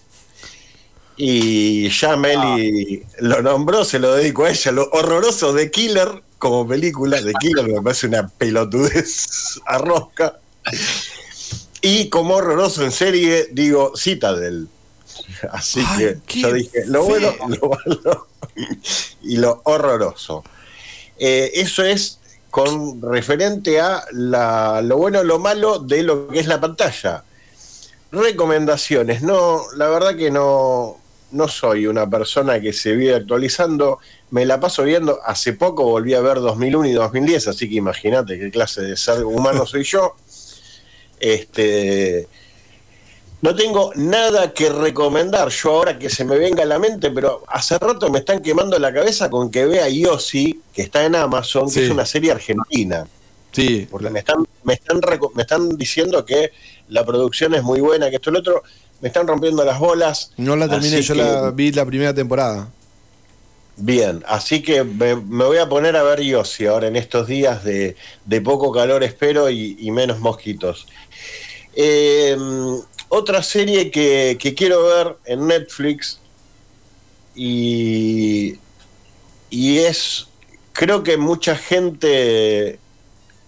Speaker 3: Y ya Meli lo nombró, se lo dedico a ella. Lo horroroso de Killer como película, de Killer me parece una pelotudez a rosca. Y como horroroso en serie, digo Citadel. Así
Speaker 2: Ay,
Speaker 3: que yo dije, lo bueno, lo malo y lo horroroso. Eh, eso es con referente a la- lo bueno, lo malo de lo que es la pantalla. Recomendaciones. No, la verdad que no, no soy una persona que se vive actualizando. Me la paso viendo. Hace poco volví a ver 2001 y 2010, así que imagínate qué clase de ser humano soy yo. Este, no tengo nada que recomendar yo ahora que se me venga a la mente, pero hace rato me están quemando la cabeza con que vea Yossi, que está en Amazon, que
Speaker 2: Sí.
Speaker 3: es una serie argentina.
Speaker 2: Sí.
Speaker 3: Porque me están, me están, me están diciendo que la producción es muy buena, que esto y lo otro. Me están rompiendo las bolas.
Speaker 2: No la terminé, yo
Speaker 3: que-
Speaker 2: la vi la primera temporada.
Speaker 3: Bien, así que me, me voy a poner a ver Yossi ahora en estos días de, de poco calor, espero, y, y menos mosquitos. Eh, otra serie que, que quiero ver en Netflix y, y es, creo que mucha gente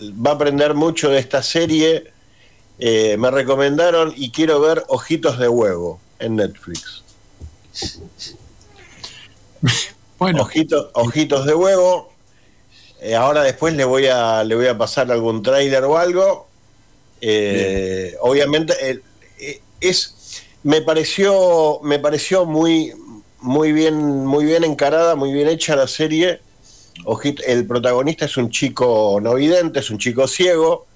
Speaker 3: va a aprender mucho de esta serie eh, me recomendaron y quiero ver Ojitos de Huevo en Netflix.
Speaker 5: Bueno.
Speaker 3: Ojitos, Ojitos de Huevo. Eh, ahora después le voy a, le voy a pasar algún tráiler o algo. Eh, obviamente es me pareció me pareció muy muy bien muy bien encarada muy bien hecha la serie. El protagonista es un chico no vidente es un chico ciego.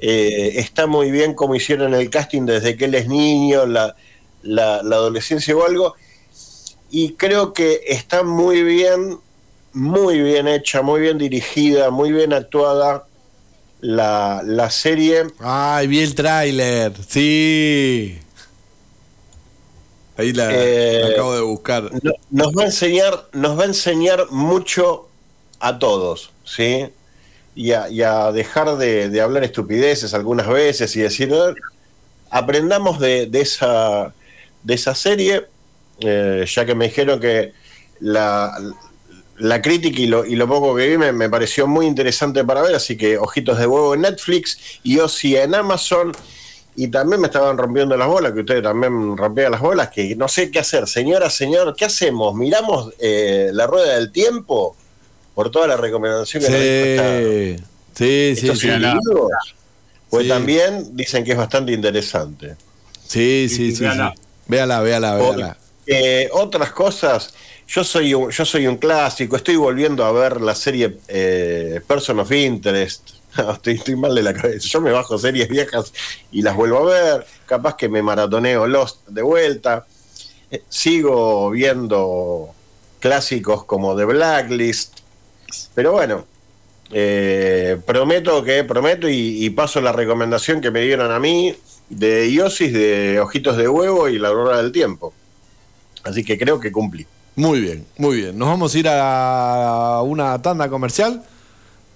Speaker 3: Eh, está muy bien como hicieron el casting desde que él es niño la, la- la adolescencia o algo. Y creo que está muy bien muy bien hecha muy bien dirigida muy bien actuada la, la serie
Speaker 2: Ay, vi el tráiler. Sí. Ahí la,
Speaker 3: Eh,
Speaker 2: la acabo de buscar.
Speaker 3: no- nos va a enseñar, nos va a enseñar mucho a todos, ¿sí? Y a, y a dejar de, de hablar estupideces algunas veces y decir, "Eh, aprendamos de, de esa, de esa serie, eh, ya que me dijeron que la, la crítica y lo, y lo poco que vi me, me pareció muy interesante para ver, así que ojitos de huevo en Netflix y Osi en Amazon. Y también me estaban rompiendo las bolas, que ustedes también rompían las bolas, que no sé qué hacer. Señora, señor, ¿qué hacemos? ¿Miramos eh, la rueda del tiempo? Por toda la recomendación que nos
Speaker 2: Sí, sí, sí.
Speaker 3: estos
Speaker 2: sí.
Speaker 3: individuos. Pues
Speaker 2: Sí.
Speaker 3: también dicen que es bastante interesante.
Speaker 2: Sí, sí, sí. sí.
Speaker 3: Véala.
Speaker 2: Véala, véala, véala.
Speaker 3: Eh, otras cosas, yo soy, un, yo soy un clásico, estoy volviendo a ver la serie eh, Person of Interest. estoy, mal de la cabeza. Yo me bajo series viejas y las vuelvo a ver. Capaz que me maratoneo Lost de vuelta. Eh, sigo viendo clásicos como The Blacklist. Pero bueno, eh, prometo que prometo y, y paso la recomendación que me dieron a mí de Iosis, de Ojitos de Huevo y La Aurora del Tiempo. Así que creo que cumplí.
Speaker 2: Muy bien, muy bien. Nos vamos a ir a una tanda comercial.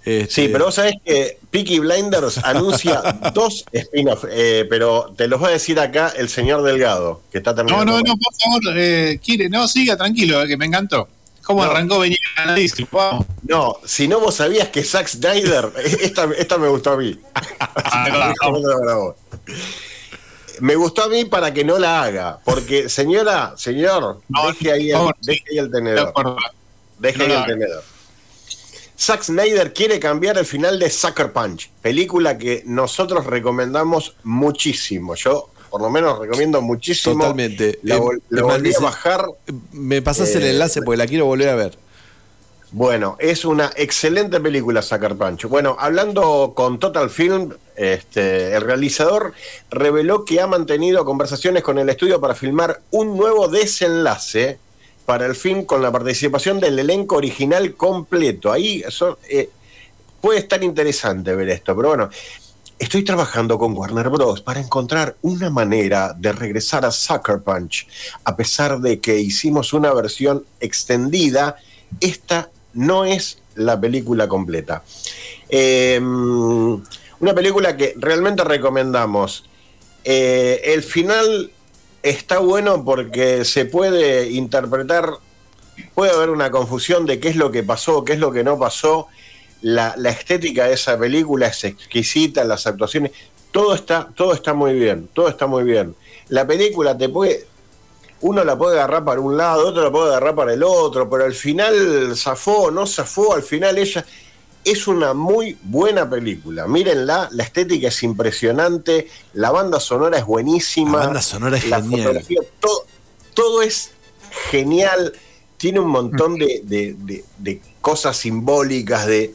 Speaker 2: Este,
Speaker 3: Sí, pero vos sabés que Peaky Blinders anuncia dos spin-offs, eh, pero te los va a decir acá el señor Delgado, que está
Speaker 5: No,
Speaker 3: terminando.
Speaker 5: no, no, por favor, eh, quiere, no, siga tranquilo, eh, que me encantó. ¿Cómo
Speaker 3: No.
Speaker 5: arrancó venir a Vamos.
Speaker 3: No, si no vos sabías que Zack Snyder, esta, esta me gustó a mí. me gustó a mí para que no la haga, porque señora, señor, deje, ahí el, deje ahí el tenedor. Deje
Speaker 5: No
Speaker 3: ahí el tenedor. Zack Snyder quiere cambiar el final de Sucker Punch, película que nosotros recomendamos muchísimo. Yo, por lo menos, recomiendo muchísimo.
Speaker 2: Totalmente.
Speaker 3: La,
Speaker 2: Eh,
Speaker 3: la volví a bajar.
Speaker 2: Me pasás el
Speaker 3: Eh,
Speaker 2: enlace porque la quiero volver a ver.
Speaker 3: Bueno, es una excelente película Sucker Punch. Bueno, hablando con Total Film, este, el realizador reveló que ha mantenido conversaciones con el estudio para filmar un nuevo desenlace para el film con la participación del elenco original completo. Ahí eh, puede estar interesante ver esto, pero bueno, estoy trabajando con Warner Bros. para encontrar una manera de regresar a Sucker Punch. A pesar de que hicimos una versión extendida, esta no es la película completa. Eh, una película que realmente recomendamos. Eh, el final está bueno porque se puede interpretar, puede haber una confusión de qué es lo que pasó, qué es lo que no pasó. La, la estética de esa película es exquisita, las actuaciones, todo está, todo está muy bien, todo está muy bien. La película te puede, uno la puede agarrar para un lado, otro la puede agarrar para el otro, pero al final zafó, no zafó, al final ella es una muy buena película. Mírenla, la estética es impresionante, la banda sonora es buenísima.
Speaker 2: La banda sonora es
Speaker 3: la
Speaker 2: genial.
Speaker 3: fotografía, todo, todo es genial, tiene un montón de, de- de- de cosas simbólicas, de...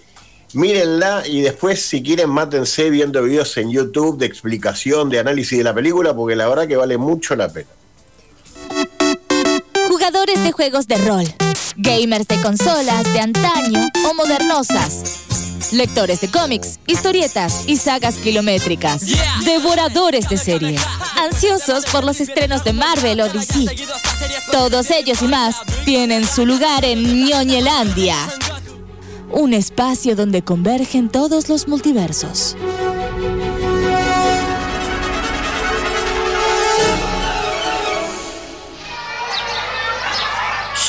Speaker 3: Mírenla y después si quieren mátense viendo videos en YouTube de explicación, de análisis de la película, porque la verdad que vale mucho la pena.
Speaker 1: De juegos de rol, gamers de consolas de antaño o modernosas, lectores de cómics, historietas y sagas kilométricas, devoradores de series, ansiosos por los estrenos de Marvel o DC. Todos ellos y más tienen su lugar en Ñoñelandia, un espacio donde convergen todos los multiversos.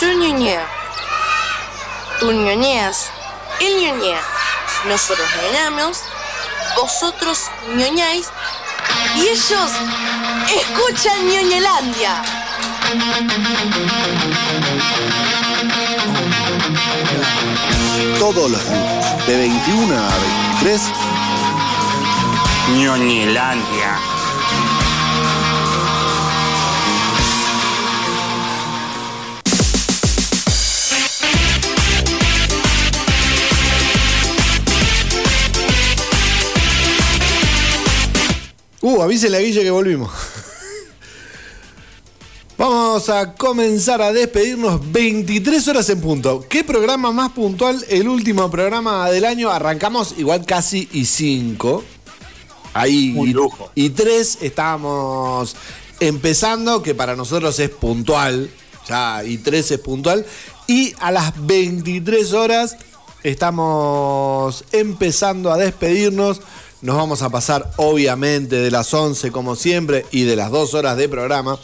Speaker 8: Yo ñoñeo. Tú ñoñeas. Él ñoñea. Nosotros ñoñamos. Vosotros ñoñáis. Y ellos escuchan Ñoñelandia.
Speaker 2: Todos los lunes, de 21 a 23,
Speaker 14: Ñoñelandia.
Speaker 2: Uh, avísele a Guille que volvimos. Vamos a comenzar a despedirnos 23 horas en punto. ¿Qué programa más puntual? El último programa del año. Arrancamos igual casi y 5. Ahí. y, y 3 estábamos empezando, que para nosotros es puntual. Ya, y 3 es puntual. Y a las 23 horas estamos empezando a despedirnos. Nos vamos a pasar obviamente de las 11 como siempre y de las 2 horas de programa.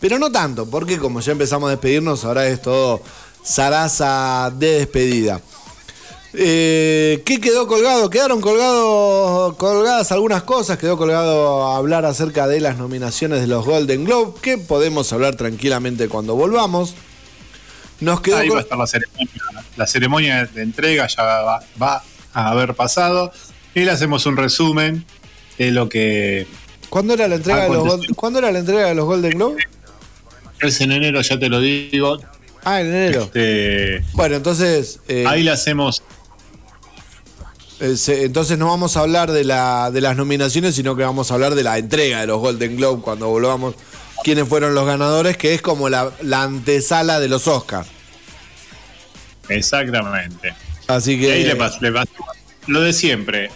Speaker 2: Pero no tanto, porque como ya empezamos a despedirnos, ahora es todo zaraza de despedida. Eh, ¿Qué quedó colgado? Quedaron colgado, colgadas algunas cosas. Quedó colgado hablar acerca de las nominaciones de los Golden Globe, que podemos hablar tranquilamente cuando volvamos. Nos quedó
Speaker 5: Ahí va a estar la ceremonia. La ceremonia de entrega ya va, va a haber pasado. Y le hacemos un resumen de lo que
Speaker 2: ¿Cuándo era la entrega de los
Speaker 5: Aconteció.
Speaker 2: Gol- ¿Cuándo era la entrega de los Golden Globe?
Speaker 5: es en enero, ya te lo digo.
Speaker 2: Ah, en enero.
Speaker 5: Este,
Speaker 2: Bueno, entonces. eh,
Speaker 5: ahí le hacemos.
Speaker 2: eh, entonces no vamos a hablar de, la, de las nominaciones, sino que vamos a hablar de la entrega de los Golden Globe cuando volvamos. Quiénes fueron los ganadores, que es como la, la antesala de los Oscars.
Speaker 5: Exactamente.
Speaker 2: Así
Speaker 5: Y
Speaker 2: que.
Speaker 5: ahí le pas- le lo de siempre.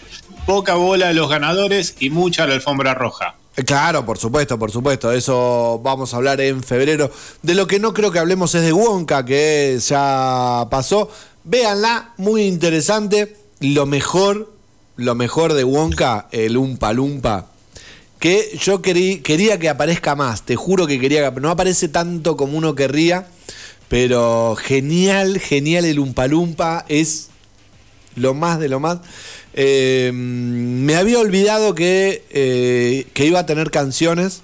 Speaker 5: Poca bola a los ganadores y mucha la alfombra roja.
Speaker 2: Eh, Claro, por supuesto, por supuesto. Eso vamos a hablar en febrero. De lo que no creo que hablemos es de Wonka, que ya pasó. Véanla, muy interesante. Lo mejor, lo mejor de Wonka, el Umpa Lumpa. Que yo querí- quería que aparezca más, te juro que quería que no aparece tanto como uno querría, pero genial, genial el Umpa Lumpa, es lo más de lo más. Eh, me había olvidado que, eh, que iba a tener canciones.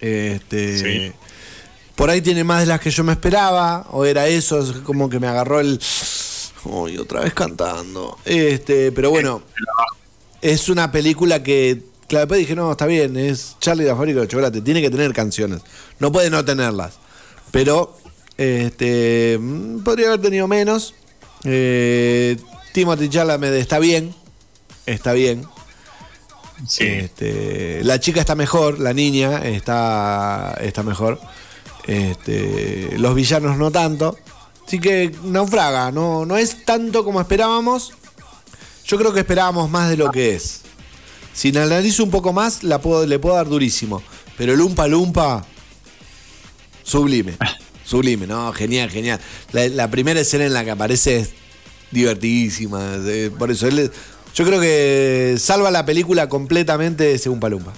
Speaker 2: Este, Por ahí tiene más de las que yo me esperaba, o era eso, es como que me agarró el... Uy, otra vez cantando. Este, pero bueno, es una película que, claro, después dije, no, está bien, es Charlie la fábrica de chocolate, tiene que tener canciones, no puede no tenerlas. Pero, este, mm, podría haber tenido menos. Eh, Timothy Chalamet está bien, está bien. Este, la chica está mejor, la niña está, está mejor. Este, los villanos no tanto. Así que naufraga, no, no es tanto como esperábamos. Yo creo que esperábamos más de lo que es. Si la analizo un poco más, la puedo, le puedo dar durísimo. Pero el Umpa Lumpa, sublime. Sublime, no, genial, genial. La, la primera escena en la que aparece es divertidísima. eh, Por eso, él, yo creo que salva la película completamente ese Umpa Lumpa.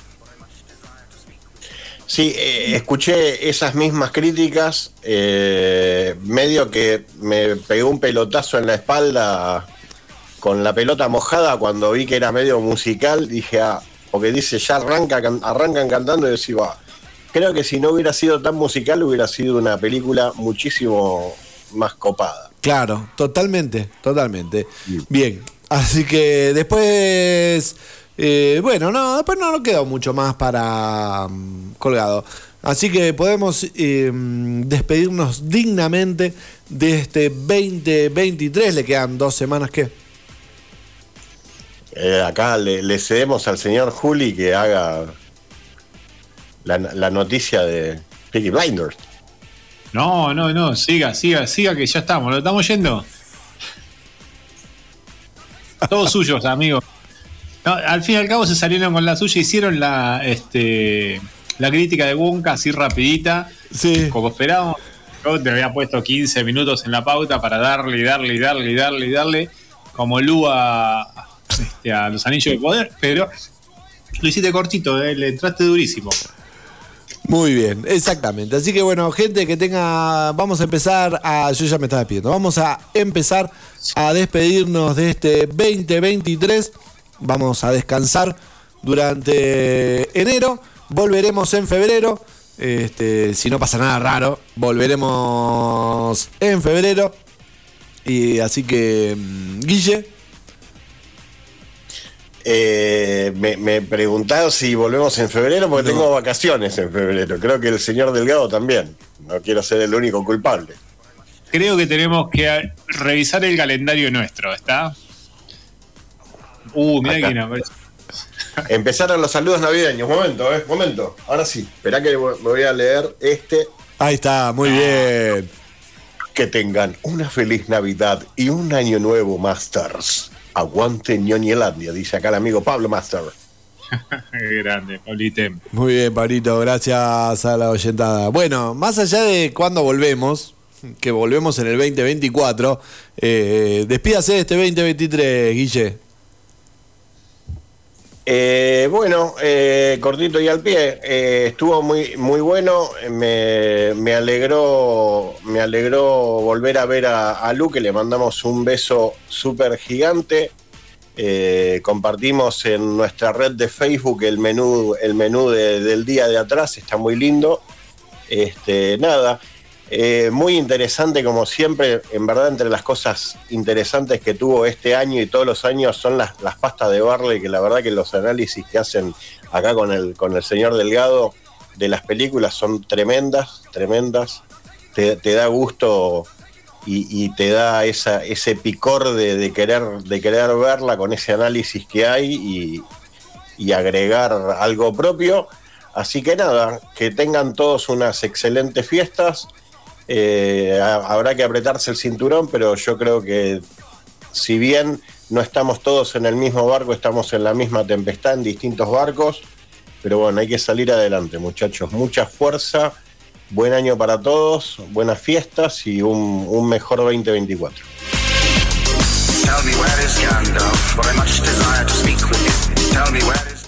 Speaker 3: Sí, eh, escuché esas mismas críticas, eh, medio que me pegó un pelotazo en la espalda con la pelota mojada cuando vi que era medio musical, dije, ah, porque dice, ya arranca, can- arrancan cantando y decía, va, creo que si no hubiera sido tan musical hubiera sido una película muchísimo más copada.
Speaker 2: Claro, totalmente, totalmente. Bien, así que después, eh, bueno, no, después no nos quedó mucho más para mm, colgado. Así que podemos eh, mm, despedirnos dignamente de este 2023. Le quedan dos semanas que.
Speaker 3: Eh, acá le, le cedemos al señor Juli que haga la, la noticia de Peaky Blinders.
Speaker 5: No, no, no, siga, siga, siga, que ya estamos, lo estamos yendo. Todos suyos, amigos. No, al fin y al cabo se salieron con la suya, hicieron la, este, la crítica de Wonka así rapidita, como esperábamos. Yo te había puesto 15 minutos en la pauta para darle y darle y darle y darle y darle, como Lu a, este, a los anillos de poder, pero lo hiciste cortito, eh, le entraste durísimo.
Speaker 2: Muy bien, exactamente. Así que bueno, gente que tenga, vamos a empezar a, yo ya me estaba despidiendo, vamos a empezar a despedirnos de este 2023, vamos a descansar durante enero. Volveremos en febrero. Este, si no pasa nada raro, volveremos en febrero. Y así que, mm, Guille.
Speaker 3: Eh, me, me si volvemos en febrero, porque tengo vacaciones en febrero. Creo que el señor Delgado también. No quiero ser el único culpable.
Speaker 5: Creo que tenemos que revisar el calendario nuestro, ¿está? Uh, mira quién aparece.
Speaker 3: Empezaron los saludos navideños. Momento, eh, momento. Ahora sí. Espera que me voy a leer este.
Speaker 2: Ahí está, muy bien.
Speaker 3: Que tengan una feliz Navidad y un año nuevo, Masters. Aguante ñoñelandia, dice acá el amigo Pablo Master.
Speaker 5: Grande, Paulite.
Speaker 2: Muy bien, Pablito, gracias a la oyentada. Bueno, más allá de cuándo volvemos, que volvemos en el 2024, eh, despídase de este 2023, Guille.
Speaker 3: Eh, bueno, eh, cortito y al pie, eh, estuvo muy, muy bueno. Me, me alegró, me alegró volver a ver a, a Lu, que le mandamos un beso súper gigante. Eh, compartimos en nuestra red de Facebook el menú, el menú de- del día de atrás, está muy lindo. Este, nada, eh, muy interesante como siempre, en verdad entre las cosas interesantes que tuvo este año y todos los años son las, las pastas de Barley, que la verdad que los análisis que hacen acá con el, con el señor Delgado de las películas son tremendas, tremendas, te, da gusto y, te da esa, ese picor de, de querer, de querer verla con ese análisis que hay y agregar algo propio. Así que nada, que tengan todos unas excelentes fiestas. Eh, ha- habrá que apretarse el cinturón, pero yo creo que si bien no estamos todos en el mismo barco, estamos en la misma tempestad en distintos barcos. Pero bueno, hay que salir adelante, muchachos. Mucha fuerza, buen año para todos, buenas fiestas y un, un mejor 2024.
Speaker 12: Tell me where is Gandalf, for I much desire to speak with you. Tell me where is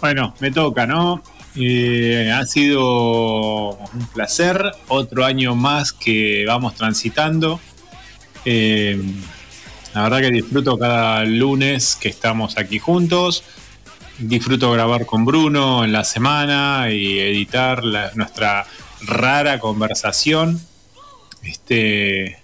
Speaker 5: Bueno, me toca, ¿no? Eh, ha sido un placer, otro año más que vamos transitando. Eh, la verdad que disfruto cada lunes que estamos aquí juntos. Disfruto grabar con Bruno en la semana y editar nuestra rara conversación. Este,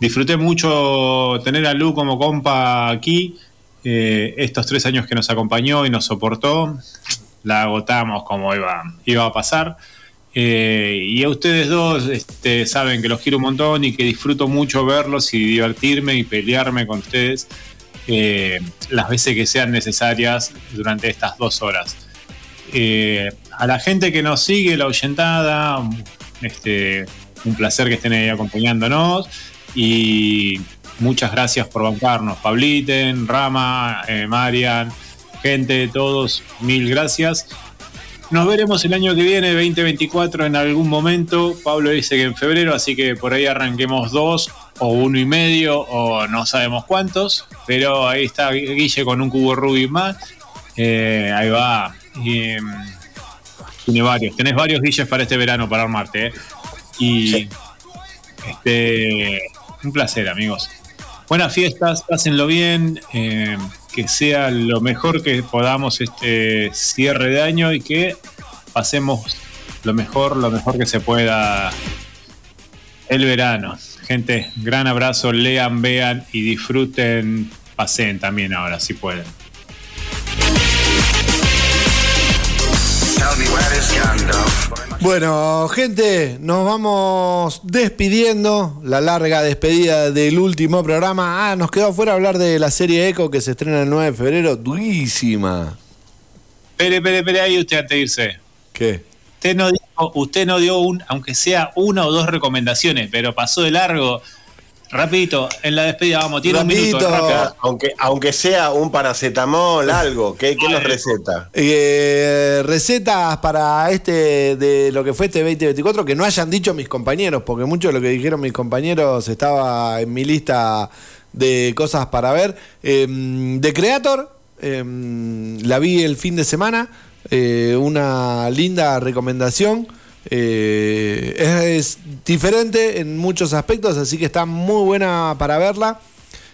Speaker 5: disfruté mucho tener a Lu como compa aquí. Eh, estos tres años que nos acompañó y nos soportó, la agotamos como iba, iba a pasar. Eh, y a ustedes dos este, saben que los quiero un montón y que disfruto mucho verlos y divertirme y pelearme con ustedes eh, las veces que sean necesarias durante estas dos horas. Eh, a la gente que nos sigue, la oyentada, este, un placer que estén ahí acompañándonos y muchas gracias por bancarnos. Pabliten, Rama, Marian, gente, todos, mil gracias. Nos veremos el año que viene, 2024, en algún momento. Pablo dice que en febrero, así que por ahí arranquemos dos o uno y medio o no sabemos cuántos. Pero ahí está Guille con un cubo Rubik más. Eh, ahí va. Y, mm, tiene varios. Tenés varios Guilles para este verano para armarte. ¿eh? Y este, un placer, amigos. Buenas fiestas, pásenlo bien, eh, que sea lo mejor que podamos este cierre de año y que pasemos lo mejor, lo mejor que se pueda el verano. Gente, gran abrazo, lean, vean y disfruten, pasen también ahora si pueden.
Speaker 2: Bueno, gente, nos vamos despidiendo. La larga despedida del último programa. Ah, nos quedó afuera hablar de la serie Echo que se estrena el 9 de febrero. Durísima.
Speaker 5: Espere, espere, espere ahí usted antes de irse.
Speaker 2: ¿Qué?
Speaker 5: Usted no, dijo- usted no dio un, aunque sea una o dos recomendaciones, pero pasó de largo. Rapidito, en la despedida vamos, tiene un minuto. Rápido.
Speaker 3: Aunque, aunque sea un paracetamol, algo, ¿qué, qué nos receta?
Speaker 2: Eh, recetas para este de lo que fue este 2024 que no hayan dicho mis compañeros, porque mucho de lo que dijeron mis compañeros estaba en mi lista de cosas para ver. Eh, The Creator, eh, la vi el fin de semana, eh, una linda recomendación. Eh, es, es diferente en muchos aspectos, así que está muy buena para verla.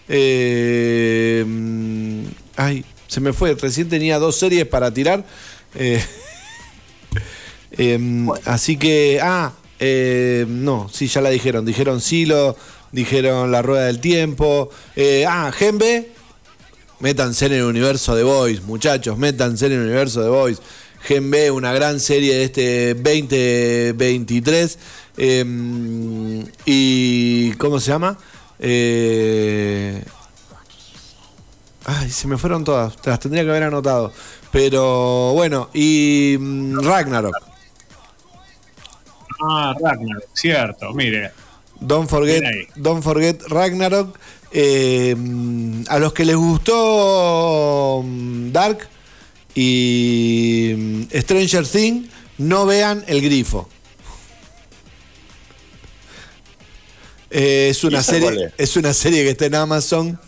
Speaker 2: Eh, Ay, se me fue. Recién tenía dos series para tirar. Eh, em, Así que. Ah, no, sí, ya la dijeron. Dijeron Silo, dijeron La Rueda del Tiempo. Ah, Genbe. Métanse en el universo de Boys, muchachos, métanse en el universo de Boys. Gen B, una gran serie de este 2023. Em, y. ¿Cómo se llama? Eh, ay, se me fueron todas. Las tendría que haber anotado. Pero bueno, y mm, Ragnarok.
Speaker 5: Ah, Ragnarok, cierto, mire.
Speaker 2: Don't forget, don't forget Ragnarok. Eh, a los que les gustó mm, Dark y mm, Stranger Things, no vean el grifo. Eh, es
Speaker 3: ¿Y
Speaker 2: una serie,
Speaker 3: es?
Speaker 2: es una serie que está en Amazon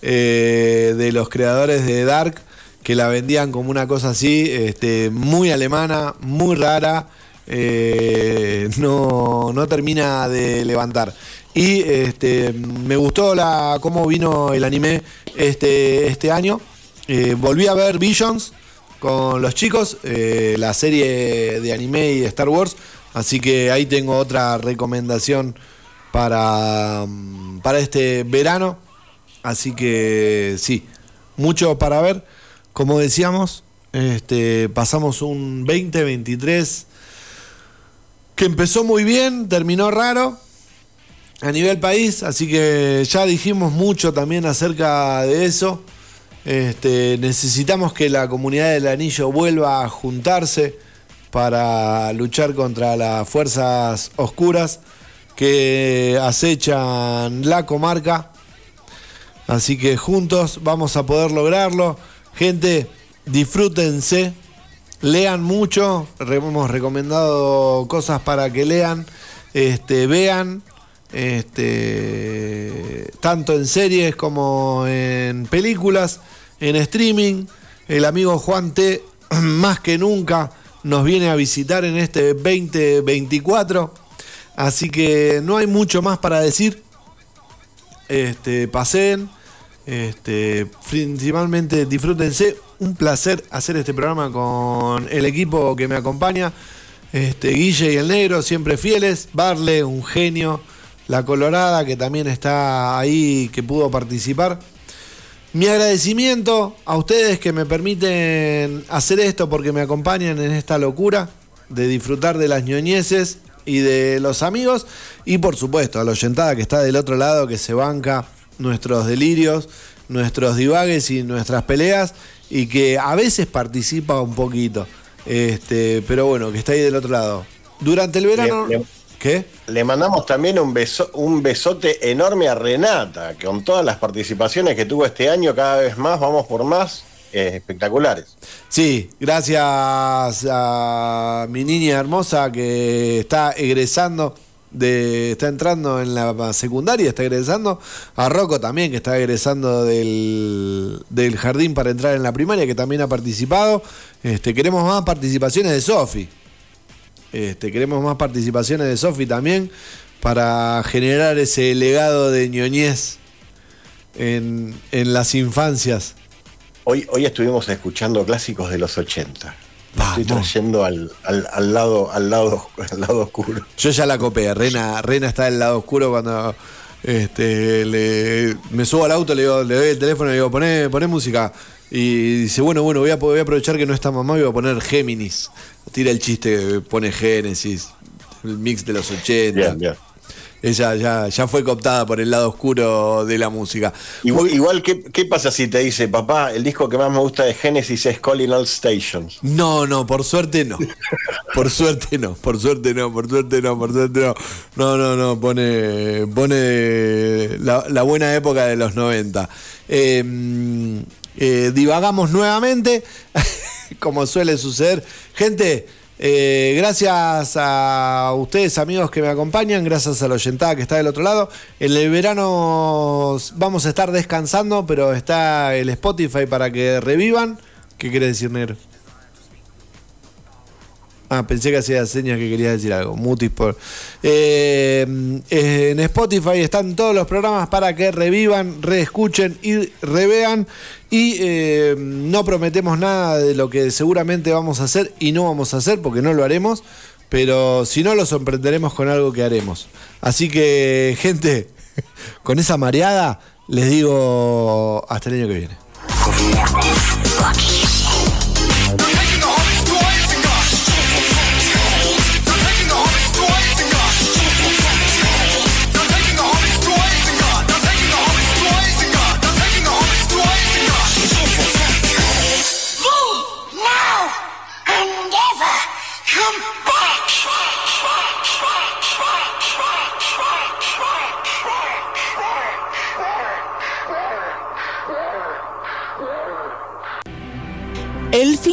Speaker 2: eh, de los creadores de Dark que la vendían como una cosa así, este, muy alemana, muy rara, eh, no, no termina de levantar. Y este, me gustó la, cómo vino el anime este, este año. Volví a ver Visions con los chicos, eh, la serie de anime y Star Wars. Así que ahí tengo otra recomendación para, mm, para este verano. Así que sí, mucho para ver. Como decíamos, este, pasamos un 2023 que empezó muy bien, terminó raro a nivel país, así que ya dijimos mucho también acerca de eso. Este, necesitamos que la comunidad del anillo vuelva a juntarse para luchar contra las fuerzas oscuras que acechan la comarca. Así que juntos vamos a poder lograrlo. Gente, disfrútense, lean mucho. Hemos recomendado cosas para que lean, este, vean, este, tanto en series como en películas, en streaming. El amigo Juan T, más que nunca, nos viene a visitar en este 2024. Así que no hay mucho más para decir. Este, pasen, este, principalmente disfrútense. Un placer hacer este programa con el equipo que me acompaña. Este, Guille y el Negro, siempre fieles. Barle, un genio. La Colorada, que también está ahí, que pudo participar. Mi agradecimiento a ustedes que me permiten hacer esto porque me acompañan en esta locura de disfrutar de las ñoñeces y de los amigos. Y por supuesto a la oyentada que está del otro lado, que se banca nuestros delirios, nuestros divagues y nuestras peleas y que a veces participa un poquito. Este, pero bueno, que está ahí del otro lado. Durante el verano... ¿Qué?
Speaker 3: Le mandamos también un, beso, un besote enorme a Renata, que con todas las participaciones que tuvo este año, cada vez más, vamos por más, eh, espectaculares.
Speaker 2: Sí, gracias a mi niña hermosa que está egresando, de, está entrando en la secundaria, está egresando. A Rocco también, que está egresando del, del jardín para entrar en la primaria, que también ha participado. Este, queremos más participaciones de Sofi. Este, queremos más participaciones de Sofi también para generar ese legado de ñoñez en, en las infancias.
Speaker 3: Hoy, hoy estuvimos escuchando clásicos de los 80. Me Estoy trayendo al, al- al lado, al, lado, al lado oscuro.
Speaker 2: Yo ya la copé. Rena, Rena está del lado oscuro cuando este, le- me subo al auto, le, digo, le doy el teléfono y le digo, poné, poné música. Y dice, bueno, bueno, voy a, voy a aprovechar que no está mamá y voy a poner Géminis. Tira el chiste, pone Génesis, el mix de los 80.
Speaker 3: Bien, bien.
Speaker 2: Ella ya, ya fue cooptada por el lado oscuro de la música.
Speaker 3: Igual, igual ¿qué, ¿qué pasa si te dice, papá, el disco que más me gusta de Genesis es Calling All Stations?
Speaker 2: No, no, por suerte no. Por suerte no, por suerte no, por suerte no, por suerte no. No, no, no, pone, pone la, la buena época de los 90. Eh, eh, divagamos nuevamente, como suele suceder. Gente, eh, gracias a ustedes, amigos que me acompañan, gracias a la oyentada que está del otro lado. En el verano vamos a estar descansando, pero está el Spotify para que revivan. ¿Qué quiere decir, Negro? Ah, pensé que hacía señas que quería decir algo. Mutis por. Eh, en Spotify están todos los programas para que revivan, reescuchen y revean. Y eh, no prometemos nada de lo que seguramente vamos a hacer y no vamos a hacer porque no lo haremos. Pero si no, lo sorprenderemos con algo que haremos. Así que, gente, con esa mareada, les digo hasta el año que viene.